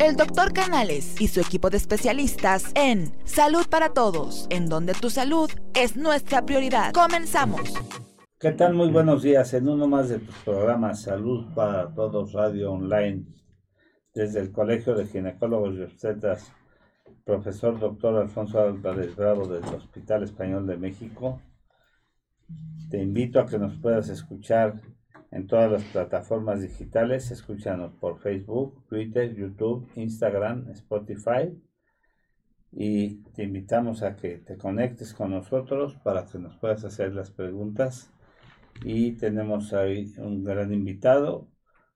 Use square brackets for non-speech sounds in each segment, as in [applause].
el doctor Canales y su equipo de especialistas en Salud para Todos, en donde tu salud es nuestra prioridad. Comenzamos. ¿Qué tal? Muy buenos días en uno más de tus programas Salud para Todos Radio Online desde el Colegio de Ginecólogos y Obstetras, profesor doctor Alfonso Álvarez Bravo del Hospital Español de México. Te invito a que nos puedas escuchar en todas las plataformas digitales. Escúchanos por Facebook, Twitter, YouTube, Instagram, Spotify. Y te invitamos a que te conectes con nosotros para que nos puedas hacer las preguntas. Y tenemos ahí un gran invitado.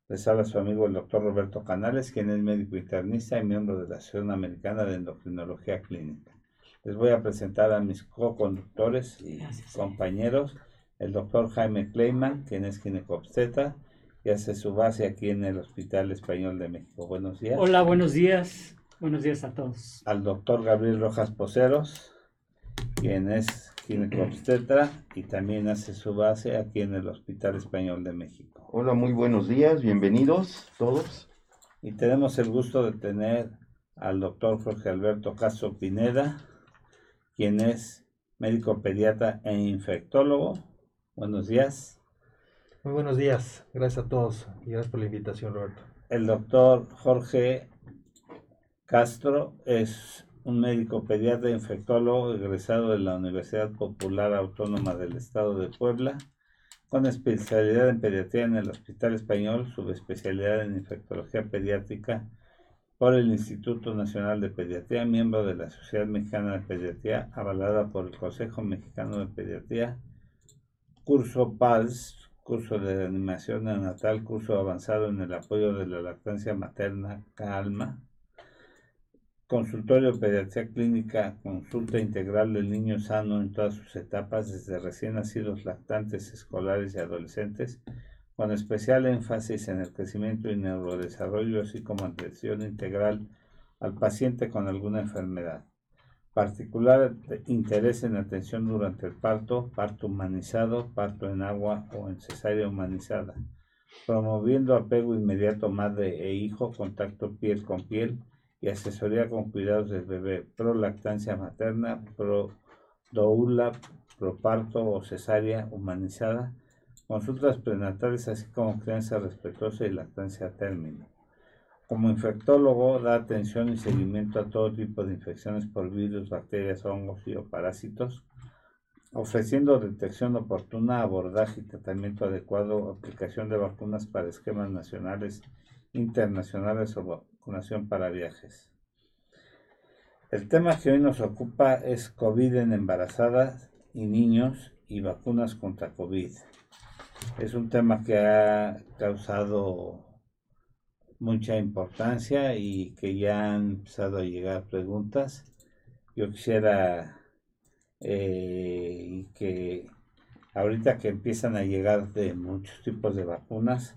Les habla su amigo el doctor Roberto Canales, quien es médico internista y miembro de la Asociación Americana de Endocrinología Clínica. Les voy a presentar a mis co-conductores y compañeros el doctor Jaime Kleiman, quien es ginecobstetra y hace su base aquí en el Hospital Español de México. Buenos días. Hola, buenos días. Buenos días a todos. Al doctor Gabriel Rojas Poceros, quien es ginecobstetra y también hace su base aquí en el Hospital Español de México. Hola, muy buenos días, bienvenidos todos. Y tenemos el gusto de tener al doctor Jorge Alberto Castro Pineda, quien es médico pediatra e infectólogo Buenos días. Muy buenos días. Gracias a todos y gracias por la invitación, Roberto. El doctor Jorge Castro es un médico pediatra e infectólogo egresado de la Universidad Popular Autónoma del Estado de Puebla, con especialidad en pediatría en el Hospital Español, subespecialidad en infectología pediátrica por el Instituto Nacional de Pediatría, miembro de la Sociedad Mexicana de Pediatría, avalada por el Consejo Mexicano de Pediatría curso PALS, curso de animación neonatal, curso avanzado en el apoyo de la lactancia materna, CALMA, consultorio pediatría clínica, consulta integral del niño sano en todas sus etapas, desde recién nacidos, lactantes, escolares y adolescentes, con especial énfasis en el crecimiento y neurodesarrollo, así como atención integral al paciente con alguna enfermedad particular interés en atención durante el parto, parto humanizado, parto en agua o en cesárea humanizada, promoviendo apego inmediato madre e hijo, contacto piel con piel y asesoría con cuidados del bebé, pro lactancia materna, pro doula, pro parto o cesárea humanizada, consultas prenatales así como crianza respetuosa y lactancia término. Como infectólogo, da atención y seguimiento a todo tipo de infecciones por virus, bacterias, hongos y o parásitos, ofreciendo detección oportuna, abordaje y tratamiento adecuado, aplicación de vacunas para esquemas nacionales, internacionales o vacunación para viajes. El tema que hoy nos ocupa es COVID en embarazadas y niños y vacunas contra COVID. Es un tema que ha causado mucha importancia y que ya han empezado a llegar preguntas. Yo quisiera eh, que ahorita que empiezan a llegar de muchos tipos de vacunas,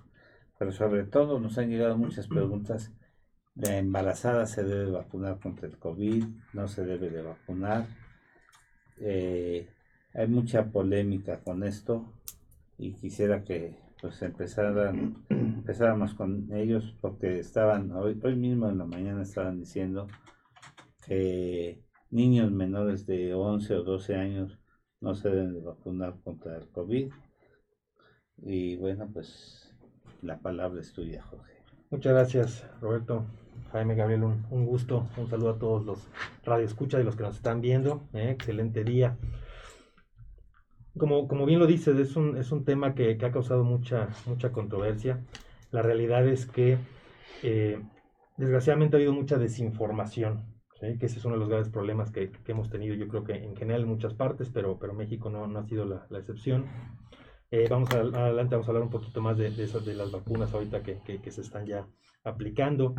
pero sobre todo nos han llegado muchas preguntas de embarazada se debe vacunar contra el COVID, no se debe de vacunar. Eh, hay mucha polémica con esto y quisiera que pues empezaran, empezáramos con ellos porque estaban, hoy, hoy mismo en la mañana estaban diciendo que niños menores de 11 o 12 años no se deben vacunar contra el COVID. Y bueno, pues la palabra es tuya, Jorge. Muchas gracias, Roberto. Jaime Gabriel, un, gusto. Un saludo a todos los radioescuchas y los que nos están viendo. ¿eh? excelente día como, como bien lo dices, es un, es un tema que, ha causado mucha, mucha controversia. La realidad es que eh, desgraciadamente ha habido mucha desinformación, que ese es uno de los graves problemas que, hemos tenido, yo creo que en general en muchas partes, pero, pero México no, no ha sido la, excepción. Eh, vamos a, adelante, vamos a hablar un poquito más de, de, esas, de las vacunas ahorita que, que, se están ya aplicando,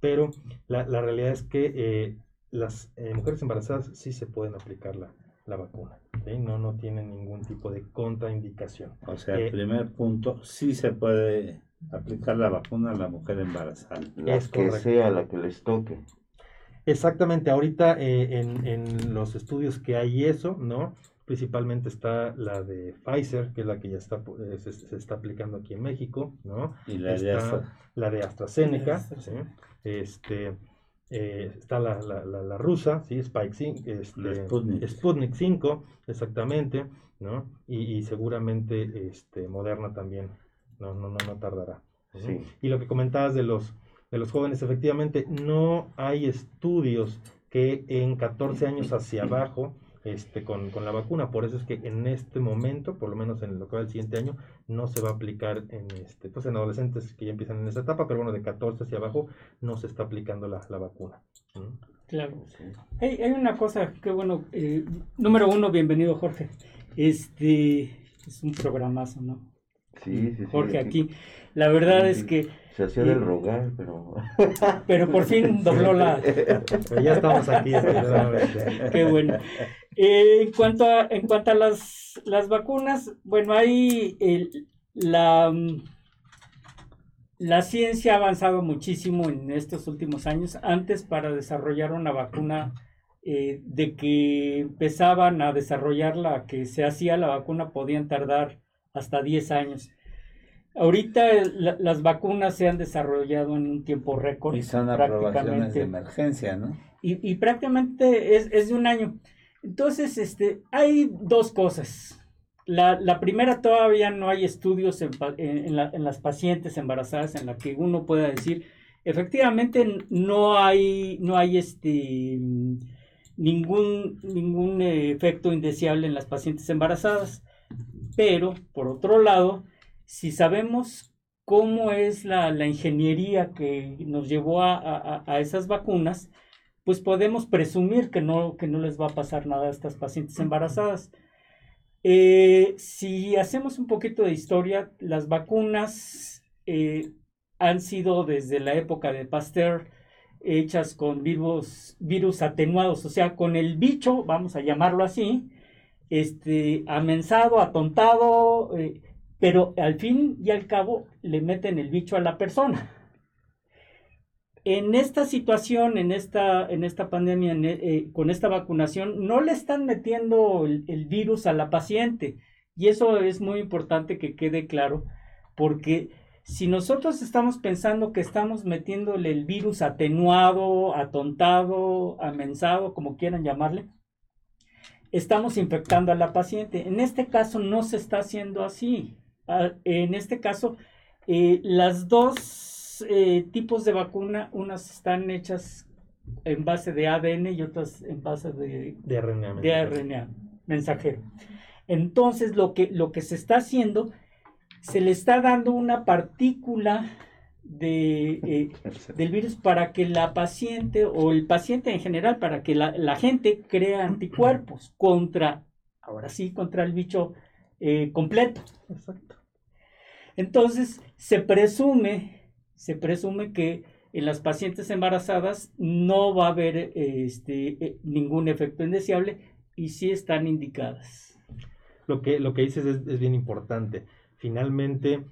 pero la, la realidad es que eh, las mujeres embarazadas sí se pueden aplicar la, la vacuna. No, no tiene ningún tipo de contraindicación. O sea, el eh, primer punto, sí se puede aplicar la vacuna a la mujer embarazada. es que sea la que les toque. Exactamente, ahorita eh, en, los estudios que hay eso, ¿no? Principalmente está la de Pfizer, que es la que ya está, eh, se, está aplicando aquí en México, ¿no? Y la, de, la de AstraZeneca, este, eh, está la, la, la, rusa, ¿sí? Spike 5, este, Sputnik. Sputnik 5, exactamente, ¿no? Y, y, seguramente este, Moderna también, no, no, no, no tardará. Sí. Y lo que comentabas de los, de los jóvenes, efectivamente, no hay estudios que en 14 años hacia abajo este, con, con, la vacuna. Por eso es que en este momento, por lo menos en lo que va el siguiente año, no se va a aplicar en, este, pues en adolescentes que ya empiezan en esa etapa, pero bueno, de 14 hacia abajo no se está aplicando la, la vacuna. Claro. Hay, hay, una cosa que bueno, eh, número uno, bienvenido Jorge. Este es un programazo, ¿no? Sí, sí, Jorge aquí. La verdad es que se hacía del rogar, pero. Pero por fin dobló la. [laughs] ya estamos aquí. [laughs] Qué bueno. Eh, en cuanto a, en cuanto a las, las vacunas, bueno, hay la, la ciencia ha avanzado muchísimo en estos últimos años. Antes, para desarrollar una vacuna, eh, de que empezaban a desarrollarla, que se hacía la vacuna, podían tardar hasta 10 años. Ahorita las vacunas se han desarrollado en un tiempo récord. Y son aprobaciones de emergencia, ¿no? Y, y prácticamente es, es, de un año. Entonces, este, hay dos cosas. La, la primera, todavía no hay estudios en, en, en, las pacientes embarazadas en la que uno pueda decir, efectivamente, no hay, no hay este, ningún, ningún efecto indeseable en las pacientes embarazadas. Pero, por otro lado, si sabemos cómo es la, ingeniería que nos llevó a, esas vacunas, pues podemos presumir que no, que no les va a pasar nada a estas pacientes embarazadas. Eh, si hacemos un poquito de historia, las vacunas eh, han sido desde la época de Pasteur hechas con virus, virus atenuados, o sea, con el bicho, vamos a llamarlo así, este, amensado, atontado, eh, pero al fin y al cabo le meten el bicho a la persona. En esta situación, en esta, en esta pandemia, eh, con esta vacunación, no le están metiendo el, el virus a la paciente. Y eso es muy importante que quede claro, porque si nosotros estamos pensando que estamos metiéndole el virus atenuado, atontado, amensado, como quieran llamarle, estamos infectando a la paciente. En este caso no se está haciendo así. Ah, en este caso, eh, las dos eh, tipos de vacuna, unas están hechas en base de ADN y otras en base de, de, RNA, de mensajero. Entonces, lo que, lo que se está haciendo, se le está dando una partícula de, eh, del virus para que la paciente o el paciente en general, para que la, la gente crea anticuerpos contra, ahora sí, contra el bicho completo. Exacto. Entonces, se presume, se presume que en las pacientes embarazadas no va a haber este, eh, ningún efecto indeseable y sí están indicadas. Lo que, lo que dices es, bien importante. Finalmente,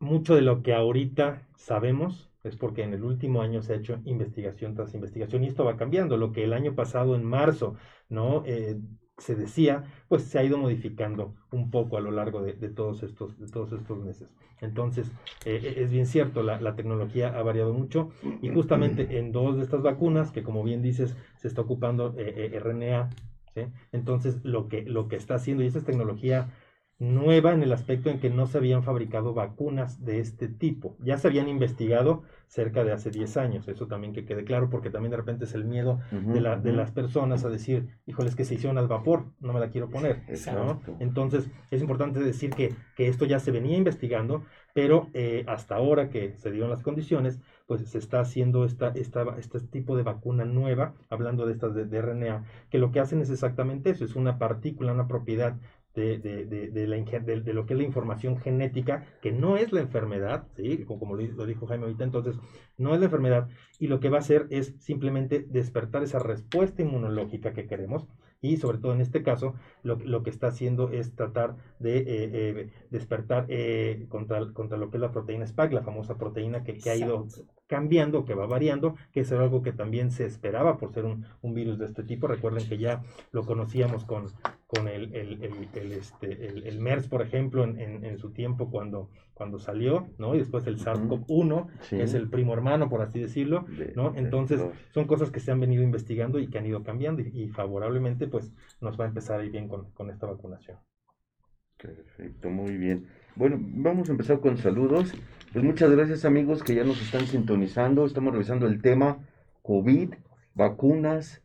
mucho de lo que ahorita sabemos es porque en el último año se ha hecho investigación tras investigación y esto va cambiando. Lo que el año pasado, en marzo, ¿no? Eh, se decía, pues se ha ido modificando un poco a lo largo de, todos, estos, de todos estos meses. Entonces, eh, eh, es bien cierto, la, tecnología ha variado mucho y justamente [clears throat] en dos de estas vacunas, que como bien dices, se está ocupando eh, RNA, entonces lo que, lo que está haciendo, y esa es tecnología nueva en el aspecto en que no se habían fabricado vacunas de este tipo. Ya se habían investigado cerca de hace 10 años, eso también que quede claro, porque también de repente es el miedo de, la, de, las personas a decir, híjoles, que se hicieron al vapor, no me la quiero poner. Entonces, es importante decir que, que, esto ya se venía investigando, pero eh, hasta ahora que se dieron las condiciones, pues se está haciendo esta, esta, este tipo de vacuna nueva, hablando de estas de, de RNA, que lo que hacen es exactamente eso, es una partícula, una propiedad de, de, de, la, de, lo que es la información genética, que no es la enfermedad, ¿sí? como, lo, dijo Jaime ahorita, entonces no es la enfermedad y lo que va a hacer es simplemente despertar esa respuesta inmunológica que queremos y sobre todo en este caso lo, lo que está haciendo es tratar de eh, eh, despertar eh, contra, contra lo que es la proteína SPAC, la famosa proteína que, que ha ido cambiando, que va variando, que es algo que también se esperaba por ser un, un virus de este tipo. Recuerden que ya lo conocíamos con, con el, el, el, este, el, MERS, por ejemplo, en, en, en, su tiempo cuando, cuando salió, ¿no? Y después el SARS-CoV-1, que es el primo hermano, por así decirlo, ¿no? Entonces, son cosas que se han venido investigando y que han ido cambiando y, y favorablemente, pues, nos va a empezar a ir bien con, con esta vacunación. Perfecto, muy bien. Bueno, vamos a empezar con saludos. Pues muchas gracias amigos que ya nos están sintonizando. Estamos revisando el tema COVID, vacunas,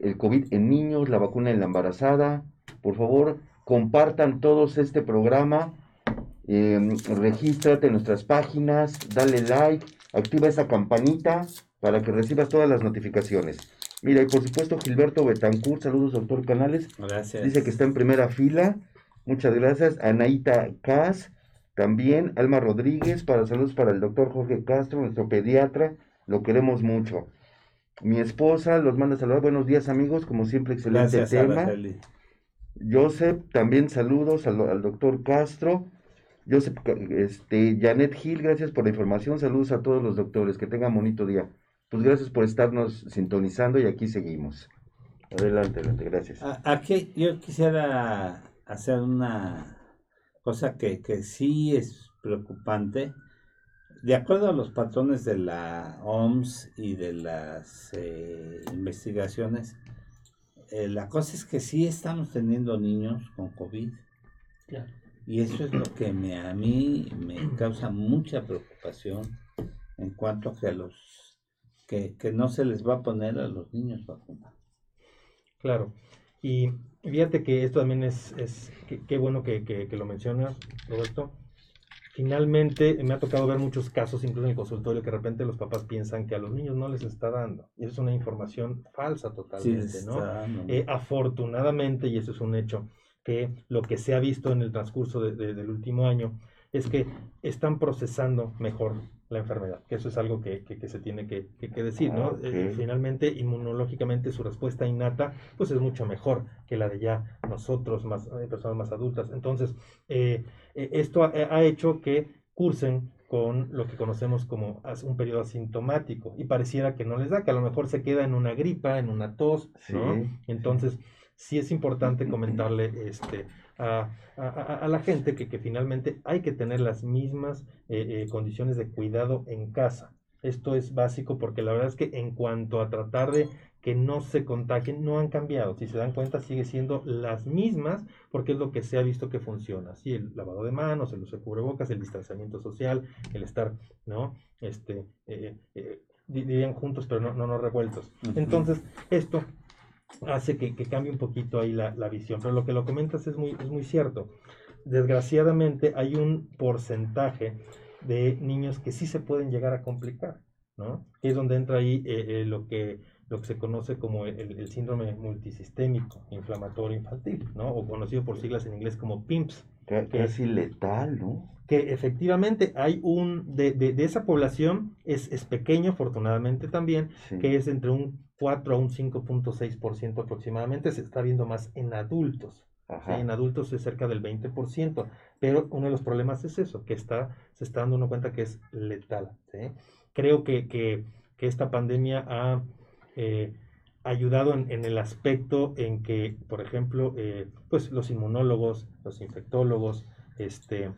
el COVID en niños, la vacuna en la embarazada. Por favor, compartan todos este programa. Eh, regístrate en nuestras páginas, dale like, activa esa campanita para que recibas todas las notificaciones. Mira, y por supuesto Gilberto Betancourt, saludos doctor Canales. Gracias. Dice que está en primera fila. Muchas gracias. Anaíta Cas, también. Alma Rodríguez, para saludos para el doctor Jorge Castro, nuestro pediatra. Lo queremos mucho. Mi esposa los manda a saludar. Buenos días, amigos. Como siempre, excelente Gracias, tema. Araceli. Joseph, también saludos al, al doctor Castro. Joseph, este, Janet Gil, gracias por la información. Saludos a todos los doctores. Que tengan bonito día. Pues gracias por estarnos sintonizando y aquí seguimos. Adelante, adelante, gracias. A- Aquí yo quisiera hacer una cosa que, que sí es preocupante. De acuerdo a los patrones de la OMS y de las eh, investigaciones, eh, la cosa es que sí estamos teniendo niños con COVID. Claro. Y eso es lo que me, a mí me causa mucha preocupación en cuanto a que a los que, que no se les va a poner a los niños vacuna. Claro. Y fíjate que esto también es, es qué, bueno que, que- que lo mencionas, Roberto. Finalmente, me ha tocado ver muchos casos, incluso en el consultorio, que de repente los papás piensan que a los niños no les está dando. Y eso es una información falsa totalmente, ¿no? Eh, afortunadamente, y eso es un hecho, que lo que se ha visto en el transcurso de- de- del último año es que están procesando mejor la enfermedad, que eso es algo que, que- que se tiene que, que- que decir, ¿no? Ah. Eh, finalmente, inmunológicamente, su respuesta innata, pues es mucho mejor que la de ya nosotros, más eh, personas más adultas. Entonces, eh, eh, esto ha, ha hecho que cursen con lo que conocemos como un periodo asintomático y pareciera que no les da, que a lo mejor se queda en una gripa, en una tos, ¿no? Sí. Entonces, sí es importante comentarle este, a, a- a- a la gente que, que finalmente hay que tener las mismas eh, eh, condiciones de cuidado en casa. Esto es básico porque la verdad es que en cuanto a tratar de que no se contagien, no han cambiado. Si se dan cuenta, sigue siendo las mismas porque es lo que se ha visto que funciona. Sí, el lavado de manos, el uso de cubrebocas, el distanciamiento social, el estar, ¿no? Este, eh, eh, di- dirían juntos, pero no, no, no revueltos. Entonces, esto hace que, que cambie un poquito ahí la, la visión. Pero lo que lo comentas es muy, es muy cierto. Desgraciadamente hay un porcentaje de niños que sí se pueden llegar a complicar, ¿no? Que es donde entra ahí eh, eh, lo que lo que se conoce como el, el síndrome multisistémico inflamatorio infantil, ¿no? O conocido por siglas en inglés como PIMPS, Ca- Casi letal, ¿no? que efectivamente hay un, de, de, de esa población, es, es pequeño afortunadamente también, Sí. que es entre un 4 a un 5.6% aproximadamente, se está viendo más en adultos. En adultos es cerca del 20%, pero uno de los problemas es eso, que está, se está dando uno cuenta que es letal. ¿sí? Creo que, que, que esta pandemia ha eh, ayudado en, en el aspecto en que, por ejemplo, eh, pues los inmunólogos, los infectólogos, este,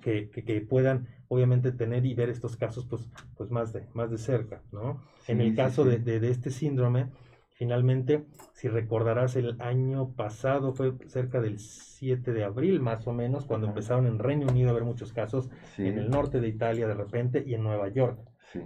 que, que- que puedan obviamente tener y ver estos casos pues, pues más, de, más de cerca, ¿no? en el sí, caso sí. De, de- de este síndrome, finalmente, si recordarás, el año pasado fue cerca del 7 de abril más o menos, cuando Ajá. empezaron en Reino Unido a haber muchos casos, en el norte de Italia de repente y en Nueva York,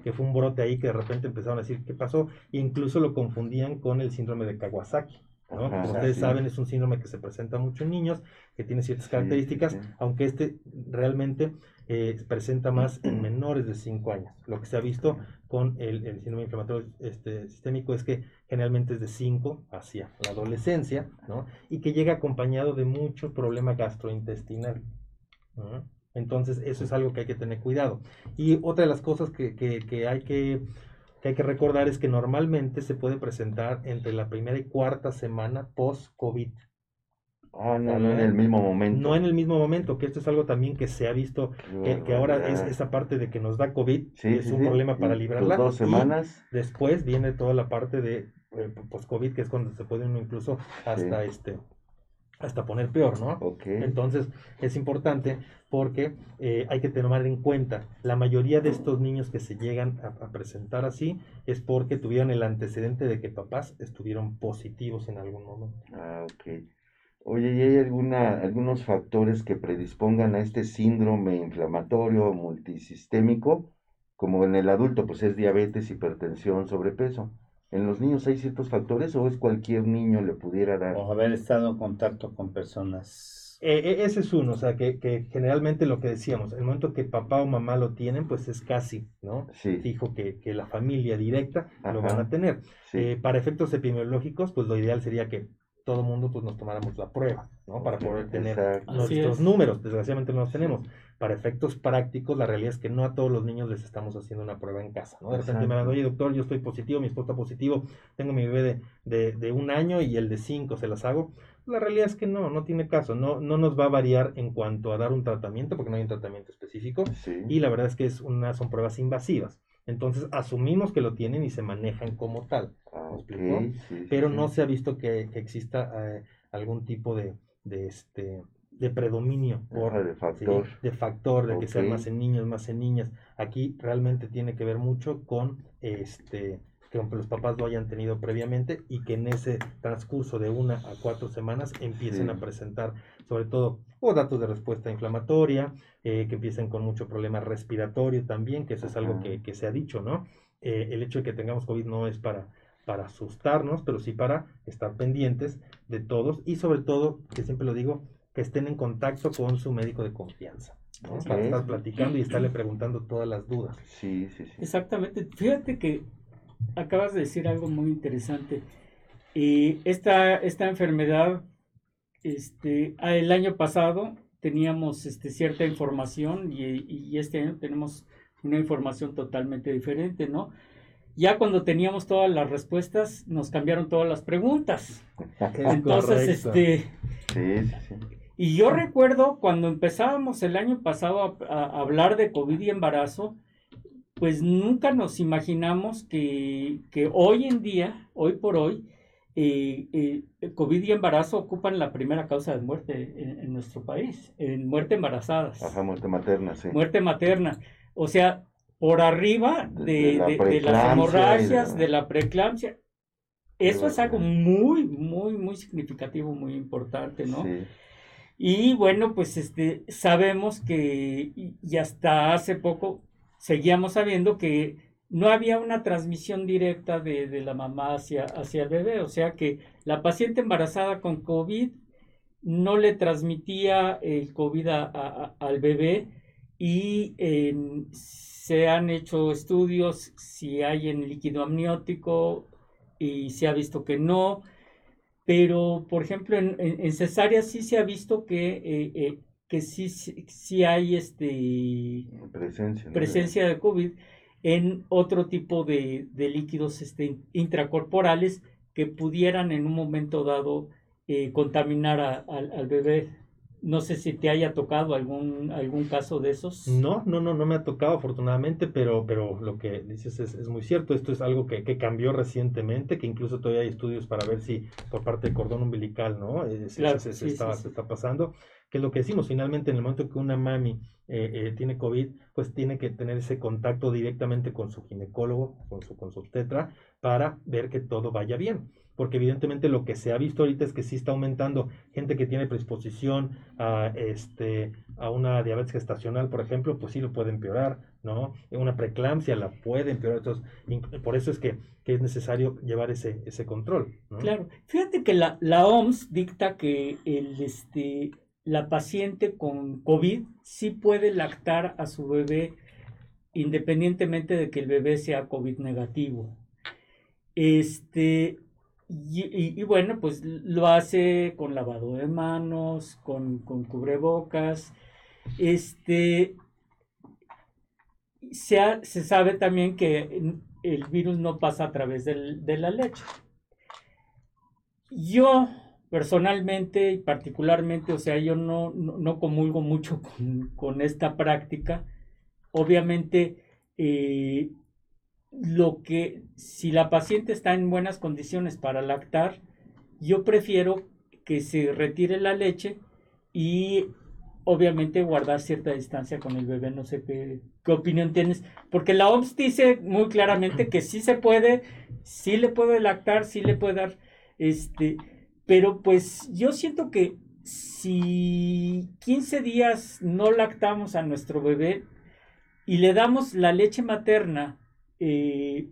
que fue un brote ahí que de repente empezaron a decir qué pasó, e incluso lo confundían con el síndrome de Kawasaki. ¿No? Ajá, Como ustedes sí. saben, es un síndrome que se presenta mucho en niños, que tiene ciertas Sí, características, sí, aunque este realmente eh, se presenta más [clears throat] en menores de 5 años. Lo que se ha visto con el, el síndrome inflamatorio este, sistémico es que generalmente es de 5 hacia la adolescencia, ¿no? Y que llega acompañado de mucho problema gastrointestinal. ¿no? Entonces, eso es algo que hay que tener cuidado. Y otra de las cosas que, que- que hay que, que hay que recordar es que normalmente se puede presentar entre la primera y cuarta semana post-COVID. Ah, no, no en el mismo momento. No en el mismo momento, que esto es algo también que se ha visto, que, que ahora es esa parte de que nos da COVID, es un problema para librarla. dos semanas. después viene toda la parte de eh, post-COVID, que es cuando se puede uno incluso hasta este hasta poner peor, ¿no? Entonces es importante porque eh, hay que tomar en cuenta, la mayoría de estos niños que se llegan a, presentar así es porque tuvieron el antecedente de que papás estuvieron positivos en algún momento. Ah, ok. Oye, ¿y hay alguna, algunos factores que predispongan a este síndrome inflamatorio multisistémico? Como en el adulto, pues es diabetes, hipertensión, sobrepeso. ¿En los niños hay ciertos factores o es cualquier niño le pudiera dar? O haber estado en contacto con personas. Eh, eh, ese es uno, o sea, que, que, generalmente lo que decíamos, el momento que papá o mamá lo tienen, pues es casi, ¿no? Sí. Fijo que, que la familia directa lo van a tener. Eh, para efectos epidemiológicos, pues lo ideal sería que todo mundo pues nos tomáramos la prueba, ¿no? Para poder tener nuestros números. Desgraciadamente no los tenemos. Para efectos prácticos, la realidad es que no a todos los niños les estamos haciendo una prueba en casa, ¿no? De repente me dan, oye doctor, yo estoy positivo, mi esposa está positivo, tengo mi bebé de, de, un año y el de cinco, ¿se las hago? La realidad es que no, no tiene caso, no, no nos va a variar en cuanto a dar un tratamiento, porque no hay un tratamiento específico, y la verdad es que es una, son pruebas invasivas. Entonces asumimos que lo tienen y se manejan como tal. Ah, Pero no se ha visto que, exista eh, algún tipo de, de, este, de predominio de factor, de, factor, de que sean más en niños, más en niñas. Aquí realmente tiene que ver mucho con este que los papás lo hayan tenido previamente y que en ese transcurso de una a cuatro semanas empiecen a presentar sobre todo o datos de respuesta inflamatoria, eh, que empiecen con mucho problema respiratorio también, que eso es algo que, que se ha dicho, ¿no? Eh, el hecho de que tengamos COVID no es para, para asustarnos, pero sí para estar pendientes de todos y sobre todo, que siempre lo digo, que estén en contacto con su médico de confianza. Para estar platicando y estarle preguntando todas las dudas. Sí, sí, sí. Exactamente. Fíjate que acabas de decir algo muy interesante. Y esta, esta enfermedad, este, ah, el año pasado teníamos este, cierta información y, este año tenemos una información totalmente diferente, ¿no? Ya cuando teníamos todas las respuestas, nos cambiaron todas las preguntas. [laughs] Entonces, este... Sí, sí, sí. Y yo recuerdo cuando empezábamos el año pasado a hablar de COVID y embarazo, pues nunca nos imaginamos que, hoy en día, hoy por hoy, eh, eh, COVID y embarazo ocupan la primera causa de muerte en, nuestro país, en muerte embarazadas. Ajá, muerte materna, sí. Muerte materna. O sea, por arriba de, las hemorragias, de la preeclampsia. Eso es algo muy, muy, muy significativo, muy importante, ¿no? Sí. Y bueno, pues este, sabemos que y hasta hace poco seguíamos sabiendo que no había una transmisión directa de, la mamá hacia, hacia el bebé, o sea que la paciente embarazada con COVID no le transmitía el COVID al bebé y se han hecho estudios si hay en líquido amniótico y se ha visto que no, pero por ejemplo en, cesárea sí se ha visto que eh, eh, que sí, sí, hay este, presencia, presencia de COVID en otro tipo de, líquidos este, intracorporales que pudieran en un momento dado eh, contaminar al bebé. No sé si te haya tocado algún, algún caso de esos. No, no, no, no me ha tocado afortunadamente, pero, pero lo que dices es, muy cierto. Esto es algo que, cambió recientemente, que incluso todavía hay estudios para ver si por parte del cordón umbilical, ¿no? Eh, se, está, se está pasando que es lo que decimos, finalmente en el momento que una mami eh, eh, tiene COVID, pues tiene que tener ese contacto directamente con su ginecólogo, con su, con su obstetra, para ver que todo vaya bien. Porque evidentemente lo que se ha visto ahorita es que sí está aumentando gente que tiene predisposición a, este, a una diabetes gestacional, por ejemplo, pues sí lo puede empeorar, ¿no? Una preeclampsia la puede empeorar. Entonces, por eso es que, es necesario llevar ese, ese control. Claro. Fíjate que la, la OMS dicta que el, este, la paciente con COVID sí puede lactar a su bebé independientemente de que el bebé sea COVID negativo. Este, y, bueno, pues lo hace con lavado de manos, con, cubrebocas. Este, se, se, sabe también que el virus no pasa a través de la leche. Yo personalmente y particularmente, o sea, yo no, no, comulgo mucho con, esta práctica. Obviamente, eh, lo que, si la paciente está en buenas condiciones para lactar, yo prefiero que se retire la leche y obviamente guardar cierta distancia con el bebé. No sé qué, qué opinión tienes, porque la OMS dice muy claramente que sí se puede, sí le puede lactar, sí le puede dar, este, pero pues yo siento que si 15 días no lactamos a nuestro bebé y le damos la leche materna, eh,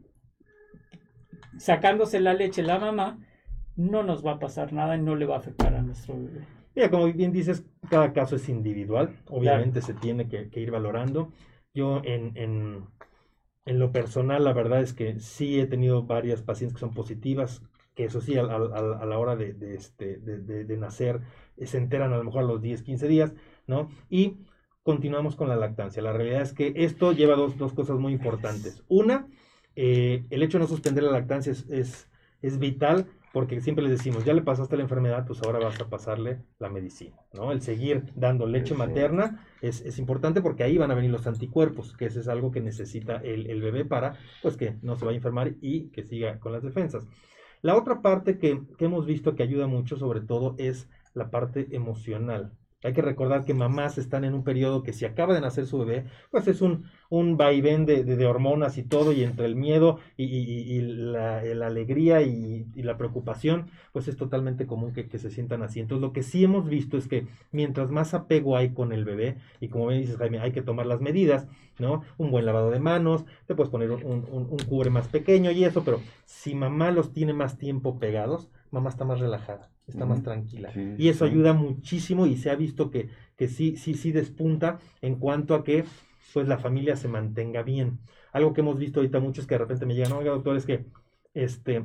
sacándose la leche la mamá, no nos va a pasar nada y no le va a afectar a nuestro bebé. Mira, como bien dices, cada caso es individual, obviamente se tiene que, ir valorando. Yo en, en, en, lo personal, la verdad es que sí he tenido varias pacientes que son positivas, que eso sí, a, la hora de, de, este, de, de, nacer, eh, se enteran a lo mejor a los 10, 15 días, ¿no? Y continuamos con la lactancia. La realidad es que esto lleva dos, dos cosas muy importantes. Una, eh, el hecho de no suspender la lactancia es, es, es vital porque siempre les decimos, ya le pasaste la enfermedad, pues ahora vas a pasarle la medicina, ¿no? El seguir dando leche materna es, es, importante porque ahí van a venir los anticuerpos, que eso es algo que necesita el, el, bebé para, pues que no se vaya a enfermar y que siga con las defensas. La otra parte que, que hemos visto que ayuda mucho, sobre todo, es la parte emocional. Hay que recordar que mamás están en un periodo que si acaba de nacer su bebé, pues es un, un vaivén de, de, hormonas y todo, y entre el miedo y, la, alegría y, la preocupación, pues es totalmente común que, se sientan así. Entonces lo que sí hemos visto es que mientras más apego hay con el bebé, y como me dices Jaime, hay que tomar las medidas, ¿no? Un buen lavado de manos, te puedes poner un, un cubre más pequeño y eso, pero si mamá los tiene más tiempo pegados, mamá está más relajada está más tranquila. y eso ayuda muchísimo y se ha visto que, que sí, sí, sí despunta en cuanto a que pues la familia se mantenga bien. Algo que hemos visto ahorita muchos que de repente me llegan, oiga doctor, es que este,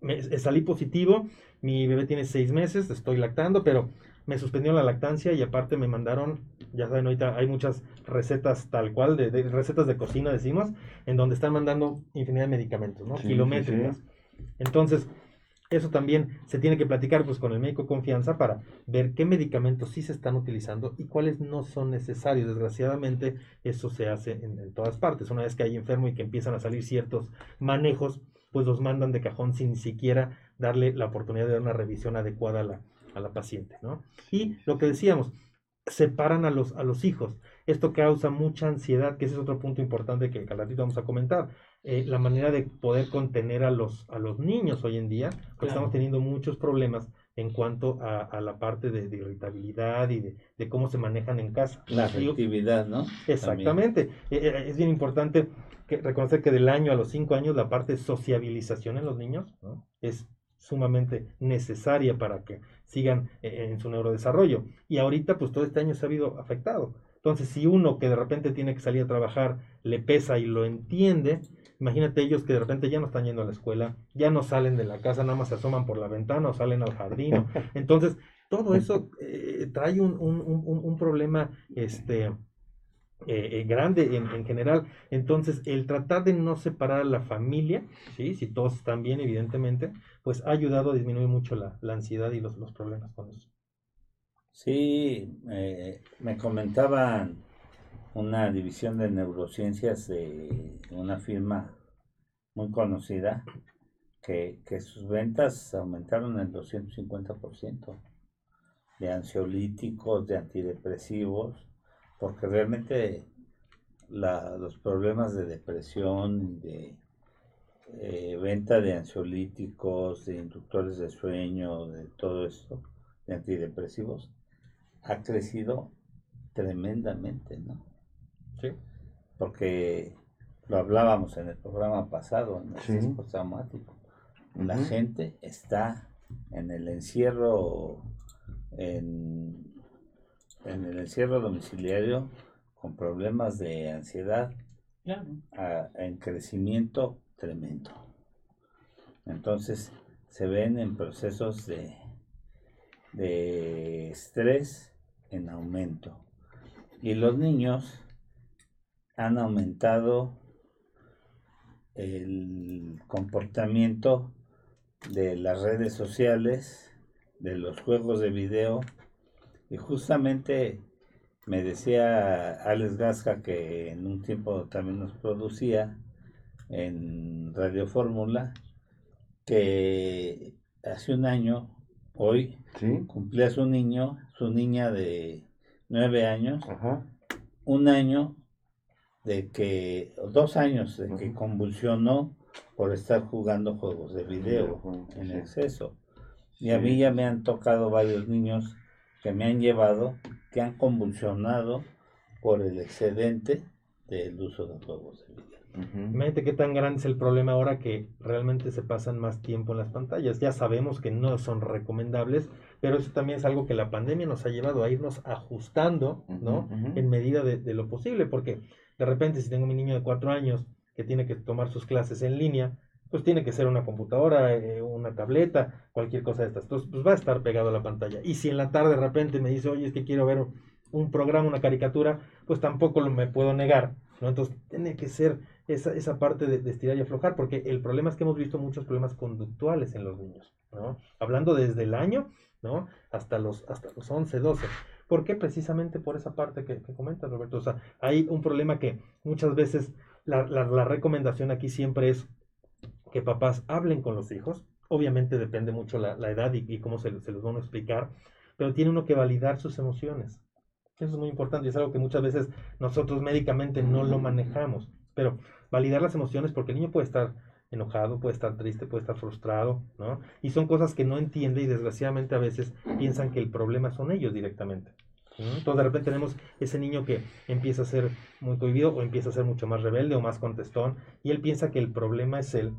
me, salí positivo, mi bebé tiene seis meses, estoy lactando, pero me suspendió la lactancia y aparte me mandaron, ya saben, ahorita hay muchas recetas tal cual, de, recetas de cocina decimos, en donde están mandando infinidad de medicamentos, ¿no? Kilométricos. Entonces, eso también se tiene que platicar pues, con el médico confianza para ver qué medicamentos sí se están utilizando y cuáles no son necesarios. Desgraciadamente, eso se hace en, todas partes. Una vez que hay enfermo y que empiezan a salir ciertos manejos, pues los mandan de cajón sin siquiera darle la oportunidad de dar una revisión adecuada a la, a la paciente. ¿no? Y lo que decíamos, separan a los, a los hijos. Esto causa mucha ansiedad, que ese es otro punto importante que al ratito vamos a comentar. Eh, la manera de poder contener a los, a los niños hoy en día, porque estamos teniendo muchos problemas en cuanto a, la parte de, irritabilidad y de, cómo se manejan en casa. La afectividad, ¿no? Exactamente. Eh, eh, es bien importante que, reconocer que del año a los cinco años la parte de sociabilización en los niños es sumamente necesaria para que sigan en su neurodesarrollo. Y ahorita, pues todo este año se ha habido afectado. Entonces, si uno que de repente tiene que salir a trabajar le pesa y lo entiende, Imagínate ellos que de repente ya no están yendo a la escuela, ya no salen de la casa, nada más se asoman por la ventana o salen al jardín. Entonces, todo eso eh, trae un, un, un, problema este, eh, eh, grande en, en, general. Entonces, el tratar de no separar a la familia, ¿sí? si todos están bien, evidentemente, pues ha ayudado a disminuir mucho la, la ansiedad y los, los problemas con eso. Sí, me comentaban una división de neurociencias de una firma muy conocida que, sus ventas aumentaron el 250% de ansiolíticos, de antidepresivos, porque realmente los problemas de depresión, de eh, venta de ansiolíticos, de inductores de sueño, de todo esto, de antidepresivos, ha crecido tremendamente, ¿no? Sí. Porque lo hablábamos en el programa pasado, en el sí. traumático. La gente está en el encierro, en, el encierro domiciliario con problemas de ansiedad en crecimiento tremendo. Entonces se ven en procesos de, de estrés en aumento. Y los niños han aumentado el comportamiento de las redes sociales de los juegos de video. Y justamente me decía Alex Gasca, que en un tiempo también nos producía en Radio Fórmula, que hace un año, hoy, cumplía su niño, su niña de nueve años, un año de que, dos años de que convulsionó por estar jugando juegos de video en exceso. Y a mí ya me han tocado varios niños que me han llevado, que han convulsionado por el excedente del uso de juegos de video. Imagínate qué tan grande es el problema ahora que realmente se pasan más tiempo en las pantallas. Ya sabemos que no son recomendables, pero eso también es algo que la pandemia nos ha llevado a irnos ajustando, ¿no? En medida de, lo posible, porque de repente si tengo mi niño de cuatro años que tiene que tomar sus clases en línea, pues tiene que ser una computadora, eh, una tableta, cualquier cosa de estas. Entonces, pues va a estar pegado a la pantalla. Y si en la tarde de repente me dice, oye, es que quiero ver un programa, una caricatura, pues tampoco lo me puedo negar, ¿no? Entonces, tiene que ser esa, esa parte de, estirar y aflojar, porque el problema es que hemos visto muchos problemas conductuales en los niños, ¿no? Hablando desde el año, ¿no? Hasta los, hasta los 11, 12. ¿Por qué? Precisamente por esa parte que, que comentas, Roberto. O sea, hay un problema que muchas veces la, la, recomendación aquí siempre es que papás hablen con los hijos. Obviamente depende mucho la, la edad y, cómo se, se los van a explicar, pero tiene uno que validar sus emociones. Eso es muy importante y es algo que muchas veces nosotros médicamente no lo manejamos. Pero validar las emociones porque el niño puede estar enojado, puede estar triste, puede estar frustrado, ¿no? Y son cosas que no entiende y desgraciadamente a veces piensan que el problema son ellos directamente. Entonces de repente tenemos ese niño que empieza a ser muy cohibido o empieza a ser mucho más rebelde o más contestón y él piensa que el problema es él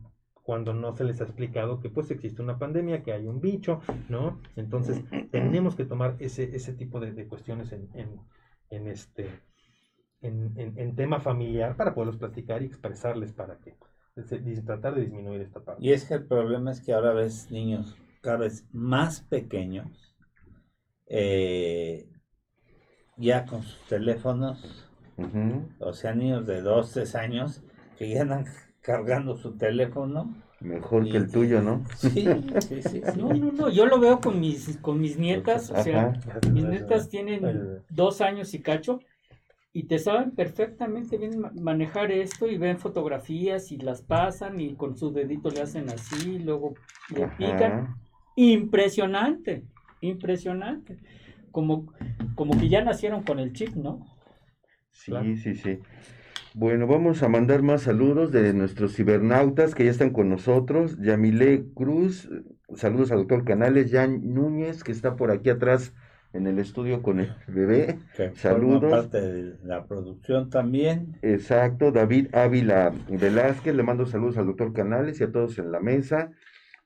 cuando no se les ha explicado que pues existe una pandemia, que hay un bicho, ¿no? Entonces [clears throat] tenemos que tomar ese, ese tipo de, cuestiones en, en, este, en, en, tema familiar para poderlos platicar y expresarles para que tratar de disminuir esta parte. Y es que el problema es que ahora ves niños cada vez más pequeños eh, ya con sus teléfonos, o sea, niños de 2, 3 años que ya andan cargando su teléfono. Mejor que el tuyo, ¿no? Sí, sí, sí, [laughs] No, no, no, yo lo veo con mis, con mis nietas, o sea, mis nietas tienen dos años y cacho, y te saben perfectamente bien manejar esto y ven fotografías y las pasan y con su dedito le hacen así, luego le pican. Impresionante, impresionante como, como que ya nacieron con el chip, ¿no? Sí, sí, sí. Bueno, vamos a mandar más saludos de nuestros cibernautas que ya están con nosotros. Yamile Cruz, saludos al doctor Canales, Jan Núñez, que está por aquí atrás en el estudio con el bebé. saludos. parte de la producción también. Exacto, David Ávila Velázquez, le mando saludos al doctor Canales y a todos en la mesa.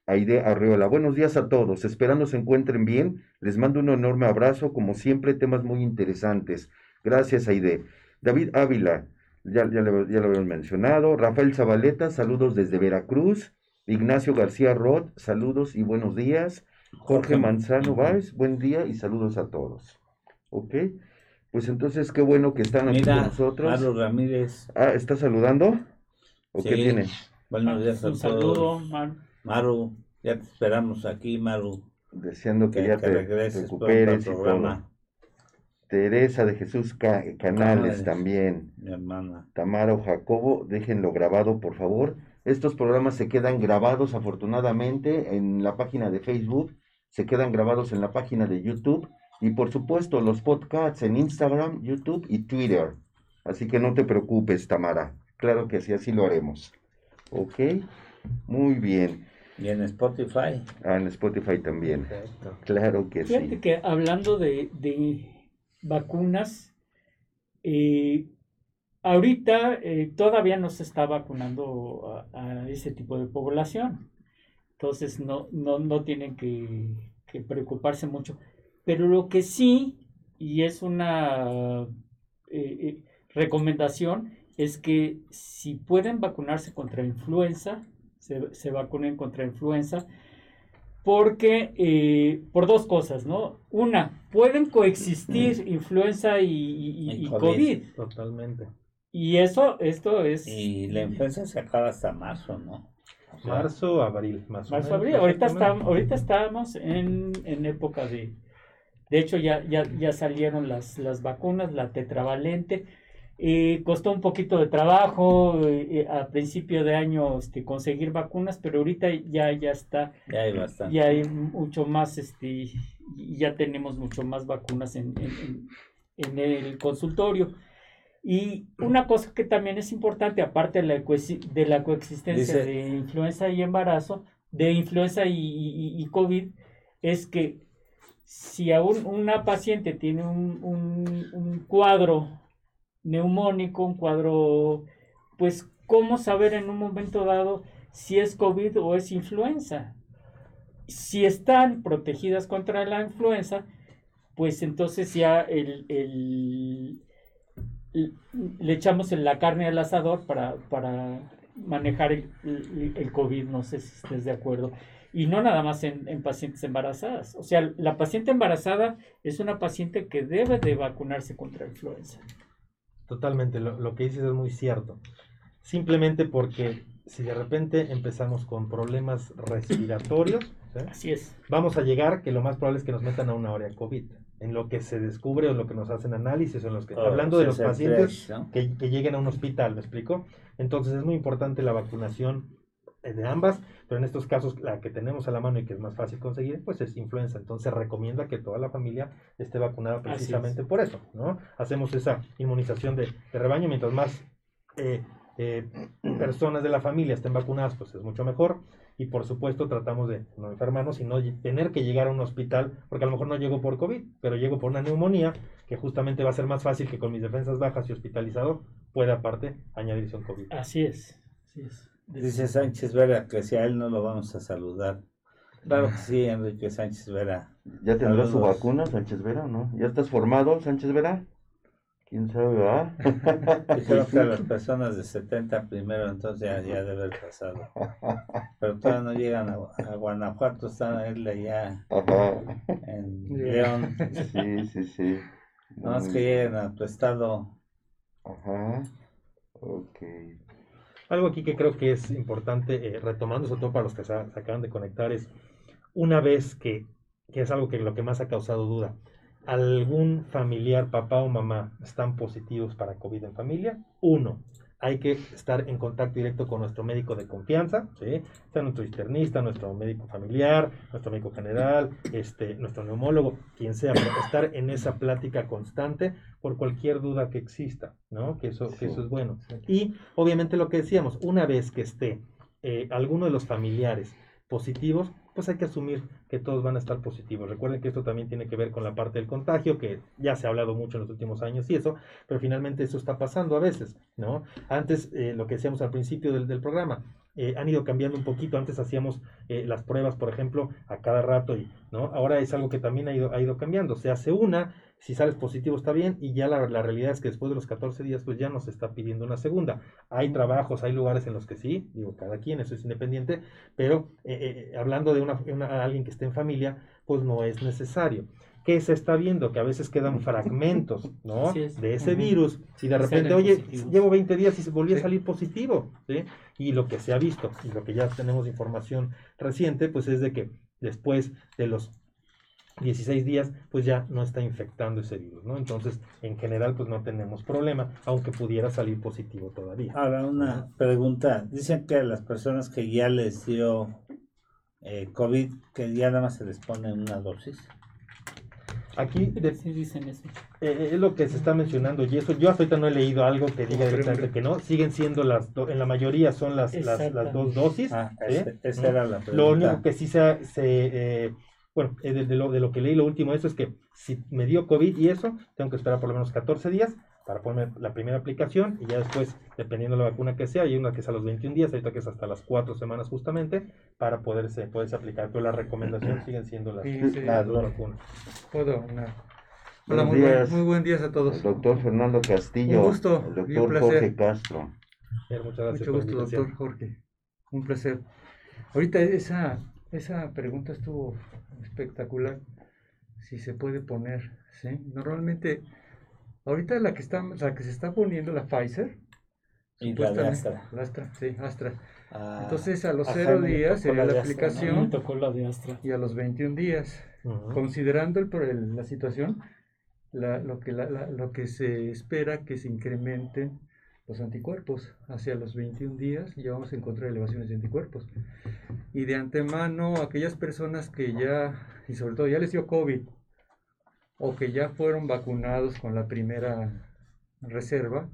Aide Arriola. Buenos días a todos, esperando se encuentren bien. Les mando un enorme abrazo, como siempre, temas muy interesantes. Gracias, Aide. David Ávila, ya, ya, lo, ya habíamos mencionado. Rafael Zabaleta, saludos desde Veracruz. Ignacio García Roth, saludos y buenos días. Jorge Manzano Báez, buen día y saludos a todos. ¿Ok? Pues entonces, qué bueno que están aquí con nosotros. Maru Ramírez. Ah, ¿está saludando? ¿O qué tiene? Buenos días a todos. Un saludo, Maru. Maru, ya te esperamos aquí, Maru. Deseando que, ya te recuperes y todo. Teresa de Jesús Canales, también. Mi hermana. Tamara o Jacobo, déjenlo grabado, por favor. Estos programas se quedan grabados, afortunadamente, en la página de Facebook, se quedan grabados en la página de YouTube y, por supuesto, los podcasts en Instagram, YouTube y Twitter. Así que no te preocupes, Tamara. Claro que sí, así lo haremos. ¿Ok? Muy bien. Y en Spotify. Ah, en Spotify también. Claro que Fíjate que hablando de, vacunas, eh, ahorita eh, todavía no se está vacunando a, ese tipo de población. Entonces no, no, tienen que, preocuparse mucho. Pero lo que sí, y es una eh, recomendación, es que si pueden vacunarse contra influenza, se, vacunen contra influenza, porque eh, por dos cosas, ¿no? Una, pueden coexistir influenza y, COVID. Totalmente. Y eso, esto es... Y la influenza se acaba hasta marzo, ¿no? Marzo, abril, más o Marzo, menos, abril. Ahorita, estamos, ahorita estamos en, en época de... De hecho, ya, ya, ya salieron las, las vacunas, la tetravalente. Eh, costó un poquito de trabajo eh, a principio de año este, conseguir vacunas, pero ahorita ya, ya está, Ya hay bastante. ya hay mucho más, este, y ya tenemos mucho más vacunas en, en- en- en el consultorio. Y una cosa que también es importante, aparte de la, de la coexistencia Dice- de influenza y embarazo, de influenza y, y- y COVID, es que si aún una paciente tiene un, un- un cuadro neumónico, un cuadro, pues, ¿cómo saber en un momento dado si es COVID o es influenza? Si están protegidas contra la influenza, pues entonces ya el- el- le echamos en la carne al asador para, para manejar el, el- el COVID, no sé si estés de acuerdo. Y no nada más en, en pacientes embarazadas. O sea, la paciente embarazada es una paciente que debe de vacunarse contra influenza. Totalmente, lo, lo que dices es muy cierto. Simplemente porque si de repente empezamos con problemas respiratorios, ¿sí? Así es. vamos a llegar que lo más probable es que nos metan a una hora de COVID. En lo que se descubre o en lo que nos hacen análisis, o en los que, Oh, hablando de los 63, pacientes ¿no? que, que lleguen a un hospital, ¿me explico? Entonces es muy importante la vacunación eh, de ambas, pero en estos casos la que tenemos a la mano y que es más fácil conseguir, pues es influenza. Entonces se recomienda que toda la familia esté vacunada es. precisamente por eso, ¿no? Hacemos esa inmunización de, de rebaño, mientras más eh, eh, personas de la familia estén vacunadas, pues es mucho mejor. Y por supuesto tratamos de no enfermarnos y no tener que llegar a un hospital, porque a lo mejor no llego por COVID, pero llego por una neumonía, que justamente va a ser más fácil que con mis defensas bajas y hospitalizado pueda aparte añadirse un COVID. Así es. Así es. Dice Sánchez Vera que si a él no lo vamos a saludar. Claro que sí, Enrique Sánchez Vera. ¿Ya tendrá su Saludos. vacuna, Sánchez Vera, o no? ¿Ya estás formado, Sánchez Vera? ¿Quién sabe, verdad? [laughs] Dijeron que a las [laughs] personas de 70 primero, entonces ya, ya debe haber pasado. Pero todavía no llegan a, a Guanajuato, están él allá Ajá. en León. Sí, sí, sí. No más que lleguen a tu estado. Ajá. Ok. Algo aquí que creo que es importante, eh, retomando sobre todo para los que se, se acaban de conectar, es una vez que, que es algo que lo que más ha causado duda, algún familiar, papá o mamá, están positivos para COVID en familia, uno, hay que estar en contacto directo con nuestro médico de confianza, ¿sí? sea nuestro internista, nuestro médico familiar, nuestro médico general, este, nuestro neumólogo, quien sea, pero estar en esa plática constante por cualquier duda que exista, ¿no? Que eso, que eso es bueno. Y obviamente lo que decíamos, una vez que esté eh, alguno de los familiares positivos, pues hay que asumir que todos van a estar positivos. Recuerden que esto también tiene que ver con la parte del contagio, que ya se ha hablado mucho en los últimos años y eso, pero finalmente eso está pasando a veces, ¿no? Antes, eh, lo que decíamos al principio del, programa, eh, han ido cambiando un poquito. Antes hacíamos eh, las pruebas, por ejemplo, a cada rato y, ¿no? Ahora es algo que también ha ido, ha ido cambiando. Se hace una, si sales positivo está bien y ya la, la realidad es que después de los 14 días pues ya nos está pidiendo una segunda. Hay trabajos, hay lugares en los que sí, digo, cada quien, eso es independiente, pero eh, eh, hablando de una, una- alguien que esté en familia, pues no es necesario. ¿Qué se está viendo? Que a veces quedan fragmentos, ¿no? Es. De ese virus y de repente, oye, positivos. llevo 20 días y se volvió a salir positivo, ¿sí? Y lo que se ha visto y lo que ya tenemos información reciente, pues es de que después de los 16 días, pues ya no está infectando ese virus, ¿no? Entonces, en general, pues no tenemos problema, aunque pudiera salir positivo todavía. Ahora, una pregunta. Dicen que a las personas que ya les dio eh, COVID, que ya nada más se les pone una dosis. Aquí de- Sí dicen eso. eh, es lo que se está mencionando y eso yo hasta ahorita no he leído algo que diga directamente que no, siguen siendo las, do- en la mayoría son las, las, las dos dosis. Ah, esa era la pregunta. Lo único que sí se, se, eh, bueno, eh, de, de lo, de lo que leí, lo último de eso es que si me dio COVID y eso, tengo que esperar por lo menos 14 días para ponerme la primera aplicación y ya después, dependiendo de la vacuna que sea, hay una que es a los 21 días, ahorita que es hasta las 4 semanas justamente, para poderse, poderse aplicar, pero la recomendación siguen siendo las, Sí, sí. las dos vacunas. Puedo, una- Hola, Buenos muy, buen- días. muy buen días a todos. El doctor Fernando Castillo. Un gusto El un doctor placer. Jorge Castro. Bien, muchas gracias Mucho gusto, doctor Jorge. Un placer. Ahorita esa, esa pregunta estuvo espectacular. Si se puede poner, ¿sí? Normalmente, ahorita la que está, la que se está poniendo, la Pfizer, Y la de Astra. la Astra, sí, Astra. Ah, Entonces a los Ajá, cero días sería la de Astra, ¿no? aplicación Me tocó la de Astra. y a los 21 días. Considerando el, pro- el- la situación, la- lo, que la- la- lo que se espera que se incrementen los anticuerpos hacia los 21 días, ya vamos a encontrar elevaciones de anticuerpos. Y de antemano, aquellas personas que ya, y sobre todo ya les dio COVID, o que ya fueron vacunados con la primera reserva,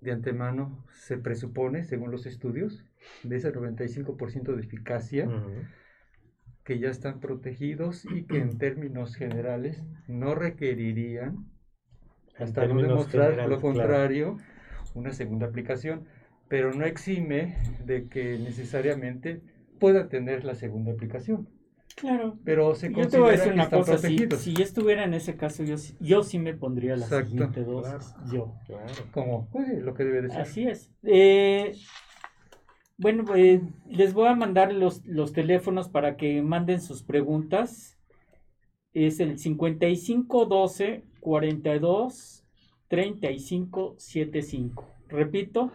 de antemano se presupone, según los estudios, de ese 95% de eficacia, que ya están protegidos y que en términos generales no requerirían, hasta no demostrar generales, lo claro. Una segunda aplicación, pero no exime de que necesariamente pueda tener la segunda aplicación. Claro. Pero se Yo te voy a considera decir que una cosa, si, si yo estuviera en ese caso, yo, sí- yo sí me pondría la Exacto, siguiente dosis. Yo. Claro. Como pues, lo que debe de ser. Así es. Eh, bueno, eh, les voy a mandar los, los teléfonos para que manden sus preguntas. Es el 5512 42 35 75. Repito,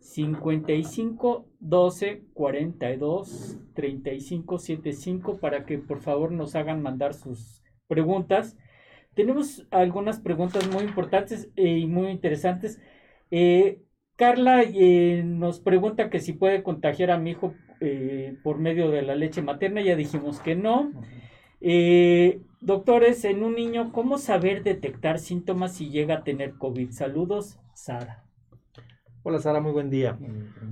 55 12 42 35 75 para que por favor nos hagan mandar sus preguntas. Tenemos algunas preguntas muy importantes eh, y muy interesantes. Eh, Carla eh, nos pregunta que si puede contagiar a mi hijo eh, por medio de la leche materna. Ya dijimos que no. Eh, doctores, en un niño, ¿cómo saber detectar síntomas si llega a tener COVID? Saludos, Sara. Hola Sara, muy buen día.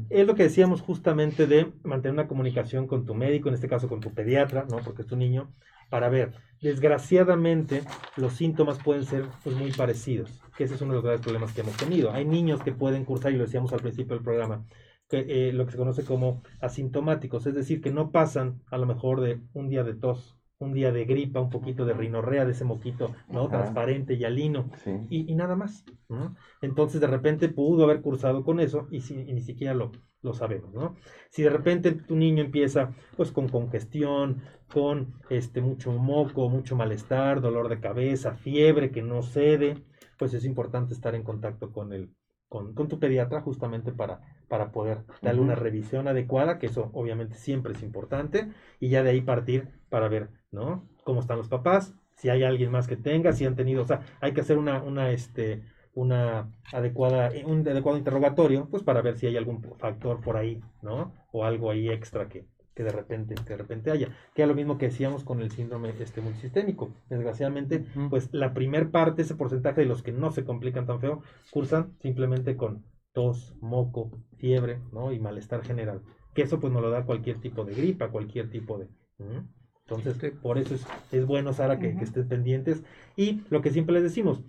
Es lo que decíamos justamente de mantener una comunicación con tu médico, en este caso con tu pediatra, ¿no? Porque es tu niño, para ver. Desgraciadamente, los síntomas pueden ser pues, muy parecidos, que ese es uno de los graves problemas que hemos tenido. Hay niños que pueden cursar, y lo decíamos al principio del programa, que, eh, lo que se conoce como asintomáticos, es decir, que no pasan a lo mejor de un día de tos, un día de gripa, un poquito de rinorrea, de ese moquito, ¿no? Ajá. Transparente y alino Sí. y, y nada más. ¿no? Entonces de repente pudo haber cursado con eso y, si- y ni siquiera lo, lo sabemos. ¿no? Si de repente tu niño empieza pues con congestión, con este, mucho moco, mucho malestar, dolor de cabeza, fiebre que no cede, pues es importante estar en contacto con el, con, con tu pediatra justamente para, para poder darle una revisión adecuada, que eso obviamente siempre es importante, y ya de ahí partir para ver, ¿no? Cómo están los papás, si hay alguien más que tenga, si han tenido, o sea, hay que hacer una, una, este, una adecuada, un adecuado interrogatorio, pues para ver si hay algún factor por ahí, ¿no? O algo ahí extra que, que de repente, que de repente haya. Que es lo mismo que decíamos con el síndrome este, multisistémico. Desgraciadamente, pues la primer parte, ese porcentaje de los que no se complican tan feo, cursan simplemente con tos, moco, fiebre, ¿no? Y malestar general. Que eso pues nos lo da cualquier tipo de gripa, cualquier tipo de... ¿Mm? Entonces, Sí. por eso es, es bueno, Sara, que, que estés pendientes. Y lo que siempre les decimos,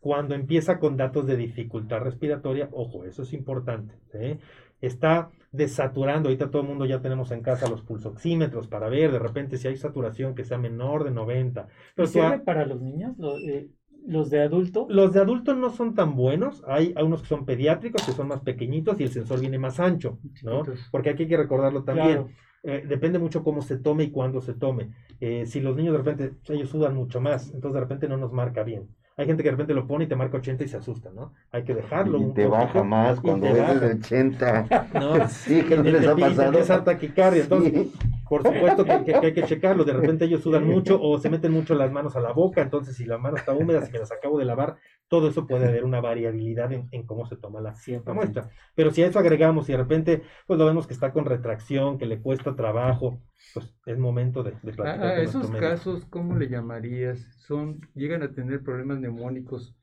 cuando empieza con datos de dificultad respiratoria, ojo, eso es importante. ¿sí? Está desaturando, ahorita todo el mundo ya tenemos en casa los pulsoxímetros para ver de repente si hay saturación que sea menor de 90. Pero ¿Sirve ha- para los niños? Lo- eh, ¿Los de adulto? los de adultos no son tan buenos, hay, hay unos que son pediátricos, que son más pequeñitos y el sensor viene más ancho, ¿no? Porque aquí hay que recordarlo también. Claro. Eh, depende mucho cómo se tome y cuándo se tome. Eh, si los niños de repente, ellos sudan mucho más, entonces de repente no nos marca bien. Hay gente que de repente lo pone y te marca 80 y se asusta, ¿no? Hay que dejarlo. Y un te baja más cuando baja, el [laughs] 80. ¿no? [laughs] Sí, que no les ha pasado. dar taquicardia. Entonces, Sí. por [laughs] supuesto que, que- que hay que checarlo. De repente ellos sudan mucho o se meten mucho las manos a la boca. Entonces, si la mano está húmeda, si me las acabo de lavar, todo eso puede haber una variabilidad en, en cómo se toma la, Siempre. la muestra. Pero si a eso agregamos y de repente, pues lo vemos que está con retracción, que le cuesta trabajo, pues es momento de, platicar a Ah, esos casos, ¿cómo le llamarías? Son, llegan a tener problemas neumónicos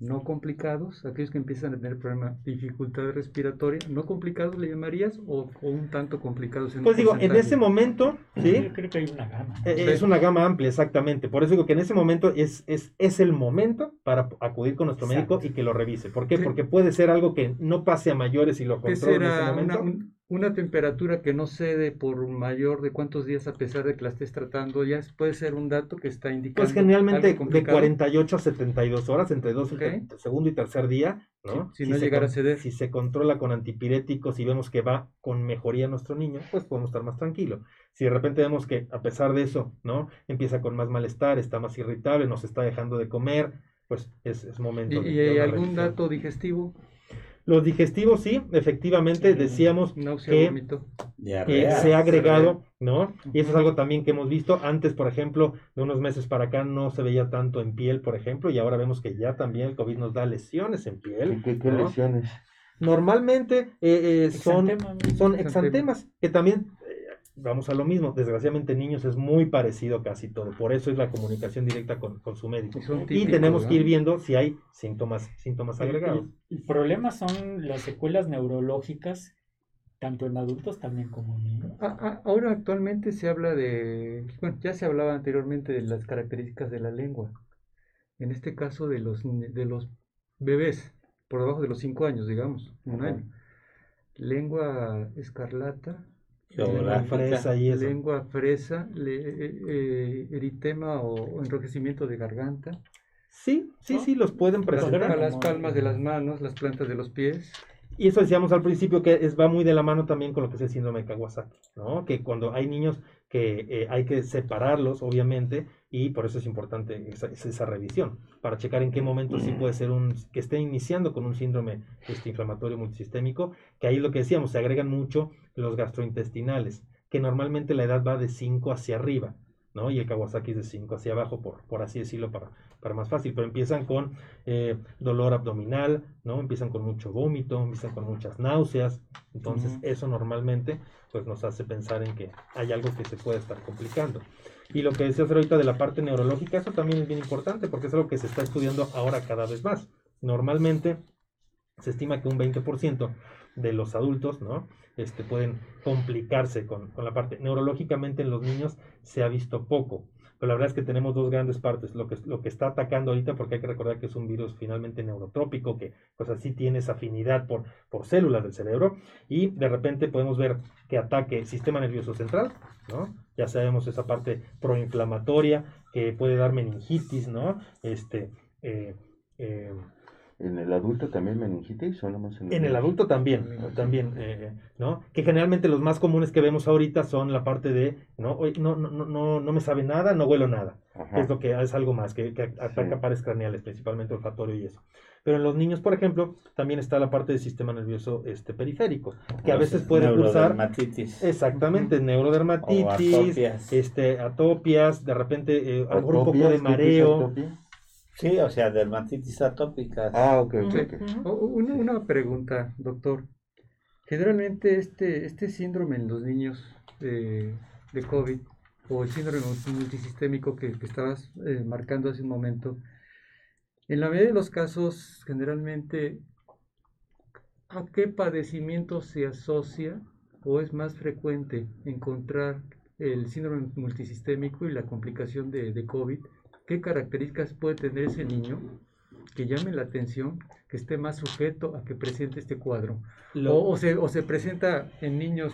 no complicados, aquellos que empiezan a tener problemas, dificultad respiratoria, no complicados le llamarías o, o un tanto complicados en Pues digo, en ese momento, ¿sí? Yo creo que hay una gama. Eh. Es una gama amplia, exactamente. Por eso digo que en ese momento es, es, es el momento para acudir con nuestro médico y que lo revise. ¿Por qué? Sí. Porque puede ser algo que no pase a mayores y lo ¿Qué controla en ese momento. una, un- una temperatura que no cede por mayor de cuántos días a pesar de que la estés tratando? Ya es- puede ser un dato que está indicando. Pues generalmente de complicado. 48 a 72 horas, entre dos, entre segundo y tercer día, ¿no? Si- si no llegara con- a ceder. Si se controla con antipiréticos y vemos que va con mejoría nuestro niño, pues podemos estar más tranquilos. Si de repente vemos que a pesar de eso, ¿no? Empieza con más malestar, está más irritable, nos está dejando de comer, pues es, es ¿Y, momento de, y de una algún revisión. dato digestivo? Los digestivos, sí, efectivamente, decíamos Náusea, que eh, se ha agregado, ¿no? Y eso es algo también que hemos visto. Antes, por ejemplo, de unos meses para acá no se veía tanto en piel, por ejemplo, y ahora vemos que ya también el COVID nos da lesiones en ¿Qué, piel. qué- qué ¿no? lesiones? Normalmente eh, eh, son, Exantema, ¿no? son Exantema. exantemas, que también, vamos a lo mismo, desgraciadamente en niños es muy parecido casi todo, por eso es la comunicación directa con, con su médico. Y tenemos que ir viendo si hay síntomas, síntomas agregados. El, el problema son las secuelas neurológicas, tanto en adultos también como en niños. Ahora actualmente se habla de, bueno, ya se hablaba anteriormente de las características de la lengua. En este caso de los, de los bebés, por debajo de los 5 años, digamos, un Ajá. año. Lengua escarlata, Geográfica. fresa y eso. lengua fresa, le- eh, eritema o enrojecimiento de garganta, Sí, sí, ¿No? sí, los pueden las, presentar. las palmas de las manos, las plantas de los pies. Y eso decíamos al principio que es, va muy de la mano también con lo que es el síndrome de Kawasaki, ¿no? Que cuando hay niños que eh, hay que separarlos, obviamente, y por eso es importante esa, revisión, para checar en qué momento sí puede ser un, que esté iniciando con un síndrome este, inflamatorio multisistémico, que ahí lo que decíamos, se agregan mucho los gastrointestinales, que normalmente la edad va de 5 hacia arriba, ¿no? Y el Kawasaki es de 5 hacia abajo, por, por así decirlo, para, para más fácil, pero empiezan con eh, dolor abdominal, ¿no? Empiezan con mucho vómito, empiezan con muchas náuseas, entonces eso normalmente pues nos hace pensar en que hay algo que se puede estar complicando. Y lo que decías ahorita de la parte neurológica, eso también es bien importante porque es algo que se está estudiando ahora cada vez más. Normalmente se estima que un 20% de los adultos, ¿no? Este, pueden complicarse con, con la parte. Neurológicamente en los niños se ha visto poco, pero la verdad es que tenemos dos grandes partes. Lo que, lo que está atacando ahorita, porque hay que recordar que es un virus finalmente neurotrópico, que pues así tiene esa afinidad por, por células del cerebro, y de repente podemos ver que ataque el sistema nervioso central, ¿no? Ya sabemos esa parte proinflamatoria que puede dar meningitis, ¿no? Este, eh, eh, ¿En el adulto también meningitis o nomás en en el adulto también, también, eh, ¿no? Que generalmente los más comunes que vemos ahorita son la parte de, ¿no? Oye, no, no, no, no, no me sabe nada, no huelo nada. Ajá. Es lo que es algo más, que, que ataca Sí. pares craneales, principalmente olfatorio y eso. Pero en los niños, por ejemplo, también está la parte del sistema nervioso este, periférico, que a veces puede Neurodermatitis. exactamente O neurodermatitis, atopias. este, atopias, de repente eh, a lo mejor un poco de ¿Qué es mareo. Sí, o sea, dermatitis atópica. Ah, ok, ok, Ujú, ok. ujú. O- Una, una pregunta, doctor. Generalmente este, este síndrome en los niños de, de COVID o el síndrome multisistémico que, que estabas eh, marcando hace un momento, en la mayoría de los casos, generalmente, ¿a qué padecimiento se asocia o es más frecuente encontrar el síndrome multisistémico y la complicación de, de COVID? ¿Qué características puede tener ese niño que llame la atención, que esté más sujeto a que presente este cuadro? Lo- O, o se, o se presenta en niños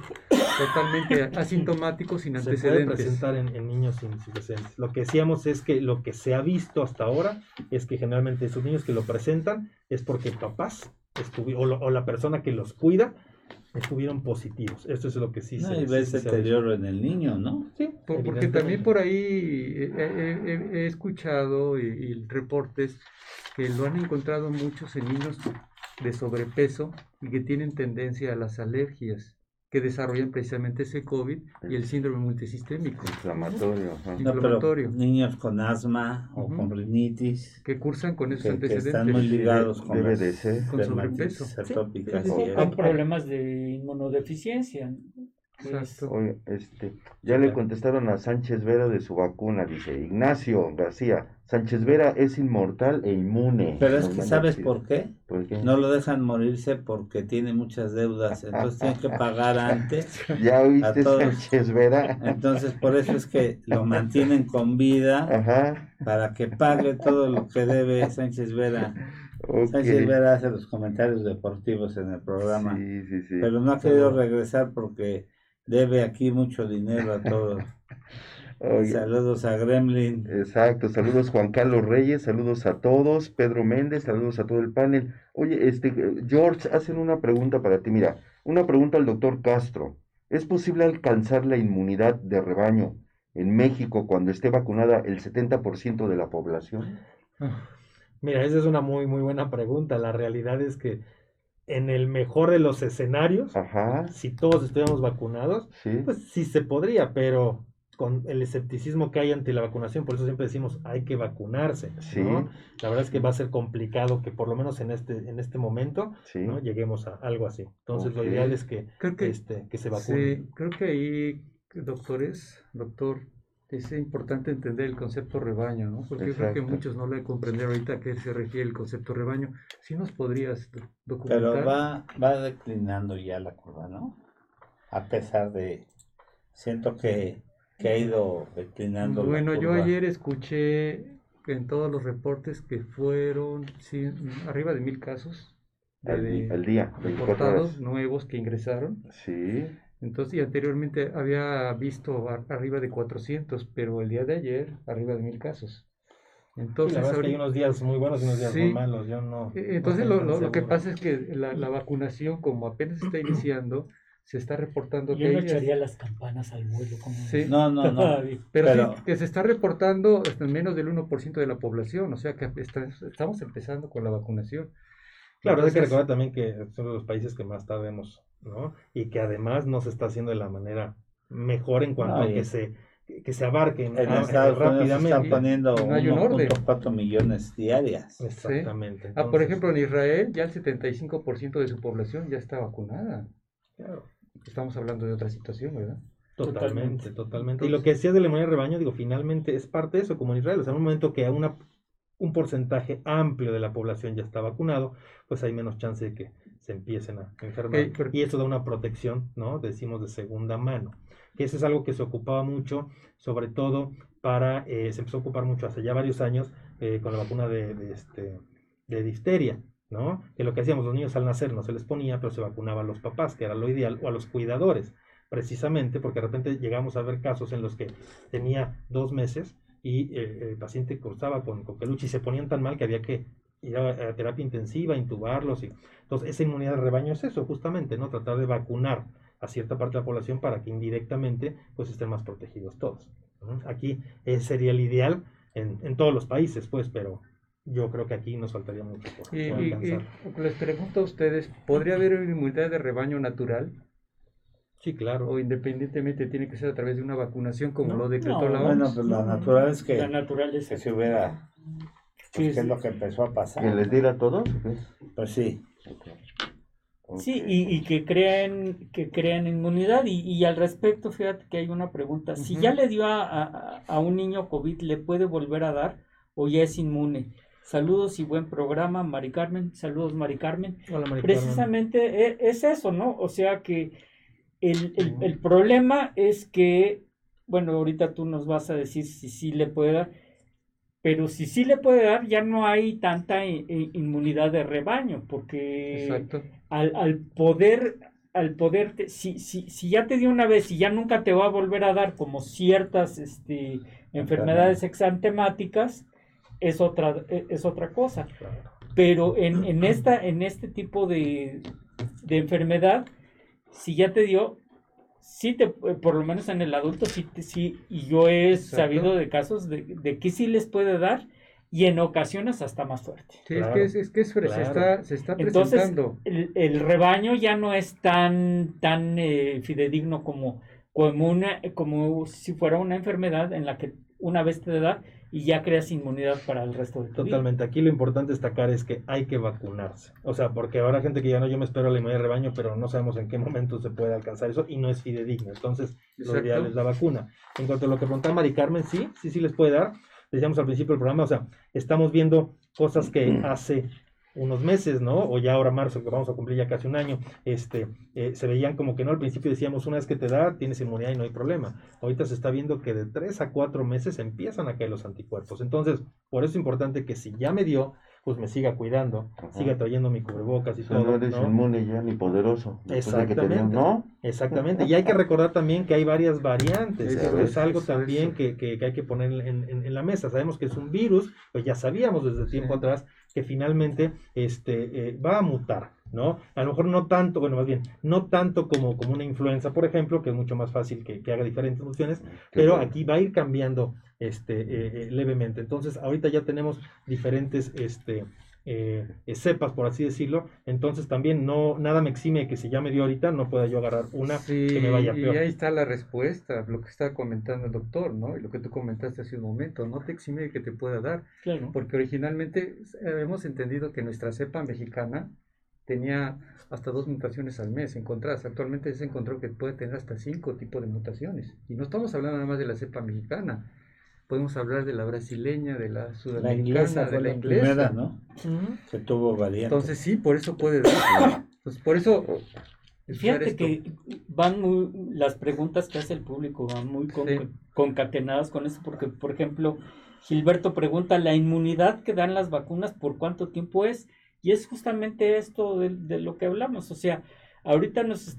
totalmente asintomáticos sin se puede antecedentes. presentar en, en niños sin antecedentes. Lo que decíamos es que lo que se ha visto hasta ahora es que generalmente esos niños que lo presentan es porque papás estuvi- o, lo- o la persona que los cuida estuvieron positivos. Esto es lo que sí No, se y ves deterioro en el niño, ¿no? Sí, Por- porque también por ahí he escuchado y, y reportes que lo han encontrado muchos en niños de sobrepeso y que tienen tendencia a las alergias que desarrollan precisamente ese COVID y el síndrome multisistémico Inflamatorio. ajá. No, Inflamatorio. niños con asma o Ujú. con rinitis, que cursan con esos que, que antecedentes. están muy ligados con Debe de ser. Con sobrepeso. Sí. Son problemas de inmunodeficiencia. Pues, este, ya le contestaron a Sánchez Vera de su vacuna, dice Ignacio García. Sánchez Vera es inmortal e inmune. Pero es que, ¿sabes por qué? ¿Por qué? No lo dejan morirse porque tiene muchas deudas, entonces tiene que pagar antes. [laughs] ¿Ya oíste. Sánchez Vera? Entonces, por eso es que lo [laughs] mantienen con vida Ajá. para que pague todo lo que debe Sánchez Vera. Sánchez Vera hace los comentarios deportivos en el programa, Sí, sí, sí. pero no ha querido regresar porque debe aquí mucho dinero a todos. [laughs] Oye, Saludos a Gremlin. Exacto, saludos Juan Carlos Reyes, saludos a todos, Pedro Méndez, saludos a todo el panel. Oye, este, George, hacen una pregunta para ti. Mira, una pregunta al doctor Castro. ¿Es posible alcanzar la inmunidad de rebaño en México cuando esté vacunada el 70% de la población? Mira, esa es una muy, muy buena pregunta. La realidad es que en el mejor de los escenarios, Ajá, si todos estuviéramos vacunados, sí. pues sí se podría, pero con el escepticismo que hay ante la vacunación, por eso siempre decimos hay que vacunarse, Sí. ¿no? La verdad es que va a ser complicado que por lo menos en este, en este momento, Sí. ¿no? Lleguemos a algo así. Entonces lo ideal es que, Creo que, este, que se vacune. sí, creo que ahí, doctores, doctor, es importante entender el concepto rebaño, ¿no? Porque yo creo que muchos no lo comprender ahorita a qué se refiere el concepto rebaño. Si nos podrías do- documentar. Pero va, va declinando ya la curva, ¿no? A pesar de, siento que, que ha ido declinando. la Bueno, yo curva. ayer escuché en todos los reportes que fueron cien- arriba de mil casos de, de al día, 24 reportados nuevos que ingresaron. Sí, Entonces, y anteriormente había visto a- arriba de 400, pero el día de ayer arriba de mil casos. Sí, Entonces, la verdad es que hay ahorita- unos días muy buenos y unos días Sí. muy malos. Yo no. no entonces estoy lo, lo- lo que pasa es que la, la vacunación, como apenas está iniciando, se está reportando que Yo no hay- echaría las campanas al vuelo. Como Sí. No, no, no. Pero, Pero- sí, que se está reportando hasta menos del 1% de la población, o sea que está- estamos empezando con la vacunación. Claro, hay que Entonces, recordar también que son los países que más tardemos, ¿no? Y que además no se está haciendo de la manera mejor en cuanto No, a que se, que se abarquen En ah, Estados rápidamente. están poniendo no hay un orden. 1.4 millones diarias. Exactamente. Ah, por ejemplo, en Israel ya el 75% de su población ya está vacunada. claro, Estamos hablando de otra situación, ¿verdad? Totalmente, Totalmente. totalmente. Y lo que decías de la inmunidad de rebaño, digo, finalmente es parte de eso, como en Israel. O sea, en un momento que a una, un porcentaje amplio de la población ya está vacunado, pues hay menos chance de que se empiecen a enfermar. Eh, Y eso da una protección, ¿no? Decimos de segunda mano. Que eso es algo que se ocupaba mucho, sobre todo para, eh, se empezó a ocupar mucho hace ya varios años eh, con la vacuna de, de, este, de difteria, ¿no? Que lo que hacíamos, los niños al nacer no se les ponía, pero se vacunaba a los papás, que era lo ideal, o a los cuidadores precisamente porque de repente llegamos a ver casos en los que tenía dos meses y eh, el paciente cruzaba con coqueluche y se ponían tan mal que había que ir a, a terapia intensiva, intubarlos. Y, entonces, esa inmunidad de rebaño es eso, justamente, ¿no? Tratar de vacunar a cierta parte de la población para que indirectamente pues estén más protegidos todos. Aquí ese sería el ideal en, en todos los países, pues, pero yo creo que aquí nos faltaría mucho por, Y, por y- alcanzar. y les pregunto a ustedes, ¿podría haber una inmunidad de rebaño natural Sí, claro. o independientemente tiene que ser a través de una vacunación como No, lo decretó no, la Bueno, OMS? pues lo natural es que, La naturaleza. que se hubiera, Sí, pues, que es sí. lo que empezó a pasar. ¿Que les diera a todos? Pues sí. Sí, y, y que crean, que crean inmunidad. Y, y al respecto, fíjate que hay una pregunta. Si ya le dio a, a- a un niño COVID, ¿le puede volver a dar o ya es inmune? Saludos y buen programa, Mari Carmen. Saludos, Mari Carmen. Hola, Mari Carmen. Precisamente e- es eso, ¿no? O sea que el, el- el problema es que, bueno, ahorita tú nos vas a decir si sí le puede dar, pero si sí le puede dar, ya no hay tanta i- i- inmunidad de rebaño, porque al, al poder, al poder, te- si, si, si ya te dio una vez y ya nunca te va a volver a dar como ciertas este, enfermedades exantemáticas, es otra, e- es otra cosa. Pero en, en, esta, en este tipo de, de enfermedad, si ya te dio, sí te, eh, por lo menos en el adulto, sí, te- sí y yo he Exacto. sabido de casos de, de que sí les puede dar y en ocasiones hasta más fuerte. Sí, Claro, es que, es, es que es fre- se, claro. está, se está Entonces, presentando. el, el rebaño ya no es tan, tan eh, fidedigno como, como, una, como si fuera una enfermedad en la que una vez te da y ya creas inmunidad para el resto de tu vida. Totalmente. Aquí lo importante destacar es que hay que vacunarse. O sea, porque habrá gente que ya no, yo me espero la inmunidad de rebaño, pero no sabemos en qué momento se puede alcanzar eso y no es fidedigno. Entonces, lo ideal es la vacuna. En cuanto a lo que preguntaba Mari Carmen, sí, sí, sí les puede dar. Decíamos al principio del programa, o sea, estamos viendo cosas que hace unos meses, ¿no? O ya ahora marzo, que vamos a cumplir ya casi un año, este, eh, se veían como que no, al principio decíamos, una vez que te da, tienes inmunidad y no hay problema. Ahorita se está viendo que de tres a cuatro meses empiezan a caer los anticuerpos. Entonces, por eso es importante que si ya me dio, pues me siga cuidando, Ajá. siga trayendo mi cubrebocas y O sea, no todo, eres ¿no? inmune ya ni poderoso. de que Exactamente. ¿No? Exactamente, y hay que recordar también que hay varias variantes, Eso eso es, es algo eso también que, que- que hay que poner en, en- en la mesa. Sabemos que es un virus, pues ya sabíamos desde tiempo Sí. atrás que finalmente este, eh, va a mutar, ¿no? A lo mejor no tanto, bueno, más bien, no tanto como, como una influenza, por ejemplo, que es mucho más fácil que, que haga diferentes funciones, pero bueno. aquí va a ir cambiando este, eh, eh, levemente. Entonces, ahorita ya tenemos diferentes este, eh, eh, cepas, por así decirlo. Entonces también no nada me exime que si ya me dio ahorita, no pueda yo agarrar una Sí, que me vaya y peor. ahí está la respuesta, lo que está comentando el doctor, ¿no? Y lo que tú comentaste hace un momento, no te exime de que te pueda dar, Claro. porque originalmente hemos entendido que nuestra cepa mexicana tenía hasta dos mutaciones al mes encontradas. Actualmente se encontró que puede tener hasta cinco tipos de mutaciones. Y no estamos hablando nada más de la cepa mexicana. Podemos hablar de la brasileña, de la sudamericana, inglesa de la la inglesa. primera, ¿no? Ujú. Que tuvo variantes. Entonces sí, por eso puede dar. Entonces, por eso... Fíjate esto. que van muy, las preguntas que hace el público van muy con- Sí. concatenadas con eso, porque, por ejemplo, Gilberto pregunta, ¿la inmunidad que dan las vacunas por cuánto tiempo es? Y es justamente esto de, de lo que hablamos, o sea, ahorita nos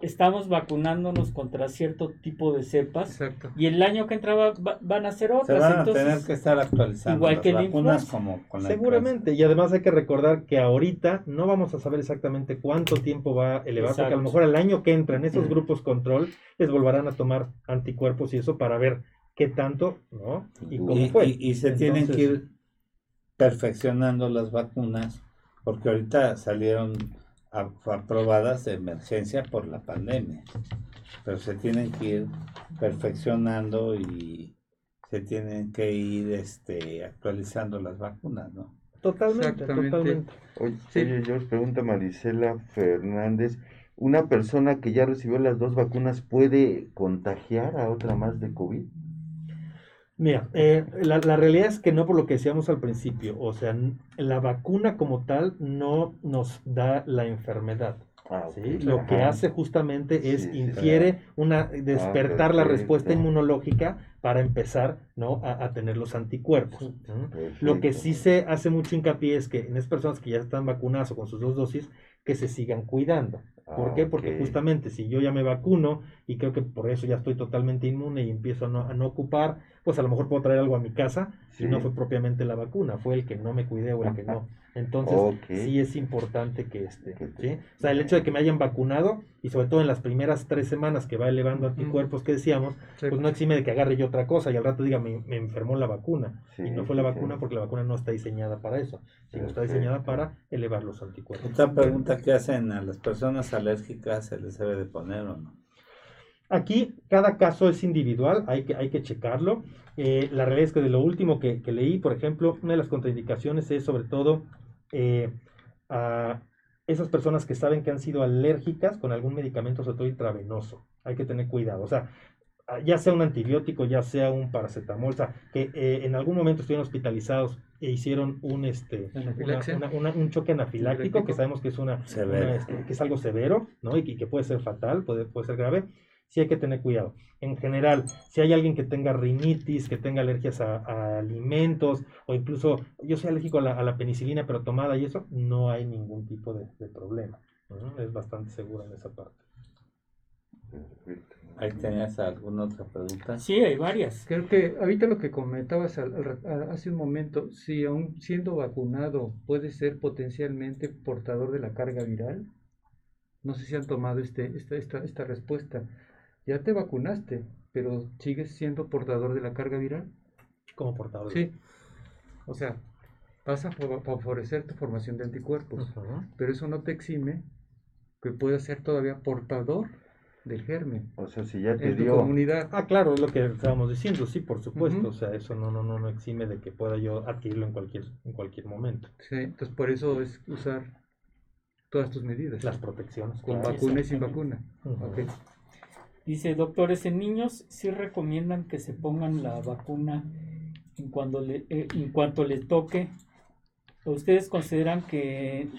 estamos vacunándonos contra cierto tipo de cepas Exacto. y el año que entra va- va- van a ser Se otras, van a entonces, tener que estar actualizando igual las que vacunas como con la Seguramente, y además hay que recordar que ahorita no vamos a saber exactamente cuánto tiempo va a elevar, porque a lo Exacto. mejor el año que entra en esos Mm. grupos control les volverán a tomar anticuerpos y eso para ver qué tanto, ¿no? Y cómo Y, fue. y- y se tienen que ir perfeccionando las vacunas porque ahorita salieron a- aprobadas de emergencia por la pandemia, pero se tienen que ir perfeccionando y se tienen que ir este, actualizando las vacunas, ¿no? Totalmente, Exactamente. totalmente. Oye, Sí. oye, George, pregunta Marisela Fernández, ¿una persona que ya recibió las dos vacunas puede contagiar a otra más de COVID? Mira, eh, la, la realidad es que no por lo que decíamos al principio, o sea, la vacuna como tal no nos da la enfermedad. Ah. Lo que hace justamente es Sí, sí, infiere una despertar la respuesta inmunológica para empezar ¿no? a, a tener los anticuerpos. Lo que sí se hace mucho hincapié es que en esas personas que ya están vacunadas o con sus dos dosis, que se sigan cuidando. ¿Por Ah, qué? Porque ok. justamente si yo ya me vacuno y creo que por eso ya estoy totalmente inmune y empiezo a no, a no ocupar, pues a lo mejor puedo traer algo a mi casa Sí. y no fue propiamente la vacuna, fue el que no me cuidé o el que no. Entonces, sí es importante que este, ¿sí? O sea, el hecho de que me hayan vacunado y sobre todo en las primeras tres semanas que va elevando anticuerpos que decíamos, Sí. pues no exime de que agarre yo otra cosa y al rato diga me, me enfermó la vacuna. Sí, y no fue la vacuna sí. porque la vacuna no está diseñada para eso, sino está diseñada para elevar los anticuerpos. Otra pregunta que hacen a las personas alérgicas, ¿se les debe de poner o no? Aquí cada caso es individual, hay que, hay que checarlo. Eh, la realidad es que de lo último que, que leí, por ejemplo, una de las contraindicaciones es sobre todo eh, a esas personas que saben que han sido alérgicas con algún medicamento, sobre todo intravenoso. Hay que tener cuidado. O sea, ya sea un antibiótico, ya sea un paracetamol, o sea, que eh, en algún momento estuvieron hospitalizados e hicieron un, este, una- Anafilaxia. una- una- un choque anafiláctico, que sabemos que es una, Severo. una, este, que es algo severo, ¿no? Y que, que puede ser fatal, puede, puede ser grave, sí hay que tener cuidado. En general, si hay alguien que tenga rinitis, que tenga alergias a, a alimentos, o incluso yo soy alérgico a la, a la penicilina, pero tomada y eso, no hay ningún tipo de, de problema. ¿no? Es bastante seguro en esa parte. Perfecto. ¿Ahí tenías alguna otra pregunta? Sí, hay varias. Creo que ahorita lo que comentabas al- al hace un momento, si aún siendo vacunado puede ser potencialmente portador de la carga viral, no sé si han tomado este, esta, esta, esta respuesta. Ya te vacunaste, pero sigues siendo portador de la carga viral. Como portador. Sí. O sea, vas a fa- favorecer tu formación de anticuerpos, Ujú. pero eso no te exime que puedas ser todavía portador del germen O sea, si ya te en tu dio, comunidad. Ah, claro, es lo que estábamos diciendo, sí, por supuesto. O sea, eso no, no, no, no exime de que pueda yo adquirirlo en cualquier, en cualquier momento. Sí, entonces por eso es usar todas tus medidas. Las protecciones. con claro. vacuna y sin vacuna. Ujú. Ok. Dice, doctores, en niños sí recomiendan que se pongan la vacuna eh, en cuanto le toque. ¿Ustedes consideran que,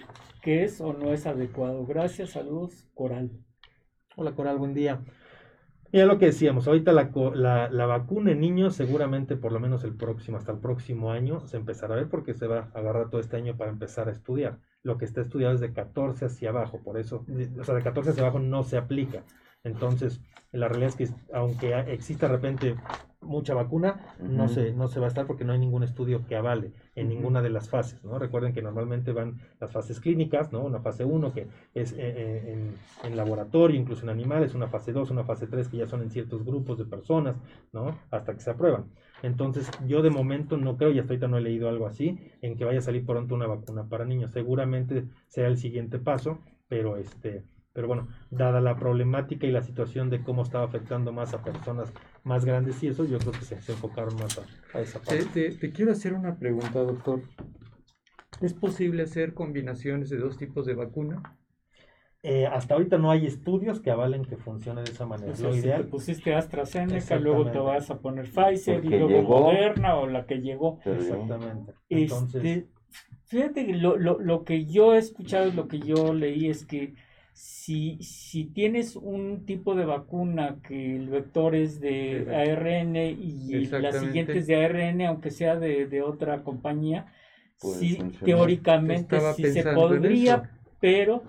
que es o no es adecuado? Gracias, saludos, Coral. Hola Coral, buen día. Mira lo que decíamos, ahorita la, la, vacuna en niños seguramente por lo menos el próximo, hasta el próximo año se empezará a ver porque se va a agarrar todo este año para empezar a estudiar. Lo que está estudiado es de 14 hacia abajo, por eso, o sea, de 14 hacia abajo no se aplica. Entonces, la realidad es que aunque exista de repente mucha vacuna, no, se, no se va a estar porque no hay ningún estudio que avale en ninguna de las fases, ¿no? Recuerden que normalmente van las fases clínicas, ¿no? Una fase 1 que es eh, eh, en, en laboratorio, incluso en animales, una fase 2, una fase 3 que ya son en ciertos grupos de personas, ¿no? Hasta que se aprueban. Entonces, yo de momento no creo, y hasta ahorita no he leído algo así, en que vaya a salir pronto una vacuna para niños. Seguramente sea el siguiente paso, pero este, pero bueno, dada la problemática y la situación de cómo estaba afectando más a personas más grandes y eso, yo creo que se, se enfocaron más a, a esa Te, parte. te- te quiero hacer una pregunta, doctor. ¿Es posible hacer combinaciones de dos tipos de vacuna? Eh, hasta ahorita no hay estudios que avalen que funcione de esa manera. O sea, Lo si te pusiste AstraZeneca, Exactamente. luego te vas a poner Pfizer y luego llegó. Moderna o la que llegó. Exactamente. Entonces, Este, fíjate que lo, lo, lo que yo he escuchado y lo que yo leí es que si, si tienes un tipo de vacuna que el vector es de ARN y las Exactamente. siguientes de ARN, aunque sea de, de otra compañía, sí, teóricamente sí se podría, pero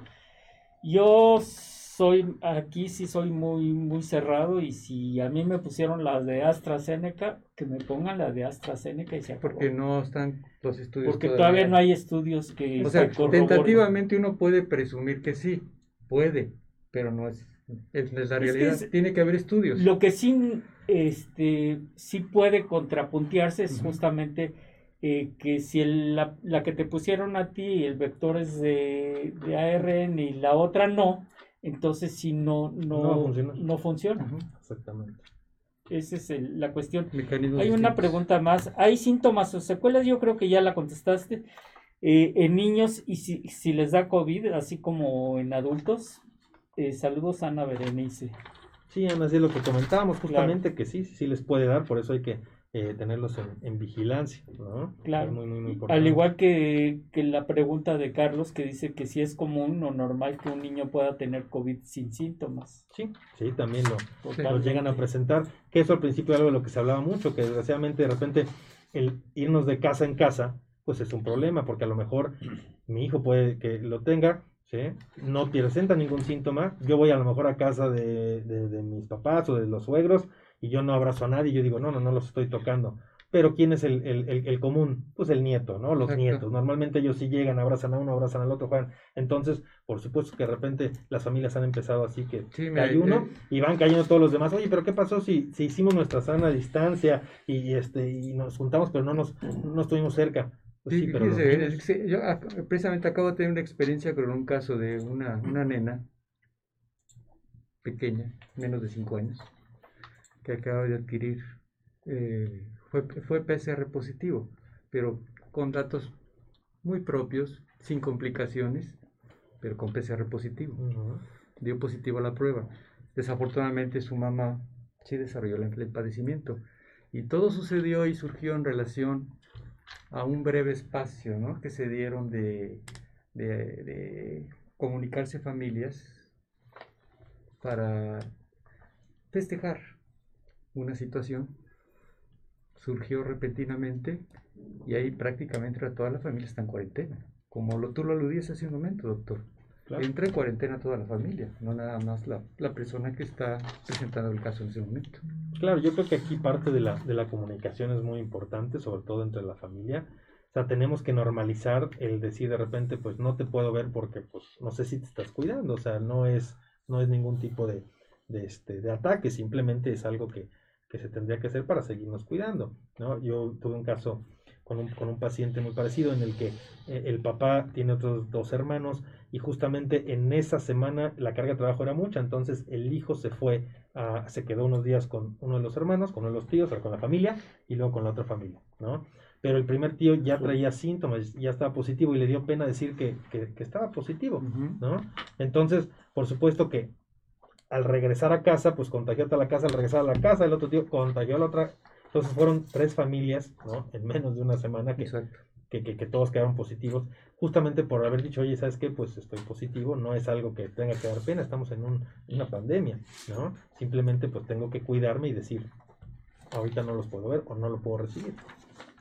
yo soy, aquí sí soy muy, muy cerrado y si a mí me pusieron las de AstraZeneca, que me pongan la de AstraZeneca y se acabó. Porque no están los estudios Porque todavía no hay estudios que, O sea, tentativamente uno puede presumir que sí, puede, pero no es, es la realidad. es- Tiene que haber estudios. Lo que sí, este, sí puede contrapuntearse es justamente eh, que si el- la, la que te pusieron a ti, el vector es de, de ARN y la otra no, entonces si no, no, No funciona. Exactamente. Esa es el- la cuestión. Mecanismos Hay una pregunta más. ¿Hay síntomas o secuelas? Yo creo que ya la contestaste. Eh, en niños y si, si les da COVID, así como en adultos. Eh, saludos, Ana Berenice. Sí, además de lo que comentábamos, justamente que sí, sí, les puede dar, por eso hay que eh, tenerlos en, en vigilancia, ¿no? Claro. Es muy, muy, muy importante. Al igual que, que la pregunta de Carlos que dice que si es común o normal que un niño pueda tener COVID sin síntomas. Sí, sí, también lo, nos llegan a presentar, que eso al principio era algo de lo que se hablaba mucho, que desgraciadamente de repente el irnos de casa en casa, pues es un problema, porque a lo mejor mi hijo puede que lo tenga, ¿sí? no presenta ningún síntoma, yo voy a lo mejor a casa de, de- de mis papás o de los suegros y yo no abrazo a nadie, y yo digo, no, no, no los estoy tocando. Pero ¿quién es el, el- el- el común? Pues el nieto, ¿no? Los Exacto. nietos. Normalmente ellos sí llegan, abrazan a uno, abrazan al otro, juegan. Entonces, por supuesto que de repente las familias han empezado así que Sí, mira, cae uno eh, y van cayendo todos los demás. Oye, pero ¿qué pasó si, si hicimos nuestra sana distancia y, este y nos juntamos, pero no nos no estuvimos cerca? Pues sí, Sí, pero fíjese, yo precisamente acabo de tener una experiencia con un caso de una, una nena pequeña, menos de 5 años, que acaba de adquirir, eh, fue, fue PCR positivo, pero con datos muy propios, sin complicaciones, pero con PCR positivo. Ujú. dio positivo a la prueba. Desafortunadamente su mamá sí desarrolló el padecimiento. Y todo sucedió y surgió en relación a un breve espacio ¿no? que se dieron de, de- de comunicarse familias para festejar una situación. Surgió repentinamente y ahí prácticamente toda la familia está en cuarentena. Como lo, tú lo aludías hace un momento, doctor. Claro. Entra en cuarentena toda la familia, no nada más la, la persona que está presentando el caso en ese momento. Claro, yo creo que aquí parte de la, de la comunicación es muy importante, sobre todo entre la familia. O sea, tenemos que normalizar el decir de repente, pues no te puedo ver porque pues no sé si te estás cuidando. O sea, no es, no es ningún tipo de, de, este, de ataque, simplemente es algo que, que se tendría que hacer para seguirnos cuidando. ¿no? Yo tuve un caso con un, con un paciente muy parecido en el que eh, el papá tiene otros dos hermanos y justamente en esa semana la carga de trabajo era mucha, entonces el hijo se fue, a- se quedó unos días con uno de los hermanos, con uno de los tíos, con la familia y luego con la otra familia, ¿no? Pero el primer tío ya traía síntomas, ya estaba positivo y le dio pena decir que, que- que estaba positivo, ¿no? Entonces, por supuesto que al regresar a casa, pues contagió a la casa, al regresar a la casa, el otro tío contagió a la otra. Entonces fueron tres familias, ¿no? En menos de una semana que, que- que todos quedaron positivos, justamente por haber dicho, oye, ¿sabes qué? Pues estoy positivo, no es algo que tenga que dar pena, estamos en un- una pandemia, ¿no? Simplemente pues tengo que cuidarme y decir, ahorita no los puedo ver o no lo puedo recibir.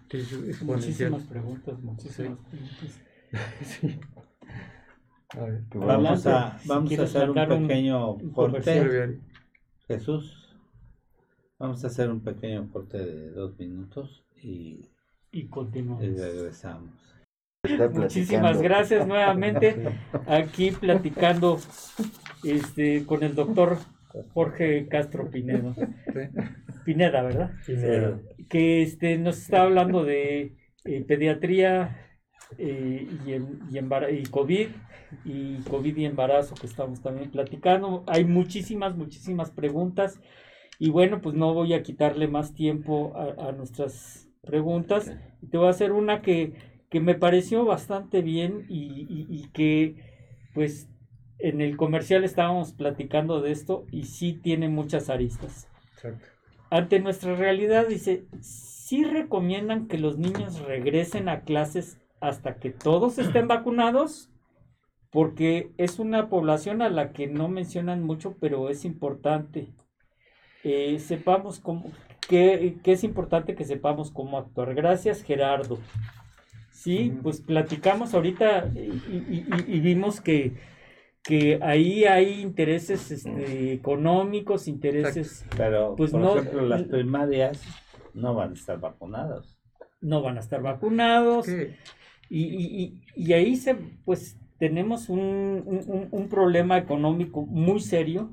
Sí, es exponencial. Muchísimas preguntas, muchísimas preguntas. [laughs] Sí. A ver, Qué bueno. Vamos a, Si vamos a hacer un pequeño un corte. Jesús. Vamos a hacer un pequeño corte de dos minutos y, Y continuamos. y regresamos. [laughs] Muchísimas gracias nuevamente. [laughs] Aquí platicando este, con el doctor Jorge Castro Pinedo. Pineda, ¿verdad? Pineda. Que este, nos está hablando de eh, pediatría eh, y, em- y, y COVID y COVID y embarazo que estamos también platicando. Hay muchísimas, muchísimas preguntas y bueno, pues no voy a quitarle más tiempo a, a nuestras preguntas. Te voy a hacer una que, que me pareció bastante bien y, y- y que pues en el comercial estábamos platicando de esto y sí tiene muchas aristas. Exacto. Ante nuestra realidad dice, sí recomiendan que los niños regresen a clases hasta que todos estén [clears throat] vacunados, porque es una población a la que no mencionan mucho, pero es importante. Eh, sepamos cómo, que, que es importante que sepamos cómo actuar. Gracias, Gerardo. Sí, pues platicamos ahorita y, y- vimos que, que ahí hay intereses este, económicos, intereses Pero, Pues por no- ejemplo, las primarias no van a estar vacunadas. no van a estar vacunados ¿Qué? y, y- ahí se pues tenemos un, un- problema económico muy serio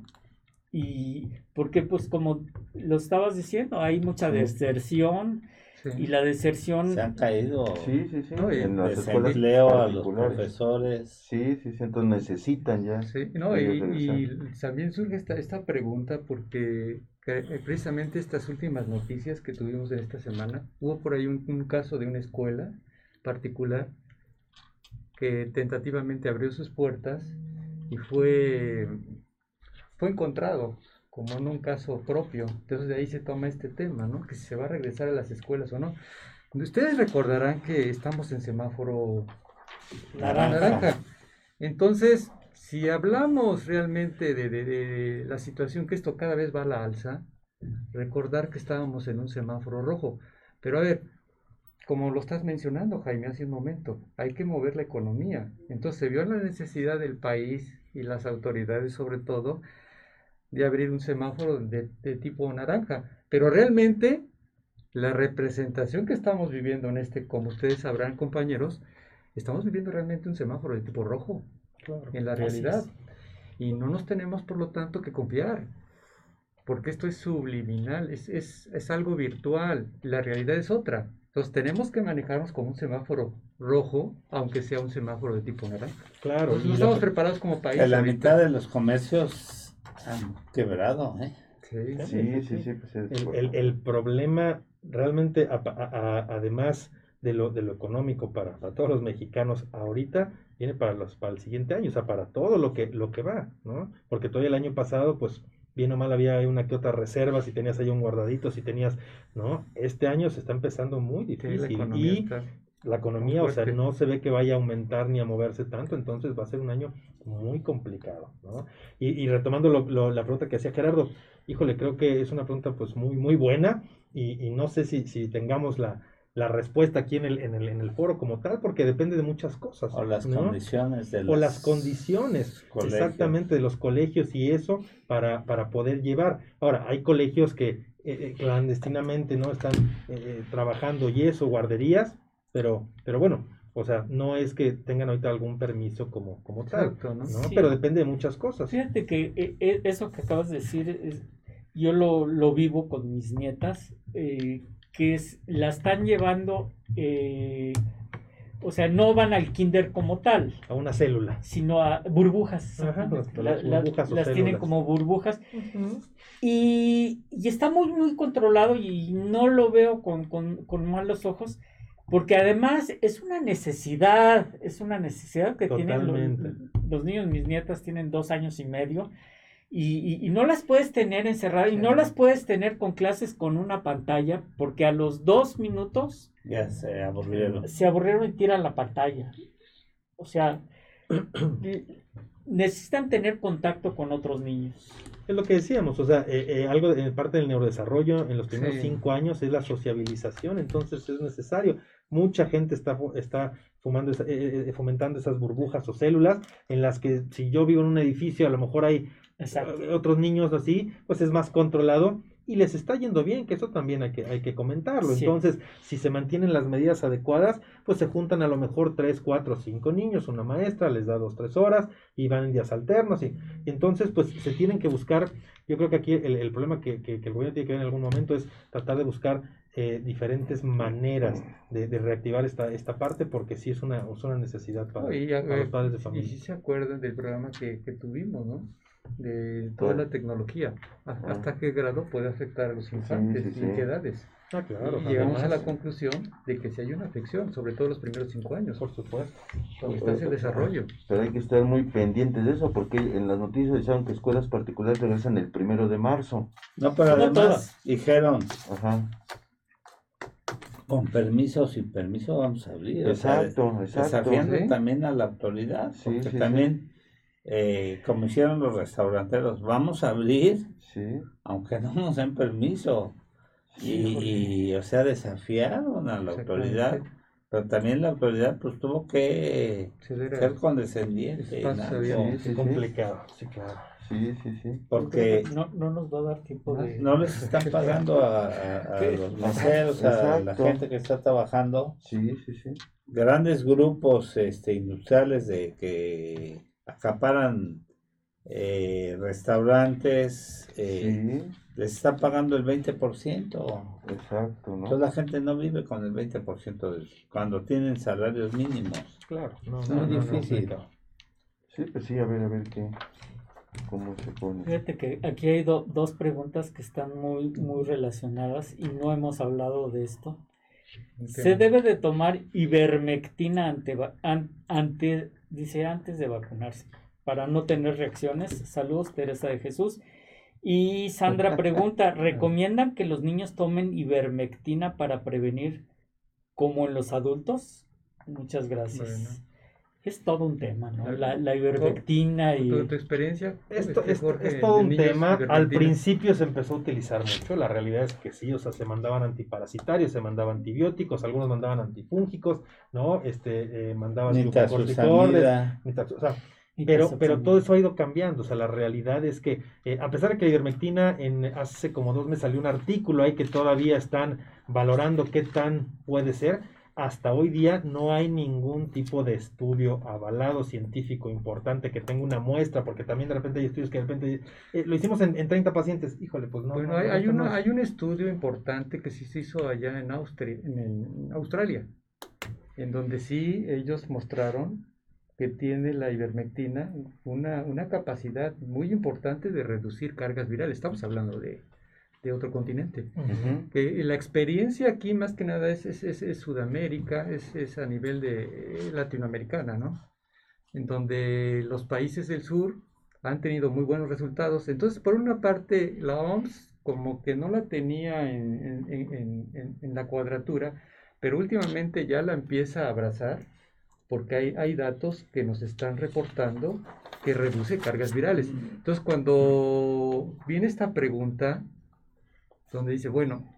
y porque pues como lo estabas diciendo hay mucha Sí. deserción Sí. Y la deserción Se han caído Sí, sí, sí. No, y en las escuelas desempleo a los profesores. Sí, sí, sí, entonces necesitan ya. Sí, no, ellos y, también surge esta, esta pregunta porque que, eh, precisamente estas últimas noticias que tuvimos en esta semana, hubo por ahí un, un caso de una escuela particular que tentativamente abrió sus puertas y fue, fue encontrado como en un caso propio. Entonces de ahí se toma este tema, ¿no? Que si se va a regresar a las escuelas o no. Ustedes recordarán que estamos en semáforo naranja. naranja. Entonces, si hablamos realmente de, de- de la situación que esto cada vez va a la alza, recordar que estábamos en un semáforo rojo. Pero a ver, como lo estás mencionando, Jaime, hace un momento, hay que mover la economía. Entonces se vio la necesidad del país y las autoridades sobre todo de abrir un semáforo de, de tipo naranja. Pero realmente la representación que estamos viviendo en este, como ustedes sabrán, compañeros, estamos viviendo realmente un semáforo de tipo rojo en la realidad. es. Y no nos tenemos, por lo tanto, que confiar. Porque esto es subliminal, es, es, es algo virtual. La realidad es otra. Entonces tenemos que manejarnos como un semáforo rojo, aunque sea un semáforo de tipo naranja. Claro, Entonces, no la- estamos preparados como país. En la ahorita. mitad de los comercios han quebrado, ¿eh? Sí, Sí, sí, sí. Pues es el, el- el problema realmente, a- a- a- además de lo, de lo económico para, para todos los mexicanos ahorita, viene para, los, para el siguiente año, o sea, para todo lo que, lo que va, ¿no? Porque todavía el año pasado, pues, bien o mal había una que otra reserva, si tenías ahí un guardadito, si tenías, ¿no? Este año se está empezando muy Sí, la difícil economía y está- la economía, o sea, no se ve que vaya a aumentar ni a moverse tanto, entonces va a ser un año muy complicado, ¿no? Y, y retomando lo- lo- la pregunta que hacía Gerardo, híjole, creo que es una pregunta pues muy, muy buena y, y no sé si, si tengamos la, la respuesta aquí en el, en, el, en el foro como tal, porque depende de muchas cosas, O las ¿no? condiciones de o las condiciones colegios. exactamente de los colegios y eso para, para poder llevar. Ahora, hay colegios que eh, eh, clandestinamente no están eh, eh, trabajando y eso, guarderías, pero, pero bueno, o sea, no es que tengan ahorita algún permiso como, como tal, Exacto, ¿no? ¿no? Sí. Pero depende de muchas cosas. Fíjate que eh, eh, eso que acabas de decir, es- yo lo, lo vivo con mis nietas, eh, que es, la están llevando, eh, o sea, no van al kinder como tal, A una célula. sino a burbujas. Ajá, las- burbujas tienen como burbujas. Y, y está muy, muy controlado y no lo veo con, con- con malos ojos, porque además es una necesidad, es una necesidad que tienen los, los niños, mis nietas tienen dos años y medio, y, y- y no las puedes tener encerradas, y no las puedes tener con clases con una pantalla, porque a los dos minutos ya se aburrieron. se aburrieron y tiran la pantalla. O sea, [clears throat] necesitan tener contacto con otros niños. Es lo que decíamos, o sea, eh, eh, algo de, en parte del neurodesarrollo en los primeros Sí. cinco años es la sociabilización, entonces es necesario. Mucha gente está, está fumando, esa- eh, eh, fomentando esas burbujas o células en las que si yo vivo en un edificio, a lo mejor hay Exacto. eh, otros niños así, pues es más controlado y les está yendo bien, que eso también hay que, hay que comentarlo. Sí. Entonces, si se mantienen las medidas adecuadas, pues se juntan a lo mejor tres, cuatro, cinco niños, una maestra les da dos, tres horas y van en días alternos. Y, y entonces, pues se tienen que buscar, yo creo que aquí el, el problema que, que- que el gobierno tiene que ver en algún momento es tratar de buscar eh, diferentes maneras de, de reactivar esta, esta parte, porque sí es una, es una necesidad para, No, y, para eh, los padres de y familia. si se acuerdan del programa que, que tuvimos, ¿no? De toda la tecnología. Ah. ¿Hasta qué grado puede afectar a los infantes sí, y sí. en qué edades? Ah, claro. y llegamos a la conclusión de que si hay una afección, sobre todo los primeros cinco años, Por supuesto. está ese desarrollo. Pero hay que estar muy pendientes de eso porque en las noticias decían que escuelas particulares regresan el primero de marzo. No, pero además todas. dijeron, Ajá. con permiso o sin permiso vamos a abrir. o sea, Exacto, exacto. desafiando Sí. también a la autoridad, Sí, porque sí, sí. también, eh, como hicieron los restauranteros, vamos a abrir, Sí. aunque no nos den permiso. Y, y, o sea, desafiaron a la autoridad, pero también la autoridad pues tuvo que ser condescendiente. Sí, complicado, sí, claro. Sí, sí, sí. porque No, no nos va a dar tiempo de... no les están [laughs] pagando a, a- a ¿Qué? los meseros, a la gente que está trabajando. Sí, sí, sí. grandes grupos este, industriales de que acaparan eh, restaurantes, eh, Sí, les están pagando el 20%. exacto, ¿no? Entonces la gente no vive con el 20% de- cuando tienen salarios mínimos. Claro, no, Es no, muy no, no, difícil. Sí, pues sí, a ver, a ver qué, cómo se pone. Fíjate que aquí hay do- dos preguntas que están muy, muy relacionadas y no hemos hablado de esto. Se debe de tomar ivermectina ante, dice antes de vacunarse para no tener reacciones. Saludos, Teresa de Jesús. Y Sandra [laughs] pregunta, ¿recomiendan que los niños tomen ivermectina para prevenir como en los adultos? Muchas gracias. Bueno. Es todo un tema, ¿no? La, la ivermectina y... ¿Tu, tu experiencia? Esto, Jorge, es todo un tema. Al principio se empezó a utilizar mucho. La realidad es que sí, o sea, se mandaban antiparasitarios, se mandaban antibióticos, algunos mandaban antifúngicos, ¿no? Este, eh, mandaban glucocorticoides, o sea, pero, pero todo eso ha ido cambiando. O sea, la realidad es que, eh, a pesar de que la ivermectina, en, hace como dos meses salió un artículo ahí que todavía están valorando qué tan puede ser. Hasta hoy día no hay ningún tipo de estudio avalado científico importante que tenga una muestra, porque también de repente hay estudios que de repente eh, lo hicimos en, en 30 pacientes. Híjole, pues no. Bueno, no, hay, no un estudio importante que sí se hizo allá en, Austria, en Australia, en donde sí ellos mostraron que tiene la ivermectina una, una capacidad muy importante de reducir cargas virales. Estamos hablando de, de otro continente. Que la experiencia aquí más que nada es, es, es- es Sudamérica, es, es a nivel de eh, latinoamericana, ¿no? En donde los países del sur han tenido muy buenos resultados. Entonces, por una parte, la OMS como que no la tenía en, en- en- en- en- en la cuadratura, pero últimamente ya la empieza a abrazar porque hay, hay datos que nos están reportando que reduce cargas virales. Entonces, cuando viene esta pregunta, donde dice, bueno,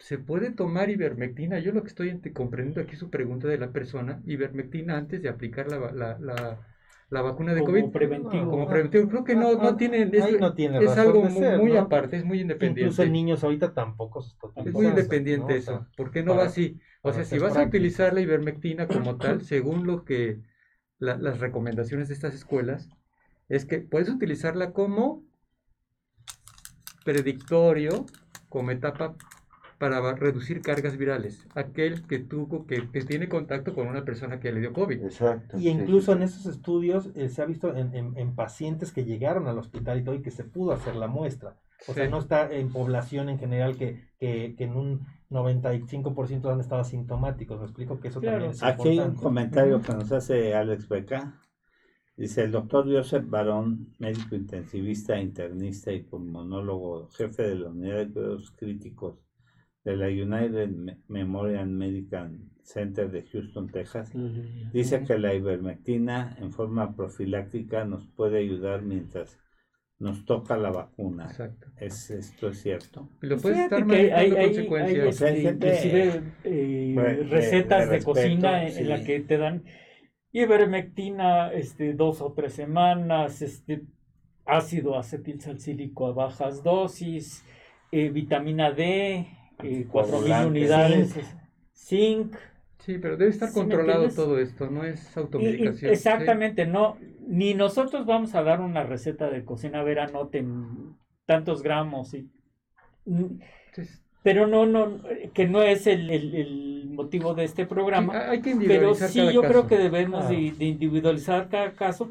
¿se puede tomar ivermectina? Yo lo que estoy comprendiendo aquí su pregunta de la persona, ivermectina antes de aplicar la, la, la- la vacuna de Como COVID. preventivo. Como preventivo. Creo que no, no Ah, tiene, ahí es, no tiene es algo muy, ser, muy ¿no? aparte, es muy independiente. Incluso en niños ahorita tampoco se está Es muy independiente ¿no? O sea, eso. ¿Por qué no para- va así? O sea, si vas a utilizar la ivermectina como tal, [coughs] según lo que la- las recomendaciones de estas escuelas, es que puedes utilizarla como predictorio, como etapa para reducir cargas virales. Aquel que tuvo, que, que tiene contacto con una persona que le dio COVID. Exacto. Y incluso sí, en esos estudios eh, se ha visto en, en- en pacientes que llegaron al hospital y todo y que se pudo hacer la muestra. O sea, no está en población en general que, que, que en un 95% han estado asintomáticos. Me explico que eso Claro. también es Aquí hay un comentario que nos hace Alex Beca. Dice el doctor Joseph Barón, médico intensivista, internista y pulmonólogo, jefe de la unidad de cuidados críticos de la United Me- Memorial Medical Center de Houston, Texas. Dice que la ivermectina en forma profiláctica nos puede ayudar mientras nos toca la vacuna. Exacto. ¿Es, ¿Esto es cierto? Lo puedes estar que hay, manejando hay- hay, consecuencias. O sea, hay este, gente, inclusive eh, de- de- recetas de cocina en, en la que te dan ivermectina este, dos o tres semanas, este, ácido acetilsalicílico a bajas dosis, eh, vitamina D, eh, 4.000 Coagulante. unidades, zinc. Sí, pero debe estar ¿Sí me controlado todo esto, no es y- y- automedicación. exactamente, no, ni nosotros vamos a dar una receta de cocina, a ver, anoten tantos gramos y... Pero no, no, que no es el, el- el motivo de este programa. Sí, hay que Pero individualizar sí, cada yo creo que debemos Ah. de, de individualizar cada caso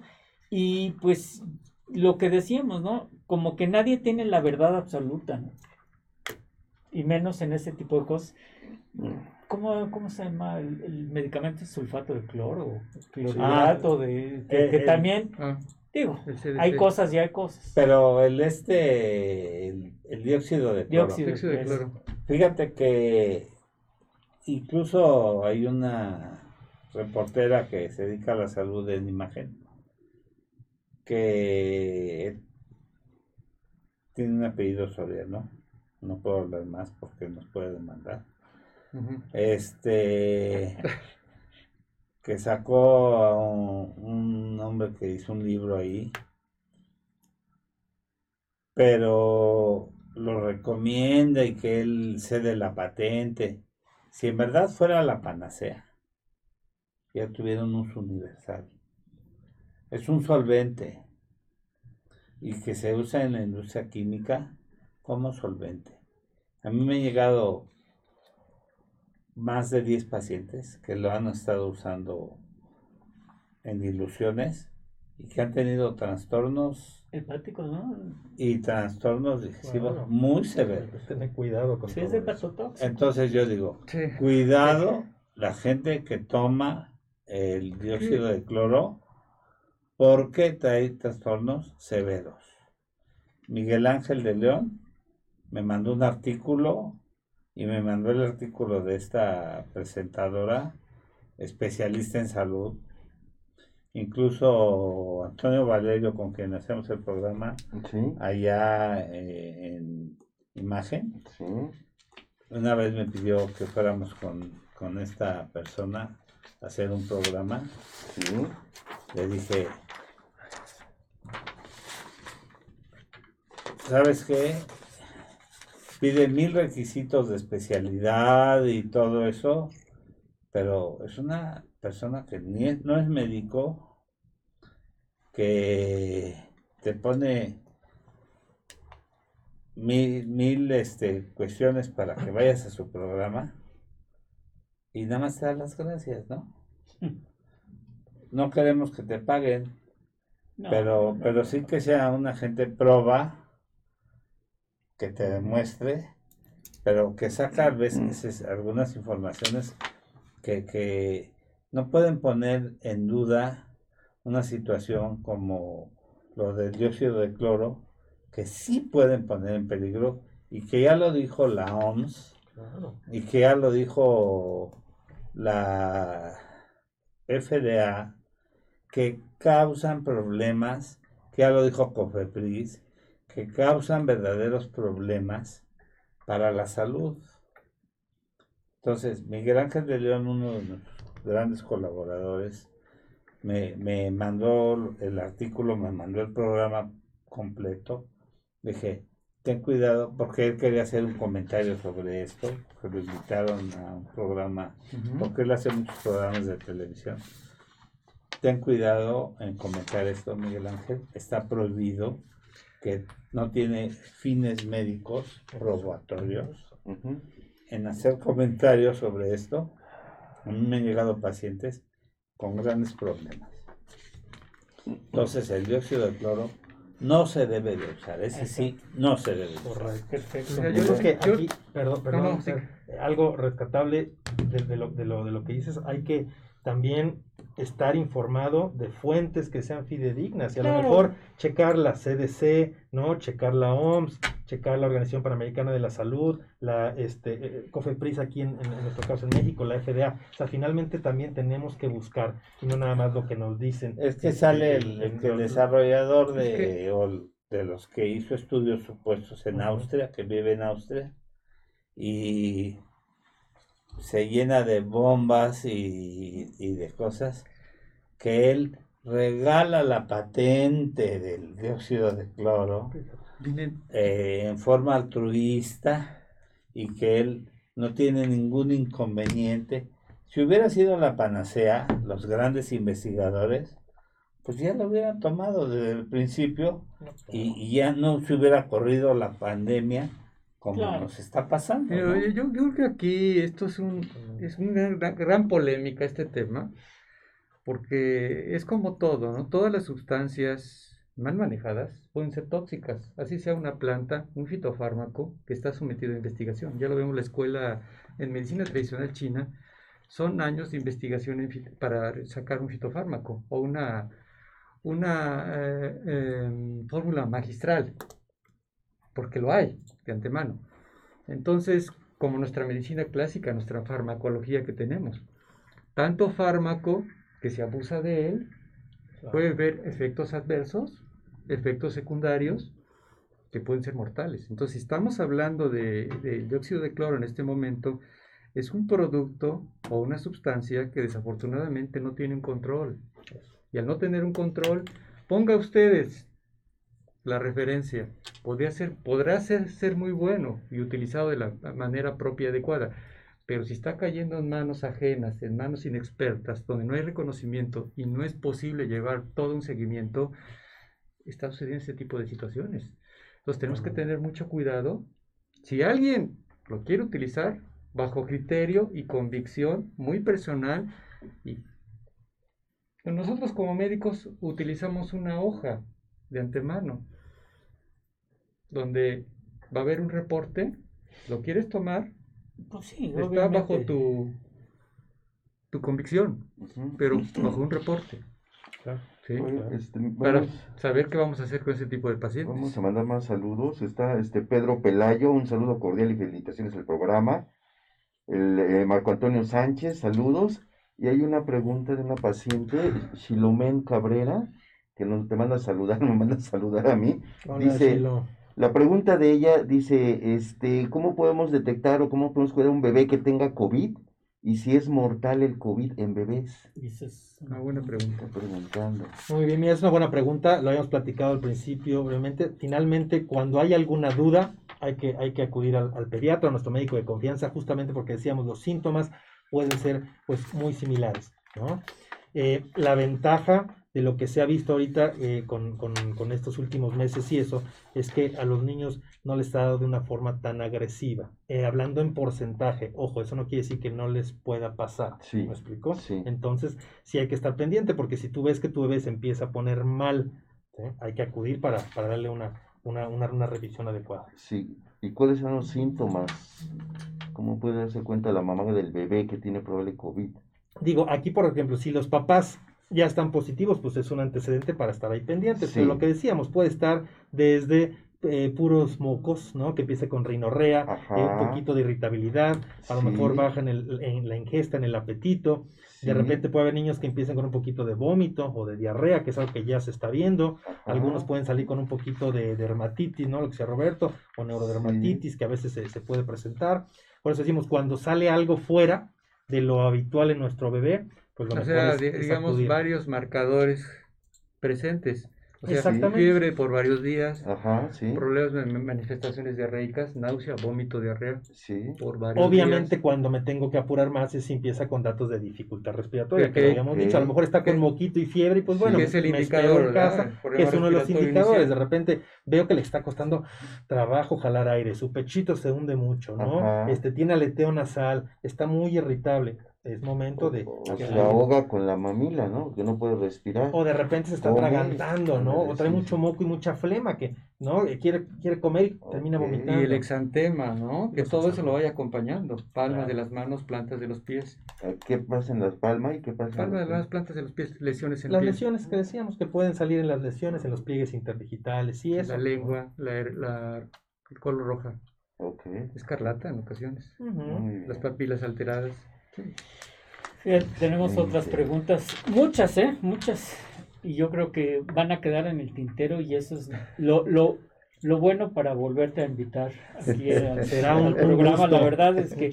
y pues lo que decíamos, ¿no? Como que nadie tiene la verdad absoluta, ¿no? Y menos en ese tipo de cosas. ¿Cómo, cómo se llama el, el medicamento sulfato de cloro? Clorhidrato de... Que, eh, que eh, también, Ah, digo, hay cosas y hay cosas. Pero el este, el, el dióxido de cloro. Dióxido. Dióxido de es- cloro. Fíjate que incluso hay una reportera que se dedica a la salud en imagen que tiene un apellido soriano. No puedo hablar más porque nos puede demandar. Este que sacó a un, hombre que hizo un libro ahí, pero lo recomienda y que él cede la patente. Si en verdad fuera la panacea, ya tuviera un uso universal. Es un solvente y que se usa en la industria química como solvente. A mí me han llegado más de 10 pacientes que lo han estado usando en diluciones y que han tenido trastornos Hepáticos, ¿no? y trastornos digestivos muy severos. tener cuidado con Sí, es. Entonces yo digo, Sí. cuidado la gente que toma el dióxido de cloro porque trae trastornos severos. Miguel Ángel de León me mandó un artículo y me mandó el artículo de esta presentadora especialista en salud. Incluso Antonio Valerio, con quien hacemos el programa Sí, allá eh, en imagen, sí. una vez me pidió que fuéramos con, con esta persona a hacer un programa. Sí, Le dije, ¿sabes qué? Pide mil requisitos de especialidad y todo eso, pero es una persona que ni es- no es médico, que te pone mil, mil este, cuestiones para que vayas a su programa y nada más te da las gracias, ¿no? [laughs] No queremos que te paguen, No, pero, no, pero sí que sea una gente proba que te demuestre, pero que saca a veces es- algunas informaciones que, que no pueden poner en duda una situación como lo del dióxido de cloro, que sí pueden poner en peligro y que ya lo dijo la OMS Claro. y que ya lo dijo la FDA, que causan problemas, que ya lo dijo Cofepris, que causan verdaderos problemas para la salud. Entonces, Miguel Ángel de León, uno de nuestros grandes colaboradores, me, me mandó el artículo, me mandó el programa completo. Dije, ten cuidado, porque él quería hacer un comentario sobre esto, que lo invitaron a un programa porque él hace muchos programas de televisión. Ten cuidado en comentar esto, Miguel Ángel. Está prohibido que no tiene fines médicos probatorios ujú. en hacer comentarios sobre esto. A mí me han llegado pacientes con grandes problemas. Entonces el dióxido de cloro no se debe de usar. Ese sí, no se debe de usar. Correcto. Perfecto. Mira, Yo creo que aquí, perdón, perdón, no, sí. Fer, algo rescatable de, de lo, de, lo, de lo que dices, hay que también estar informado de fuentes que sean fidedignas y a lo mejor checar la CDC, ¿no? Checar la OMS, checar la Organización Panamericana de la Salud, la este, eh, COFEPRIS aquí en, en- en nuestro caso en México, la FDA. O sea, finalmente también tenemos que buscar y no nada más lo que nos dicen. Es que Este, sale el, el el desarrollador de, Es que- o de los que hizo estudios supuestos en. Austria, que vive en Austria, y se llena de bombas y, y de cosas, que él regala la patente del dióxido de cloro eh, en forma altruista y que él no tiene ningún inconveniente. Si hubiera sido la panacea, los grandes investigadores, pues ya lo hubieran tomado desde el principio y, y ya no se hubiera corrido la pandemia como Claro. nos está pasando. Pero ¿no? yo, yo creo que aquí esto es, un, es una gran, gran polémica este tema, porque es como todo, ¿no? Todas las sustancias mal manejadas pueden ser tóxicas, así sea una planta, un fitofármaco que está sometido a investigación. Ya lo vemos en la escuela en medicina tradicional china, son años de investigación en para sacar un fitofármaco o una, una eh, em, fórmula magistral, porque lo hay de antemano. Entonces, como nuestra medicina clásica, nuestra farmacología que tenemos, tanto fármaco que se abusa de él, puede haber efectos adversos, efectos secundarios que pueden ser mortales. Entonces, si estamos hablando de, de dióxido de cloro en este momento, es un producto o una sustancia que desafortunadamente no tiene un control. Y al no tener un control, ponga ustedes la referencia. Podría ser, podrá ser, ser muy bueno y utilizado de la manera propia y adecuada. Pero si está cayendo en manos ajenas, en manos inexpertas, donde no hay reconocimiento y no es posible llevar todo un seguimiento, está sucediendo este tipo de situaciones. Entonces tenemos que tener mucho cuidado. Si alguien lo quiere utilizar bajo criterio y convicción muy personal, y nosotros como médicos utilizamos una hoja de antemano donde va a haber un reporte, lo quieres tomar, Pues sí, está obviamente. bajo tu, tu convicción, pero bajo un reporte. Claro. ¿sí? Oye, este, Para vamos- saber qué vamos a hacer con ese tipo de pacientes. Vamos a mandar más saludos. Está este Pedro Pelayo, un saludo cordial y felicitaciones al programa. El eh, Marco Antonio Sánchez, saludos. Y hay una pregunta de una paciente, Shilomen Cabrera, que nos te manda a saludar, [laughs] me manda a saludar a mí. Hola, Dice-. La pregunta de ella dice, este, ¿cómo podemos detectar o cómo podemos cuidar a un bebé que tenga COVID? Y si es mortal el COVID en bebés. Dices, Una buena pregunta. Preguntando. Muy bien, mira, es una buena pregunta, lo habíamos platicado al principio brevemente. Finalmente, cuando hay alguna duda, hay que, hay que acudir al, al pediatra, a nuestro médico de confianza, justamente porque decíamos los síntomas pueden ser pues muy similares, ¿no? Eh, la ventaja de lo que se ha visto ahorita eh, con, con- con estos últimos meses y eso, es que a los niños no les ha dado de una forma tan agresiva. Eh, hablando en porcentaje, ojo, eso no quiere decir que no les pueda pasar. Sí, ¿Me explico? sí. Entonces, sí hay que estar pendiente porque si tú ves que tu bebé se empieza a poner mal, ¿sí? hay que acudir para, para darle una, una, una, una revisión adecuada. Sí. ¿Y cuáles son los síntomas? ¿Cómo puede darse cuenta la mamá del bebé que tiene probable COVID? Digo, aquí por ejemplo, si los papás ya están positivos, pues es un antecedente para estar ahí pendientes. Pero lo que decíamos, puede estar desde eh, puros mocos, ¿no? Que empiece con rinorrea, eh, un poquito de irritabilidad, a lo Sí. mejor baja en, el- en la ingesta, en el apetito. Sí. De repente puede haber niños que empiecen con un poquito de vómito o de diarrea, que es algo que ya se está viendo. Ajá. Algunos pueden salir con un poquito de dermatitis, ¿no? Lo que sea Roberto, o neurodermatitis, que a veces se, se puede presentar. Por eso decimos, cuando sale algo fuera de lo habitual en nuestro bebé, pues lo O mejor sea, es- di- es digamos, acudir. varios marcadores presentes. O sea, Exactamente. fiebre por varios días, Ajá, sí. problemas de ma- manifestaciones diarreicas, náusea, vómito, diarrea Sí. por varios Obviamente días. cuando me tengo que apurar más es si empieza con datos de dificultad respiratoria, que habíamos dicho, a lo mejor está con Que- moquito y fiebre y pues Sí, bueno, que es el me indicador, en casa, que es uno de los indicadores, de repente veo que le está costando trabajo jalar aire, su pechito se hunde mucho, ¿no? Ajá. Este tiene aleteo nasal, está muy irritable, es momento de O, que se la- ahoga con la mamila, ¿no? Que no puede respirar. o de repente se está Come, atragantando, ¿no? O trae mucho moco y mucha flema que, ¿no? Quiere, quiere comer y termina Ok. Y vomitando. el exantema, ¿no? Que todo eso lo vaya acompañando. Palmas Claro. de las manos, plantas de los pies. ¿Qué pasa en las palmas y qué pasa en Palmas de las pies? plantas de los pies, lesiones en Las piel. lesiones que decíamos que pueden salir en las lesiones, en los pliegues interdigitales y eso. La lengua, la, la color roja, Ok. escarlata en ocasiones. Muy bien. Las papilas alteradas. Tenemos Sí, otras sí. preguntas, muchas, ¿eh? Muchas. Y yo creo que van a quedar en el tintero y eso es lo, lo, lo bueno para volverte a invitar aquí al, [laughs] Será un, un programa. gusto. La verdad es que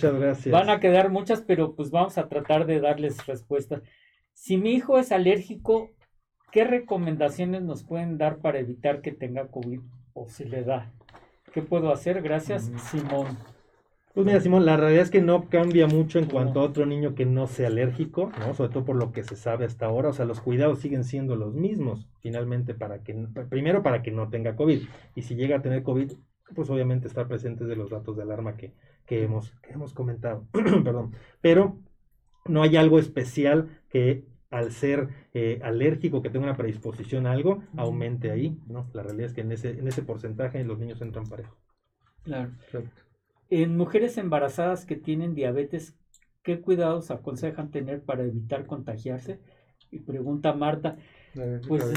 van a quedar muchas, pero pues vamos a tratar de darles respuestas. Si mi hijo es alérgico, ¿qué recomendaciones nos pueden dar para evitar que tenga COVID? o si le da. ¿Qué puedo hacer? Gracias, Simón. Pues mira, Simón, la realidad es que no cambia mucho en cuanto a otro niño que no sea alérgico, ¿no? Sobre todo por lo que se sabe hasta ahora. O sea, los cuidados siguen siendo los mismos, finalmente, para que, primero para que no tenga COVID. Y si llega a tener COVID, pues obviamente estar presentes de los datos de alarma que, que hemos, que hemos comentado. [clears throat] Perdón. Pero no hay algo especial que al ser eh, alérgico, que tenga una predisposición a algo, aumente ahí, ¿no? La realidad es que en ese, en ese porcentaje los niños entran parejo. Claro. En mujeres embarazadas que tienen diabetes, ¿qué cuidados aconsejan tener para evitar contagiarse? Y pregunta Marta. Pues,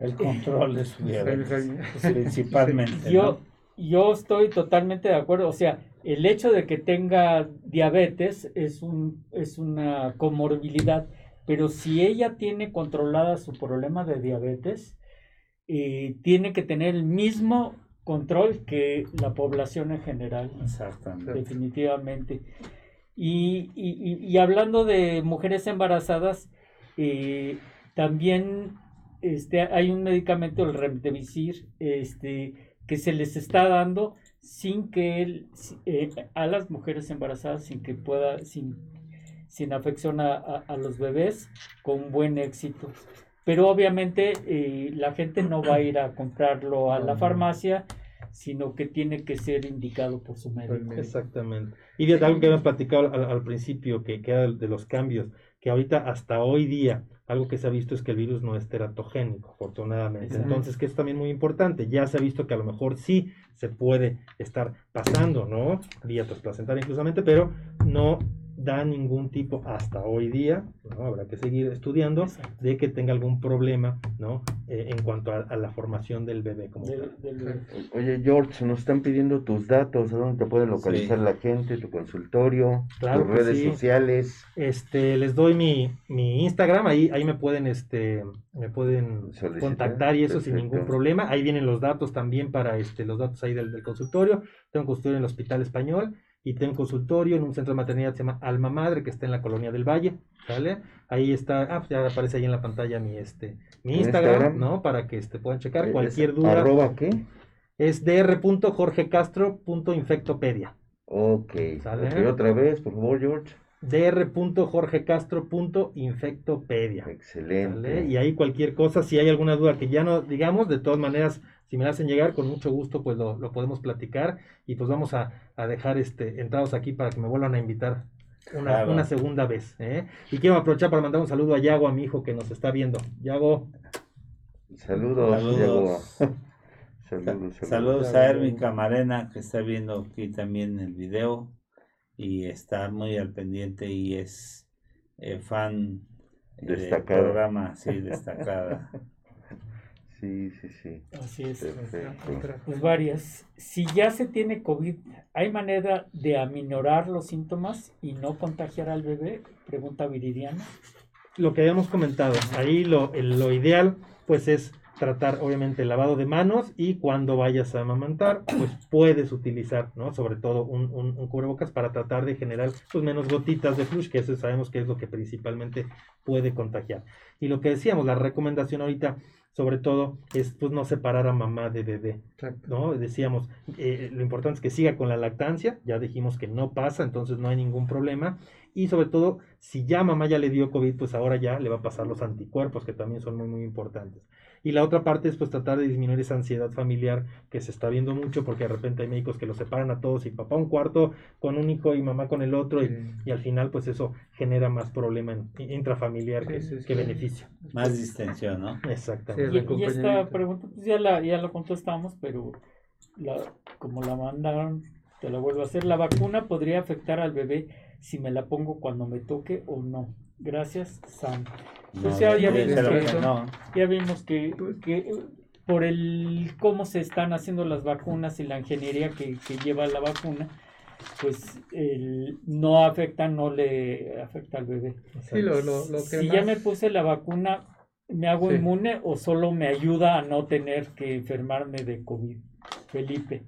el control de [laughs] su diabetes, principalmente. Yo, yo estoy totalmente de acuerdo. O sea, el hecho de que tenga diabetes es, un, es una comorbilidad pero si ella tiene controlada su problema de diabetes, eh, tiene que tener el mismo control que la población en general. Exactamente. Definitivamente. Y, hablando de mujeres embarazadas, eh, también este, hay un medicamento, el Remdesivir, este, que se les está dando sin que él, eh, a las mujeres embarazadas, sin que pueda, sin sin afección a, los bebés con buen éxito. Pero obviamente eh, la gente no va a ir a comprarlo a la farmacia, sino que tiene que ser indicado por su médico. Exactamente. Y de algo que hemos platicado al, principio, que queda de los cambios, que ahorita hasta hoy día, algo que se ha visto es que el virus no es teratogénico, afortunadamente. Entonces, que es también muy importante. Ya se ha visto que a lo mejor sí se puede estar pasando, ¿no? Vía trasplacentaria inclusamente, pero no da ningún tipo hasta hoy día, ¿no? habrá que seguir estudiando, de que tenga algún problema ¿no? Eh, en cuanto a, la formación del bebé. Como Oye, George, nos están pidiendo tus datos, ¿a dónde te puede localizar la gente, tu consultorio, tus redes sociales? Este, les doy mi, mi, Instagram, ahí, ahí me pueden, este, me pueden contactar y eso sin ningún problema. Ahí vienen los datos también para este, los datos ahí del, del consultorio. Tengo un consultorio en el Hospital Español y tengo un consultorio en un centro de maternidad que se llama Alma Madre, que está en la colonia del Valle, ¿sale? Ahí está, ah, pues ya aparece ahí en la pantalla mi, este, mi Instagram, ¿no? Para que este, puedan checar cualquier duda. ¿Arroba qué? Es dr.jorgecastro.infectopedia. Ok. ¿Sale? otra vez, por favor, George dr.jorgecastro.infectopedia. Excelente. Y ahí cualquier cosa, si hay alguna duda que ya no digamos, de todas maneras si me la hacen llegar, con mucho gusto, pues lo, podemos platicar y pues vamos a, dejar este, entrados aquí para que me vuelvan a invitar una, segunda vez. ¿eh? Y quiero aprovechar para mandar un saludo a Yago, a mi hijo que nos está viendo. Yago. Saludos, saludos. [laughs] saludos, saludos, a Erwin Camarena que está viendo aquí también el video y está muy al pendiente y es eh, fan eh, del programa, sí, [laughs] destacada. Sí, sí, sí. Así es. Pues varias. Si ya se tiene COVID, ¿hay manera de aminorar los síntomas y no contagiar al bebé? Pregunta Viridiana. Lo que habíamos comentado, ahí lo, lo ideal pues es tratar obviamente el lavado de manos y cuando vayas a amamantar, pues puedes utilizar, ¿no? Sobre todo un, un, cubrebocas para tratar de generar pues menos gotitas de flush, que eso sabemos que es lo que principalmente puede contagiar. Y lo que decíamos, la recomendación ahorita sobre todo es pues no separar a mamá de bebé, ¿no? Decíamos, eh, lo importante es que siga con la lactancia, ya dijimos que no pasa, entonces no hay ningún problema, y sobre todo, si ya mamá ya le dio COVID, pues ahora ya le va a pasar los anticuerpos, que también son muy, muy importantes. Y la otra parte es pues tratar de disminuir esa ansiedad familiar que se está viendo mucho porque de repente hay médicos que los separan a todos y papá un cuarto con un hijo y mamá con el otro y, al final pues eso genera más problema intrafamiliar que, que beneficio. Más distensión, ¿no? Exactamente. y, esta pregunta pues ya la, ya la contestamos, pero la, como la mandaron, te la vuelvo a hacer. ¿La vacuna podría afectar al bebé si me la pongo cuando me toque o no? Gracias, Sam. Pues ya, vimos que, que, por el cómo se están haciendo las vacunas y la ingeniería que, lleva la vacuna, pues el, no afecta, no le afecta al bebé. si ya me puse la vacuna, ¿me hago inmune o solo me ayuda a no tener que enfermarme de COVID? Felipe.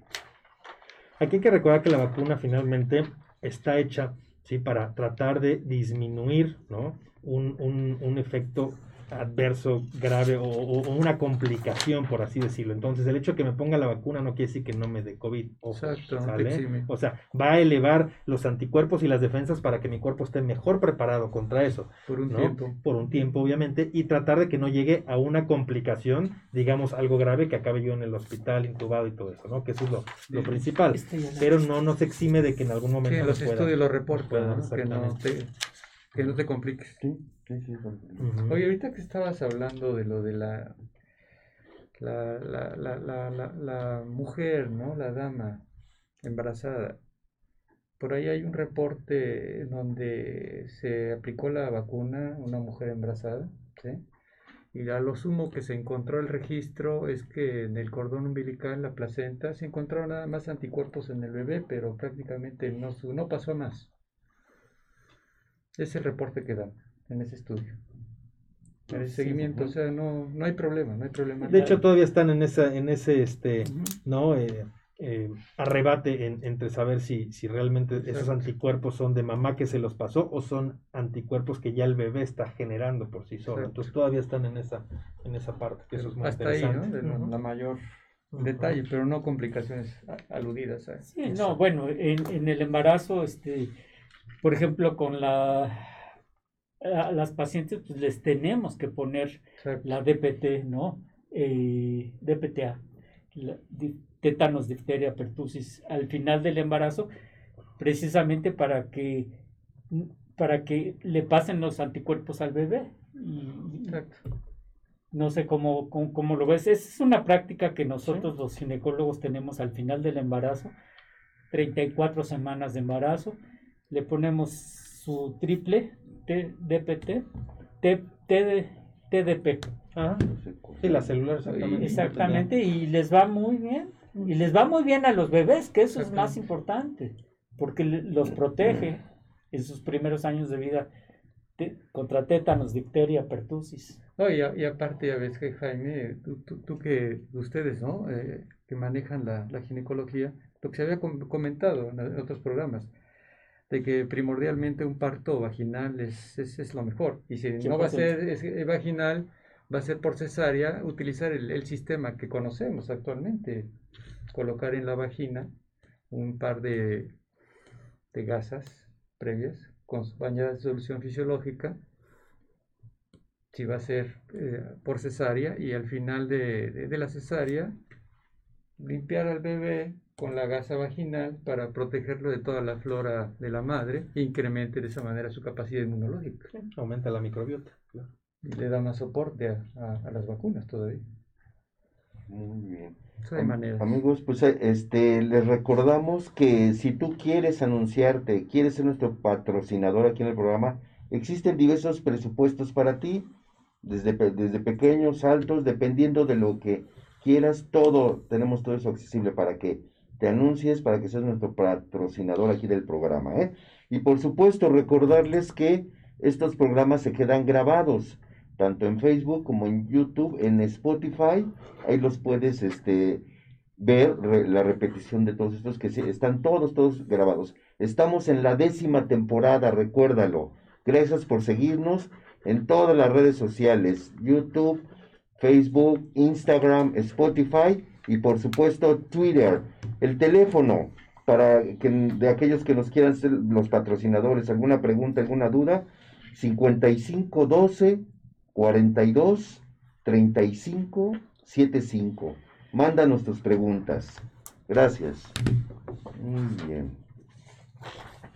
Aquí hay que recordar que la vacuna finalmente está hecha ¿sí? para tratar de disminuir ¿no? Un, un, un efecto adverso grave o, o- o una complicación, por así decirlo. Entonces, el hecho de que me ponga la vacuna no quiere decir que no me dé COVID. ojo, Exacto, no te ¿sale? exime. O sea, va a elevar los anticuerpos y las defensas para que mi cuerpo esté mejor preparado contra eso. Por un ¿no? tiempo. Por un tiempo, obviamente, y tratar de que no llegue a una complicación, digamos, algo grave que acabe yo en el hospital intubado y todo eso, ¿no? Que eso es lo, principal. Pero no nos exime de que en algún momento nos los pueda- estudios lo reportan, pueda- ¿no? que, no exactamente. te, que no te compliques. Sí, sí, sí. Oye, ahorita que estabas hablando de lo de la, la, la, la, la, la, la mujer, ¿no? La dama embarazada. Por ahí hay un reporte donde se aplicó la vacuna a una mujer embarazada, ¿sí? Y a lo sumo que se encontró el registro es que en el cordón umbilical, la placenta, se encontraron nada más anticuerpos en el bebé, pero prácticamente no, no pasó a más. Es el reporte que dan en ese estudio. En ese Sí, seguimiento, o sea, no, no hay problema, no hay problema. De hecho, todavía están en esa, en ese, este. ¿no? Eh, eh, arrebate en- entre saber si, si realmente esos anticuerpos son de mamá que se los pasó o son anticuerpos que ya el bebé está generando por sí solo. Exacto. Entonces todavía están en esa, en esa parte, que eso es muy Hasta ahí, ¿no? interesante. De la, mayor detalle, pero no complicaciones aludidas a Sí, no, bueno, en, en el embarazo, este, por ejemplo, con la a las pacientes, pues les tenemos que poner Exacto. la DPT, ¿no? Eh, DPTA, la di- tétanos, difteria, pertusis, al final del embarazo, precisamente para que para que le pasen los anticuerpos al bebé. Y, Exacto. no sé cómo, cómo, cómo lo ves. Es una práctica que nosotros los ginecólogos tenemos al final del embarazo, 34 semanas de embarazo. Le ponemos su triple T- DPT, T, TD TDP. Ajá. Cómo. Sí, la celular exactamente. Exactamente, y les va muy bien. Y les va muy bien a los bebés, que eso es más importante, porque los protege en sus primeros años de vida contra tétanos, difteria, pertusis. No, y, a- y aparte, ya ves que Jaime, tú, tú- tú que, ustedes, ¿no? Eh, que manejan la, la ginecología, lo que se había com- comentado en, en otros programas, de que primordialmente un parto vaginal es, es, es lo mejor. Y si no va a 100%. ser es- vaginal, va a ser por cesárea, utilizar el, el sistema que conocemos actualmente, colocar en la vagina un par de, de gasas previas, con, bañadas de solución fisiológica, si va a ser eh, por cesárea y al final de, de- de la cesárea limpiar al bebé con la gasa vaginal para protegerlo de toda la flora de la madre e incremente de esa manera su capacidad inmunológica Aumenta la microbiota. claro. y le da más soporte a, a- a las vacunas todavía. Muy bien. Maneras. Amigos, pues eh, este, les recordamos que si tú quieres anunciarte, quieres ser nuestro patrocinador aquí en el programa, existen diversos presupuestos para ti, desde, pe- desde pequeños, altos, dependiendo de lo que quieras, todo, tenemos todo eso accesible para que te anuncies, para que seas nuestro patrocinador aquí del programa, ¿eh? Y por supuesto, recordarles que estos programas se quedan grabados, tanto en Facebook como en YouTube, en Spotify, ahí los puedes este, ver la repetición de todos estos que sí, están todos, todos grabados. Estamos en la décima temporada, recuérdalo. Gracias por seguirnos en todas las redes sociales, YouTube, Facebook, Instagram, Spotify y por supuesto Twitter. El teléfono para que de aquellos que nos quieran ser los patrocinadores, alguna pregunta, alguna duda, 5512 42 35 75. Mándanos tus preguntas. Gracias. Muy bien.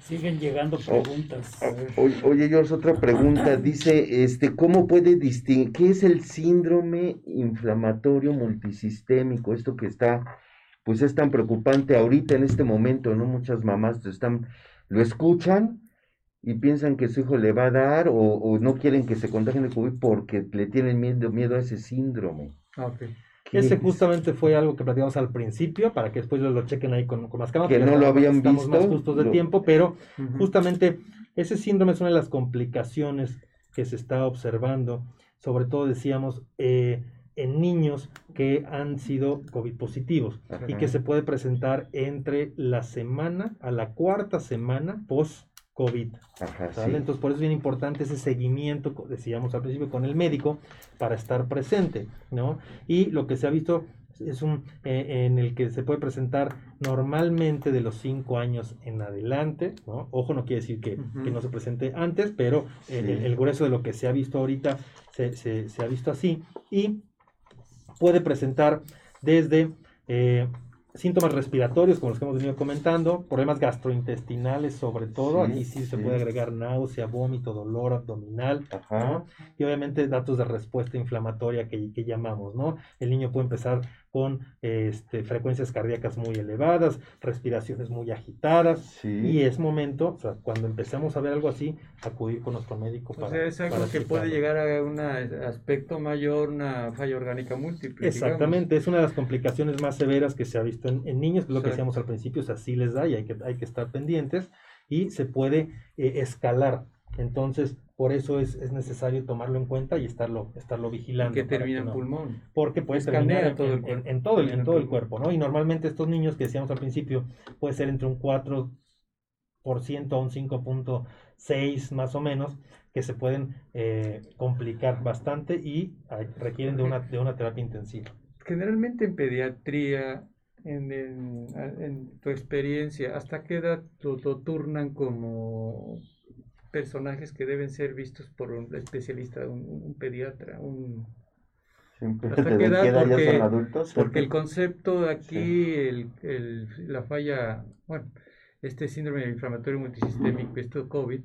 Siguen llegando preguntas. Ah, Oye, oye, George, otra pregunta. Dice, este, ¿cómo puede distinguir qué es el síndrome inflamatorio multisistémico? Esto que está, pues es tan preocupante ahorita en este momento, ¿no? Muchas mamás están, lo escuchan y piensan que su hijo le va a dar o, o no quieren que se contagien de COVID porque le tienen miedo, miedo a ese síndrome. Ah, ok. ¿Qué Ese es? justamente fue algo que platicamos al principio, para que después lo, lo chequen ahí con, con más calma. Que no lo estamos- habían estamos más visto, justos de lo- tiempo, pero. Justamente ese síndrome es una de las complicaciones que se está observando, sobre todo decíamos eh, en niños que han sido COVID positivos y que se puede presentar entre la semana a la cuarta semana post COVID. Ajá, ¿sale? sí. Entonces, por eso es bien importante ese seguimiento, decíamos al principio, con el médico para estar presente, ¿no? Y lo que se ha visto es un eh, en el que se puede presentar normalmente de los 5 años en adelante, ¿no? Ojo, no quiere decir que, no se presente antes, pero eh, Sí. el, el grueso de lo que se ha visto ahorita se, se- se ha visto así y puede presentar desde eh, síntomas respiratorios, como los que hemos venido comentando, problemas gastrointestinales sobre todo, Sí, aquí sí se puede agregar náusea, vómito, dolor abdominal, Ajá. ¿no? y obviamente datos de respuesta inflamatoria que, que llamamos, ¿no? El niño puede empezar con este, frecuencias cardíacas muy elevadas, respiraciones muy agitadas, Sí. y es momento, o sea, cuando empecemos a ver algo así, acudir con nuestro médico O para sea, es algo que puede llegar a un aspecto mayor, una falla orgánica múltiple. Exactamente, es una de las complicaciones más severas que se ha visto en, en niños, lo que decíamos al principio, o sea, sí les da y hay que, hay que estar pendientes y se puede eh, escalar. Entonces, por eso es, es necesario tomarlo en cuenta y estarlo, estarlo vigilando. que para termina en no- pulmón. Porque puede terminar en, todo el en- cuerpo. en todo el, en Termina todo el en cuerpo, ¿no? Y normalmente estos niños que decíamos al principio puede ser entre un 4% a un 5.6 más o menos, que se pueden eh, complicar bastante y requieren de una, de una terapia intensiva. Generalmente en pediatría, en, en- en tu experiencia, ¿hasta qué edad lo, lo turnan como personajes que deben ser vistos por un especialista, un, un pediatra? Un... Siempre ¿Hasta ¿Desde qué edad? ya Porque- son adultos? Porque el concepto de aquí, el, el- la falla, bueno, este síndrome inflamatorio multisistémico, esto COVID,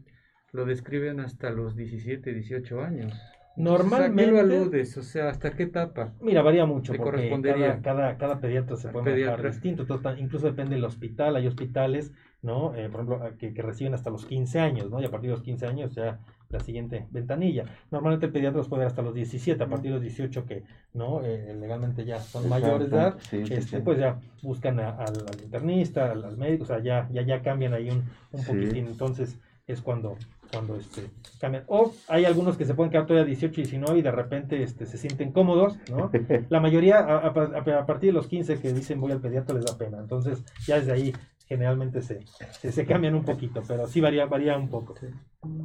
lo describen hasta los 17, 18 años. ¿A qué Normalmente- lo aludes? O sea, ¿hasta qué etapa? Mira, varía mucho Te porque correspondería. cada, cada, cada pediatra se puede manejar distinto, entonces, incluso depende del hospital, hay hospitales, ¿no? Eh, por ejemplo, que, que reciben hasta los 15 años, ¿no? Y a partir de los 15 años ya la siguiente ventanilla. Normalmente el pediatra los puede dar hasta los 17, a partir de los 18 que, ¿no? Eh, legalmente ya son Exacto, mayores de edad, sí, este, sí. pues ya buscan a- al, al internista, al, al médico, o sea, ya, ya, ya cambian ahí un, un Sí. poquitín, entonces es cuando, cuando este, cambian. O hay algunos que se pueden quedar todavía 18, 19 y de repente este, se sienten cómodos, ¿no? [laughs] La mayoría a, a- a- a partir de los 15 que dicen voy al pediatra les da pena, entonces ya desde ahí generalmente se, se, se cambian un poquito, pero sí varía, varía un poco.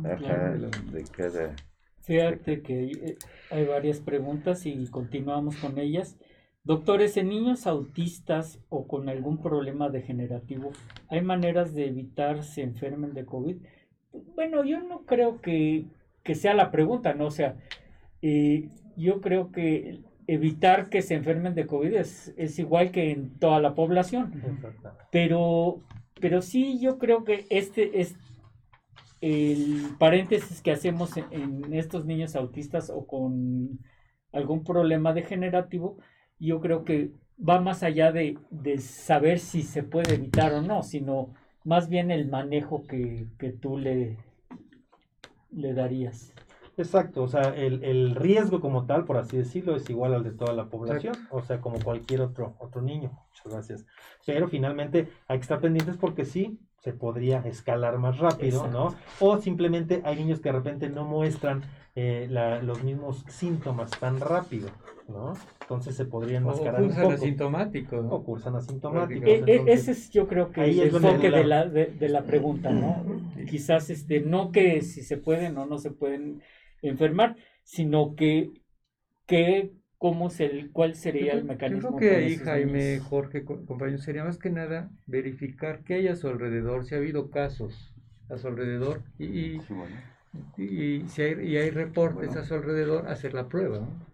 Ajá, de cada... Fíjate que eh, hay varias preguntas y continuamos con ellas. Doctores, en niños autistas o con algún problema degenerativo, ¿hay maneras de evitar se enfermen de COVID? Bueno, yo no creo que, que sea la pregunta, ¿no? O sea, eh, yo creo que evitar que se enfermen de COVID es, es igual que en toda la población. Pero, pero sí, yo creo que este es el paréntesis que hacemos en, en estos niños autistas o con algún problema degenerativo, yo creo que va más allá de, de saber si se puede evitar o no, sino más bien el manejo que, que tú le, le darías. Exacto, o sea, el, el riesgo como tal, por así decirlo, es igual al de toda la población, o sea, como cualquier otro, otro niño. Muchas gracias. Pero finalmente hay que estar pendientes porque sí, se podría escalar más rápido, ¿no? O simplemente hay niños que de repente no muestran eh, la- los mismos síntomas tan rápido, ¿no? Entonces se podría O enmascarar un cursan poco. asintomático, ¿no? O cursan asintomáticos. E- e- entonces- ese es yo creo que ahí el enfoque de la, de, de la pregunta, ¿no? Quizás este, no que si se pueden o no se pueden enfermar, sino que, que cómo se, cuál sería el mecanismo. Yo creo que ahí, Jaime, niños. Jorge, co- compañeros, sería más que nada verificar qué hay a su alrededor, si ha habido casos a su alrededor y, y- Sí, bueno. y si hay, y hay reportes Bueno. a su alrededor, hacer la prueba, ¿no?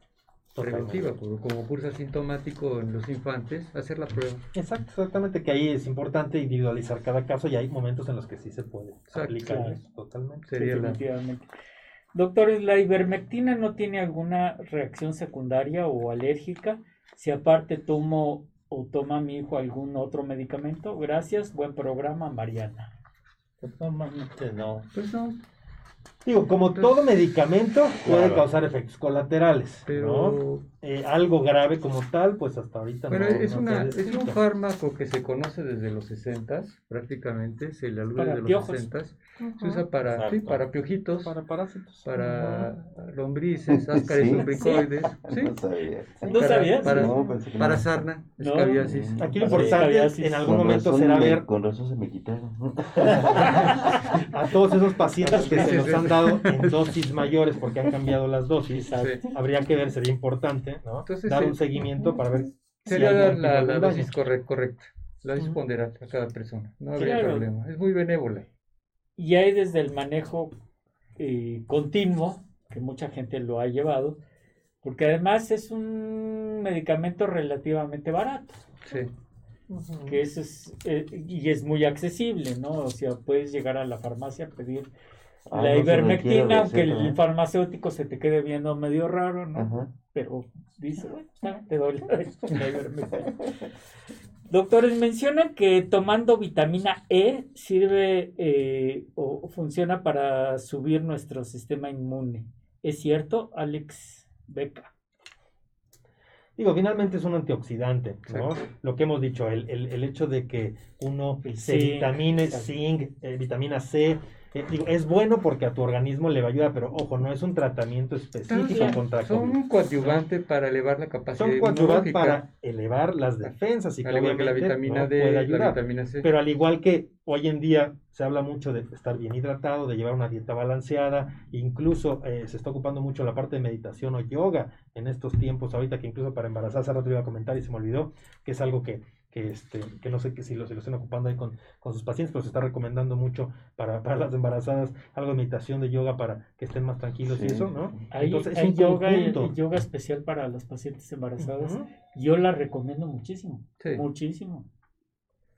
Preventiva, como, curso asintomático en los infantes, hacer la prueba. Exacto, exactamente, que ahí es importante individualizar cada caso y hay momentos en los que sí se puede Exacto. aplicar eso, totalmente. Sería la... Doctores, ¿la ivermectina no tiene alguna reacción secundaria o alérgica? Si aparte tomo o toma mi hijo algún otro medicamento, gracias, buen programa, Mariana. Normalmente no. Pues no, Digo, como todo medicamento puede Claro. causar efectos colaterales, ¿no? pero... Eh, algo grave como tal, pues hasta ahorita Bueno, no, es, no una, es un fármaco que se conoce desde los 60 prácticamente, se le alude desde los piojos. 60 Se usa para, sí, para piojitos, para parásitos. para lombrices, [laughs] áscares Sí. lumbricoides, sí, No sabía. ¿No para- sabías? Para, No, pensé que para no. sarna, No. escabiasis. Aquí lo importante en algún Con momento será me- ver Con razón se me quitaron. [laughs] a todos esos pacientes que se los han dado [laughs] en dosis mayores porque han cambiado las dosis. Sí. Habría que ver, sería importante, ¿no? Entonces, Dar sí. un seguimiento para ver si Sería hay la, la, la dosis corre- correcta, la dosis ponderal a cada persona. No habría Claro. problema. Es muy benévola. Y hay desde el manejo eh, continuo, que mucha gente lo ha llevado, porque además es un medicamento relativamente barato, Sí. que es, eh, y es muy accesible, ¿no? O sea, puedes llegar a la farmacia a pedir Ah, la no se ivermectina, aunque el farmacéutico se te quede viendo medio raro, ¿no? Ajá. pero dice, bueno, te doy la, ivermectina. Doctores, mencionan que tomando vitamina E sirve eh, o o funciona para subir nuestro sistema inmune. ¿Es cierto, Alex Beca? Digo, finalmente es un antioxidante, ¿no? Exacto. Lo que hemos dicho, el, el- el hecho de que uno se zinc, vitamine, zinc, eh, vitamina C, eh, digo, es bueno porque a tu organismo le va a ayudar, pero ojo, no es un tratamiento específico Son- contra Son COVID. un coadyuvante para elevar la capacidad Son coadyuvantes inmunológica. para elevar las defensas y al igual que la vitamina ¿no? D, puede la ayudar. vitamina C. Pero al igual que hoy en día se habla mucho de estar bien hidratado, de llevar una dieta balanceada, incluso eh, se está ocupando mucho la parte de meditación o yoga en estos tiempos, ahorita que incluso para embarazadas, hace rato iba a comentar y se me olvidó, que es algo que, que, este, que no sé que si lo, si lo están ocupando ahí con, con sus pacientes, pero se está recomendando mucho para, para las embarazadas, algo de meditación, de yoga para que estén más tranquilos y eso, ¿no? Hay, Entonces es hay un yoga, conjunto. yoga especial para las pacientes embarazadas. Yo la recomiendo muchísimo, Sí. muchísimo.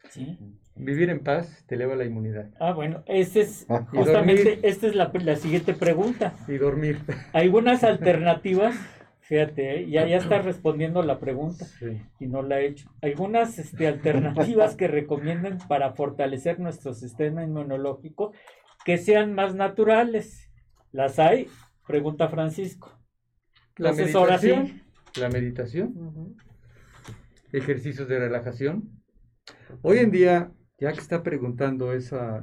¿Sí? Vivir en paz te eleva la inmunidad. Ah, bueno, este es justamente, esta es la, la siguiente pregunta. Y dormir. Algunas alternativas, fíjate, ¿eh? ya, ya está respondiendo la pregunta Sí. y no la he hecho. Algunas este, alternativas que recomienden para fortalecer nuestro sistema inmunológico que sean más naturales. ¿Las hay? Pregunta Francisco. La Entonces, meditación. La meditación. Ejercicios de relajación. Hoy en día, ya que está preguntando esa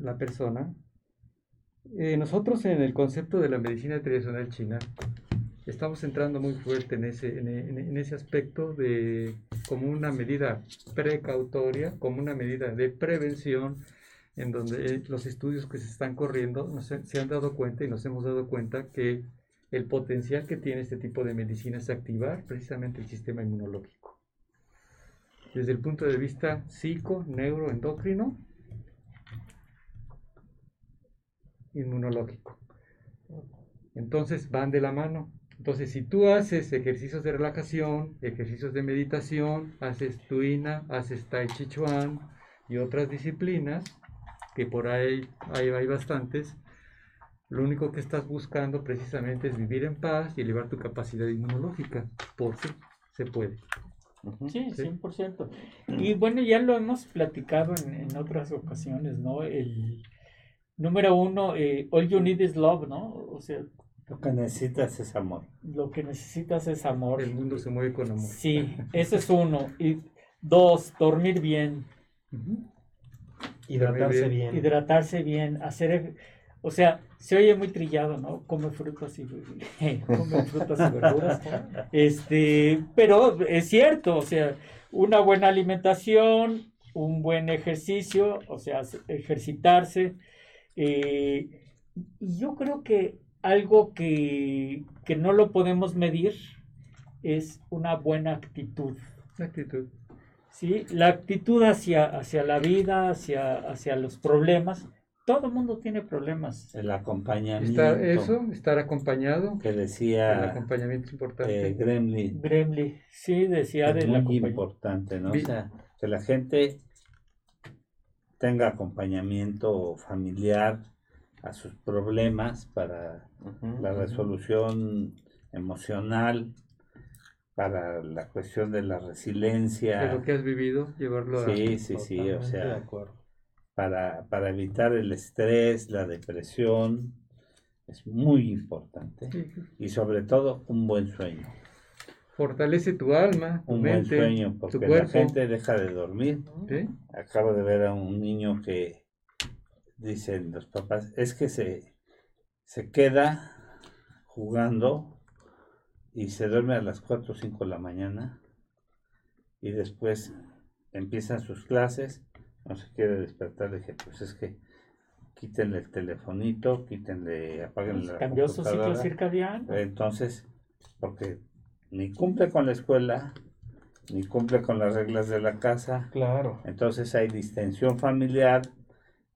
la persona, eh, nosotros en el concepto de la medicina tradicional china estamos entrando muy fuerte en ese, en, ese aspecto de como una medida precautoria, como una medida de prevención, en donde eh, los estudios que se están corriendo nos, se se han dado cuenta y nos hemos dado cuenta que el potencial que tiene este tipo de medicina es activar precisamente el sistema inmunológico. Desde el punto de vista psico, neuroendocrino, inmunológico. Entonces van de la mano. Entonces, si tú haces ejercicios de relajación, ejercicios de meditación, haces tuina, haces tai chi chuan y otras disciplinas, que por ahí hay, hay bastantes, lo único que estás buscando precisamente es vivir en paz y elevar tu capacidad inmunológica, porque se puede. Sí. 100%. Y bueno, ya lo hemos platicado en, en otras ocasiones, ¿no? El número uno, eh, all you need is love, ¿no? O sea, Lo que necesitas es amor. lo que necesitas es amor. El mundo se mueve con amor. Sí, ese es uno. Y dos, dormir bien. Hidratarse bien. hidratarse bien, hacer, o sea, se oye muy trillado, ¿no? Come frutas y [laughs] come frutas y verduras. Este, pero es cierto, o sea, una buena alimentación, un buen ejercicio, o sea, ejercitarse. eh, y yo creo que algo que, que no lo podemos medir es una buena actitud. Actitud. ¿sí? La actitud hacia, hacia la vida, hacia, hacia los problemas. Todo el mundo tiene problemas. El acompañamiento Estar, eso, estar acompañado. que El decía acompañamiento es importante. eh, Gremlin. Gremlin, sí, decía es de la muy importante, ¿no? O Vi- sea, que la gente tenga acompañamiento familiar a sus problemas para la resolución emocional, para la cuestión de la de resiliencia, lo que has vivido, llevarlo a... sí, sí, sí, o de sea, acuerdo. para, para evitar el estrés, la depresión, es muy importante. Sí, sí. Y sobre todo, un buen sueño. Fortalece tu alma, tu Un buen sueño, tu porque la gente deja de dormir. ¿sí? Acabo de ver a un niño que dicen los papás, es que se, se queda jugando y se duerme a las 4 o 5 de la mañana y después empiezan sus clases, no se quiere despertar, dije, pues es que quítenle el telefonito, quítenle, apaguen la Cambió su ciclo circadiano. Entonces, porque ni cumple con la escuela, ni cumple con las reglas de la casa, Claro. entonces hay distensión familiar,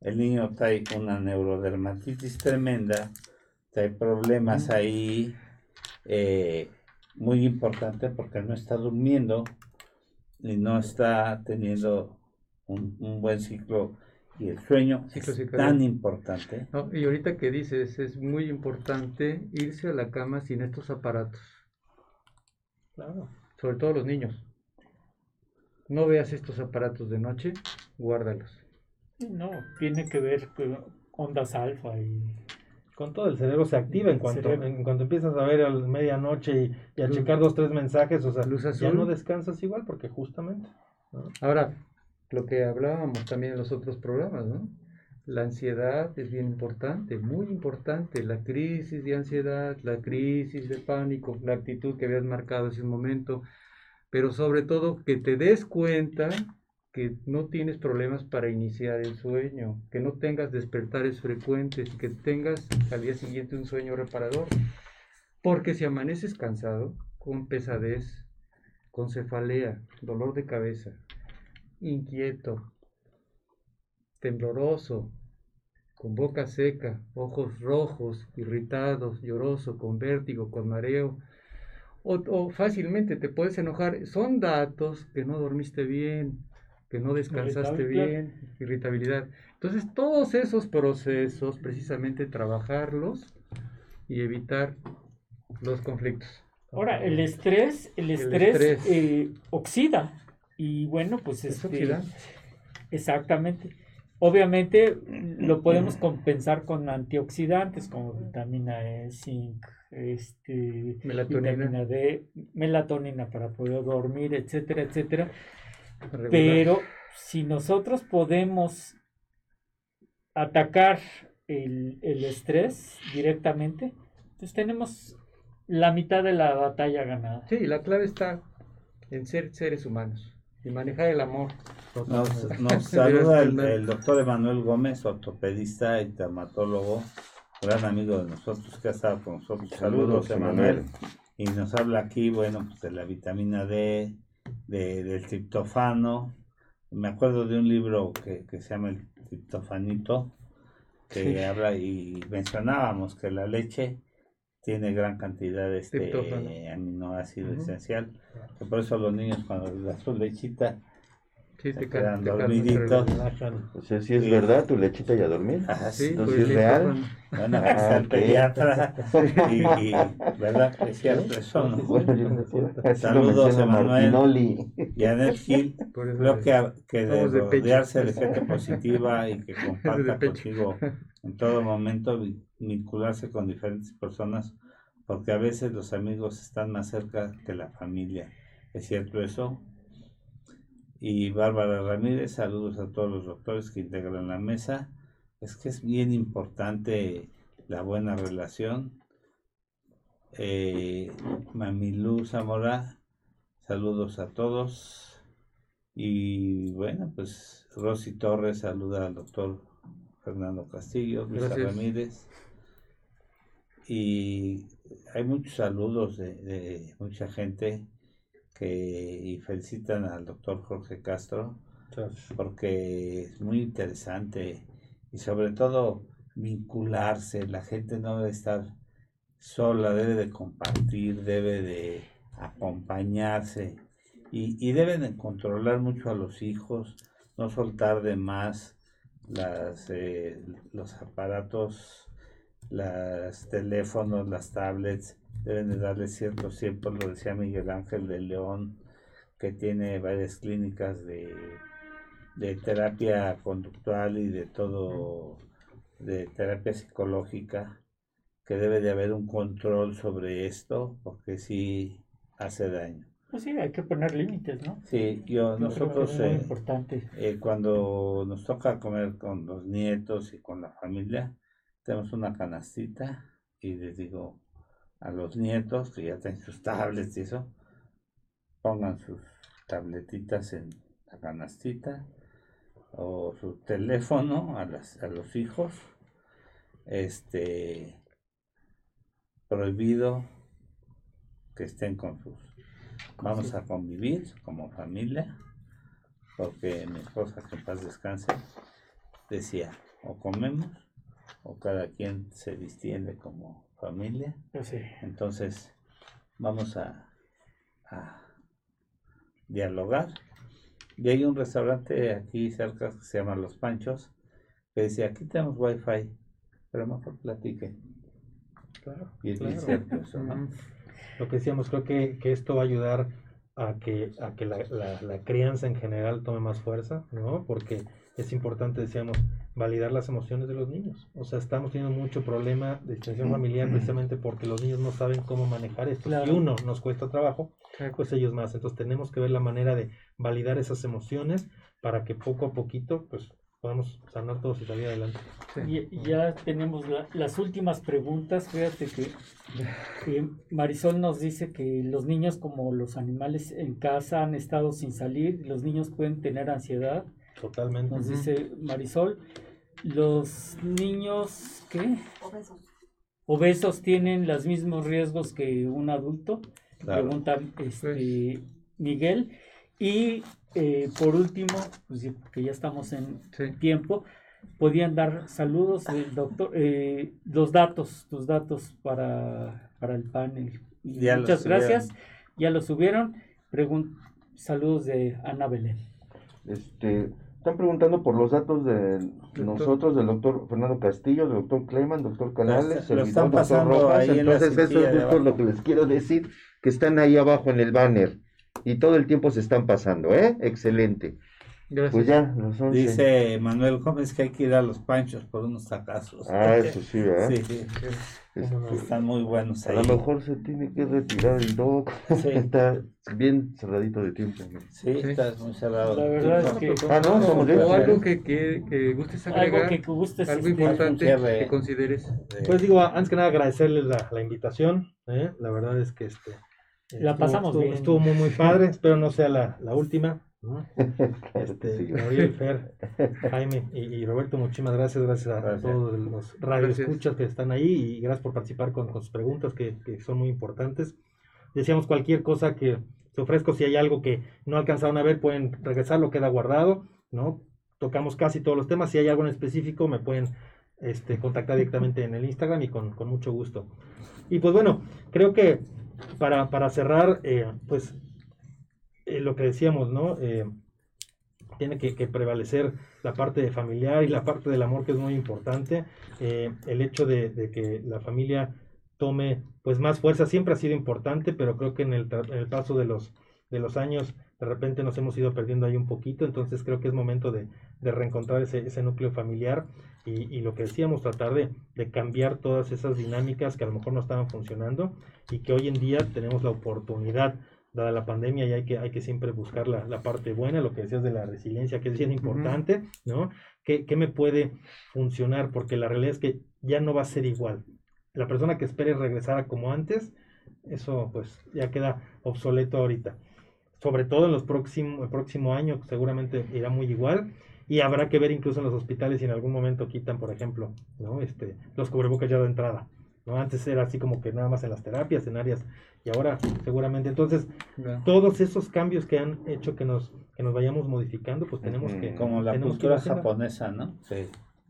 el niño trae una neurodermatitis tremenda, trae problemas ahí eh, muy importantes porque no está durmiendo y no está teniendo un, un buen ciclo y el sueño es tan importante. No, y ahorita que dices, es muy importante irse a la cama sin estos aparatos, Claro. sobre todo los niños. No veas estos aparatos de noche, guárdalos. No, tiene que ver con ondas alfa y Con todo el cerebro se activa en cuanto, en cuanto empiezas a ver a la medianoche y, y a Luz- checar dos, tres mensajes, o sea, luz ya azul. no descansas igual porque justamente. ¿no? Ahora, lo que hablábamos también en los otros programas, ¿no? La ansiedad es bien importante, muy importante. La crisis de ansiedad, la crisis de pánico, la actitud que habías marcado hace un momento, pero sobre todo que te des cuenta que no tienes problemas para iniciar el sueño, que no tengas despertares frecuentes, que tengas al día siguiente un sueño reparador. Porque si amaneces cansado, con pesadez, con cefalea, dolor de cabeza, inquieto, tembloroso, con boca seca, ojos rojos, irritados, lloroso, con vértigo, con mareo, o, o fácilmente te puedes enojar. Son datos que no dormiste bien, que no descansaste Irritable, bien, irritabilidad. Entonces, todos esos procesos, precisamente trabajarlos y evitar los conflictos. Ahora, el estrés, el El estrés, estrés. eh, oxida. Y bueno, pues Es este, oxidante. exactamente. Obviamente lo podemos compensar con antioxidantes como vitamina E, zinc, este, Melatonina. vitamina D, melatonina para poder dormir, etcétera, etcétera. Regular. Pero si nosotros podemos atacar el, el estrés directamente, pues tenemos la mitad de la batalla ganada. Sí, la clave está en ser seres humanos y manejar el amor. Nos, [laughs] saluda el doctor Emanuel Gómez, ortopedista y dermatólogo, gran amigo de nosotros que ha estado con nosotros. Saludos, Saludos, Emanuel. Emanuel. Y nos habla aquí, bueno, pues de la vitamina D, de, del triptofano. Me acuerdo de un libro que, que se llama El triptofanito, que Sí. habla y mencionábamos que la leche tiene gran cantidad de este aminoácido esencial, que por eso los niños cuando les su lechita, Sí, te quedan dormiditos. O sea, si es Sí. verdad, tu lechita ya dormir. ah, Sí, Entonces, pues, ¿es real? Bueno, el [laughs] Ah, ok. pediatra y, y, ¿verdad? Es cierto eso, ¿no? Bueno, yo no. Así lo Saludos, Emanuel. Y Anel Gil, creo que, que de de rodearse de gente positiva y que comparta contigo en todo momento, vi- vincularse con diferentes personas, porque a veces los amigos están más cerca que la familia. ¿Es cierto eso? Y Bárbara Ramírez, saludos a todos los doctores que integran la mesa. Es que es bien importante la buena relación. Eh, Mamilú Zamora, saludos a todos. Y bueno, pues Rosy Torres saluda al doctor Fernando Castillo, Luisa Gracias. Ramírez. Y hay muchos saludos de, de mucha gente que y felicitan al doctor Jorge Castro porque es muy interesante y sobre todo vincularse. La gente no debe estar sola, debe de compartir, debe de acompañarse y, y deben de controlar mucho a los hijos, no soltar de más las, eh, los aparatos, los teléfonos, las tablets, deben de darle cierto tiempo, lo decía Miguel Ángel de León, que tiene varias clínicas de, de terapia conductual y de todo, de terapia psicológica, que debe de haber un control sobre esto, porque sí hace daño. Pues sí, hay que poner límites, ¿no? Sí, yo, nosotros eh, importante. eh, cuando nos toca comer con los nietos y con la familia, tenemos una canastita y les digo a los nietos que ya tienen sus tablets y eso, pongan sus tabletitas en la canastita o su teléfono a, las, a los hijos. Este prohibido que estén con sus vamos a convivir como familia porque mi esposa que en paz descanse decía o comemos o cada quien se distiende como familia sí. entonces vamos a, a dialogar y hay un restaurante aquí cerca que se llama Los Panchos que dice aquí tenemos wifi pero mejor platiquen Claro, y claro. Lo que decíamos, creo que, que esto va a ayudar a que, a que la, la- la crianza en general tome más fuerza, ¿no? Porque es importante, decíamos, validar las emociones de los niños. O sea, estamos teniendo mucho problema de extensión familiar precisamente porque los niños no saben cómo manejar esto. Claro. Si uno nos cuesta trabajo, pues ellos más. Entonces tenemos que ver la manera de validar esas emociones para que poco a poquito, pues, podamos sanar todos y salir adelante. Sí. Y, ya tenemos la- las últimas preguntas. Fíjate que, que Marisol nos dice que los niños, como los animales en casa, han estado sin salir. Los niños pueden tener ansiedad. Totalmente. Nos dice Marisol. Los niños, ¿qué? Obesos tienen los mismos riesgos que un adulto. Claro. Pregunta este, Miguel. Y eh, por último, pues, sí, que ya estamos en Sí. tiempo, podían dar saludos del doctor, eh, los datos, tus datos para, para el panel. Ya los muchas gracias, ya lo subieron. Pregun- saludos de Ana Belén. Este, están preguntando por los datos de nosotros, del doctor Fernando Castillo, del doctor Cleman, doctor Canales, el están doctor pasando Rojas. ahí en Entonces, eso es justo lo que les quiero decir, que están ahí abajo en el banner. Y todo el tiempo se están pasando, ¿eh? Excelente. Gracias. Pues ya, los 11. Dice Manuel Gómez que hay que ir a los panchos por unos tacazos. Ah, eso sí, ¿verdad? Sí, ¿Cómo no? están muy buenos A ahí. lo mejor se tiene que retirar el doc. Sí. [laughs] Está bien cerradito de tiempo. ¿no? Sí, está muy cerrado. La verdad es que Ah, no, somos o bien. algo que, que, que gustes algo agregar, que gustes algo este, importante que consideres. De- Pues digo, antes que nada agradecerles la, la invitación. ¿eh? La verdad es que este La estuvo- pasamos estuvo, bien. Estuvo muy muy padre. Espero no sea la, la última. ¿No? [laughs] Este. Gabriel, Fer, Jaime y, y Roberto, muchísimas gracias. Gracias a, a Gracias. todos los radioescuchas que están ahí y gracias por participar con, con sus preguntas que, que son muy importantes. Decíamos cualquier cosa que se ofrezca, si hay algo que no alcanzaron a ver, pueden regresarlo, queda guardado, ¿no? Tocamos casi todos los temas. Si hay algo en específico, me pueden este, contactar directamente en el Instagram y con, con mucho gusto. Y pues bueno, creo que para, para cerrar, eh, pues eh, lo que decíamos, ¿no? Eh, tiene que, prevalecer la parte familiar y la parte del amor que es muy importante. Eh, el hecho de, de que la familia tome pues más fuerza siempre ha sido importante, pero creo que en el, en el paso de los, de los años de repente nos hemos ido perdiendo ahí un poquito, entonces creo que es momento de, de reencontrar ese, ese núcleo familiar y, y lo que decíamos, tratar de, de cambiar todas esas dinámicas que a lo mejor no estaban funcionando y que hoy en día tenemos la oportunidad dada la pandemia y hay que, hay que siempre buscar la, la parte buena, lo que decías de la resiliencia, que es bien importante, ¿no? ¿Qué, qué me puede funcionar? Porque la realidad es que ya no va a ser igual. La persona que espere regresar a como antes, eso pues ya queda obsoleto ahorita. Sobre todo en los próximos, el próximo año seguramente irá muy igual y habrá que ver incluso en los hospitales si en algún momento quitan, por ejemplo, ¿no? Este, los cubrebocas ya de entrada. ¿No? Antes era así como que nada más en las terapias, en áreas, y ahora seguramente. Entonces, todos esos cambios que han hecho que nos, que nos vayamos modificando, pues tenemos Ujú. que... Como la cultura japonesa, ¿no? Sí.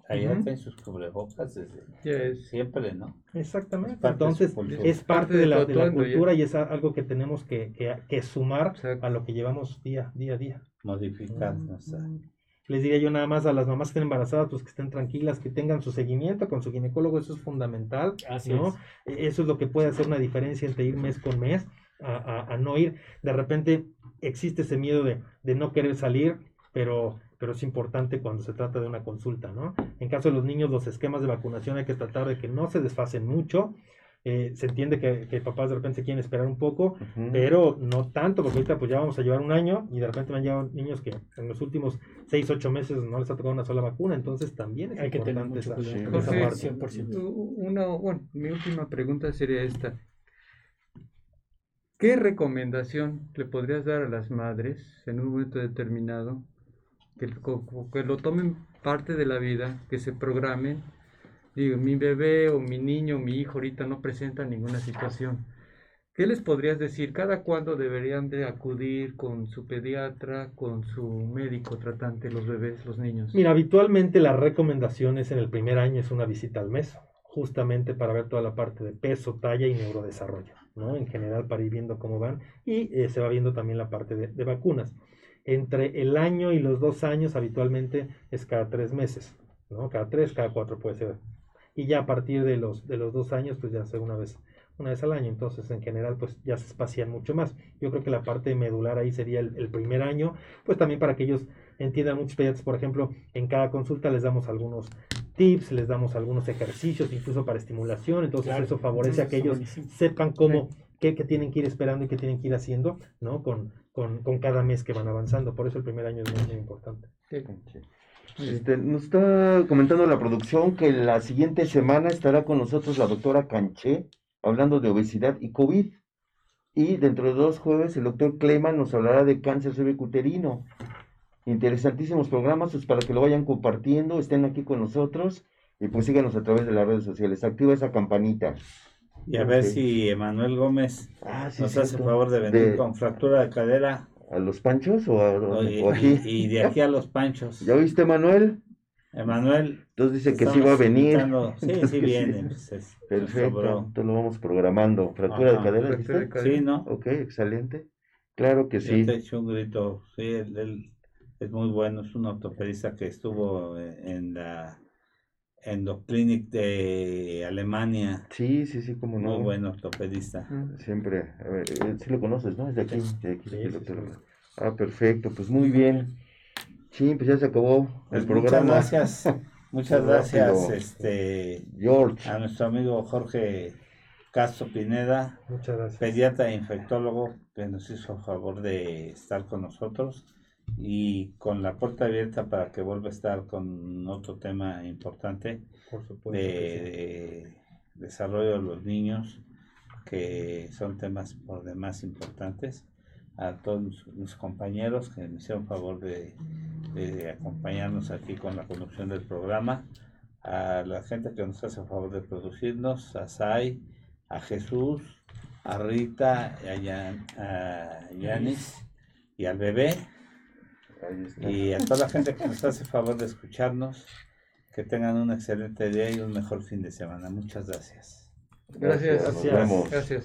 Allá Ujú. tienen sus cubrebocas desde siempre, ¿no? Exactamente. Es parte Entonces, es parte de la, de la ya. cultura y es algo que tenemos que, que- que sumar Exacto. a lo que llevamos día, día a día. Modificar nuestra. Les diría yo nada más a las mamás que estén embarazadas, pues que estén tranquilas, que tengan su seguimiento con su ginecólogo, eso es fundamental, Así ¿no? es. E- Eso es lo que puede hacer una diferencia entre ir mes con mes a, a- a no ir. De repente existe ese miedo de, de no querer salir, pero, pero es importante cuando se trata de una consulta, ¿no? En caso de los niños, los esquemas de vacunación hay que tratar de que no se desfasen mucho. Eh, se entiende que, que papás de repente se quieren esperar un poco, pero no tanto, porque ahorita pues ya vamos a llevar un año y de repente me han llevado niños que en los últimos 6, 8 meses no les ha tocado una sola vacuna, entonces también es Hay que tener mucho esa, esa parte. 100%. u- una, bueno, mi última pregunta sería esta. ¿Qué recomendación le podrías dar a las madres en un momento determinado que, que lo tomen parte de la vida, que se programen digo, mi bebé o mi niño, mi hijo ahorita no presenta ninguna situación. ¿Qué les podrías decir? ¿Cada cuándo deberían de acudir con su pediatra, con su médico tratante, los bebés, los niños? Mira, habitualmente las recomendaciones en el primer año es una visita al mes, justamente para ver toda la parte de peso, talla y neurodesarrollo, ¿no? En general para ir viendo cómo van y eh, se va viendo también la parte de vacunas. Entre el año y los dos años habitualmente es cada tres meses, ¿no? Cada tres, cada cuatro puede ser. Y ya a partir de los, de los dos años, pues ya sea una vez una vez al año, entonces en general pues ya se espacian mucho más. Yo creo que la parte medular ahí sería el, el primer año, pues también para que ellos entiendan muchos pediatras, por ejemplo, en cada consulta les damos algunos tips, les damos algunos ejercicios, incluso para estimulación, entonces Claro, eso favorece a que ellos buenísimo. sepan cómo, qué, qué tienen que ir esperando y qué tienen que ir haciendo, ¿no? Con, con, con cada mes que van avanzando, por eso el primer año es muy, muy importante. Sí. Este, nos está comentando la producción que la siguiente semana estará con nosotros la doctora Canché hablando de obesidad y COVID. Y dentro de dos jueves el doctor Kleiman nos hablará de cáncer cervicuterino. Interesantísimos programas, pues para que lo vayan compartiendo, estén aquí con nosotros y pues síganos a través de las redes sociales. Activa esa campanita. Y a ver si Emanuel Gómez Ah, sí, nos hace cierto. favor de venir De- con fractura de cadera ¿A los panchos o, a- o- y, o aquí? y- y de aquí a los panchos. ¿Ya oíste, Manuel? Emanuel. Entonces dice que sí va a venir. invitando- Sí, Entonces sí viene. pues, es- Perfecto, entonces lo vamos programando. ¿Fractura de Ajá. cadera, de cadera. Sí, ¿no? Ok, excelente. Claro que Yo sí. te echo un grito. Sí, él, él es muy bueno. Es un ortopedista que estuvo en en la Endoclinic de Alemania. Sí, sí, sí, como no. Muy buen ortopedista. Mm. Siempre, a ver, eh, sí lo conoces, ¿no? Es de aquí, de aquí, Sí, el sí, doctor. sí. Ah, perfecto, pues muy bien. Sí, pues ya se acabó Pues el muchas programa. gracias. [laughs] Muchas gracias este, George, a nuestro amigo Jorge Castro Pineda, Muchas gracias. pediatra e infectólogo, que nos hizo el favor de estar con nosotros y con la puerta abierta para que vuelva a estar con otro tema importante Por supuesto. de, que sí. de desarrollo de los niños, que son temas por demás importantes. A todos mis- mis compañeros que me hicieron favor de, de acompañarnos aquí con la conducción del programa, a la gente que nos hace favor de producirnos, a Sai, a Jesús, a Rita, a, Yan- a Yanis y al bebé. Y a toda la gente que nos hace favor de escucharnos. Que tengan un excelente día y un mejor fin de semana. Muchas gracias. Gracias. Gracias. vemos. Gracias.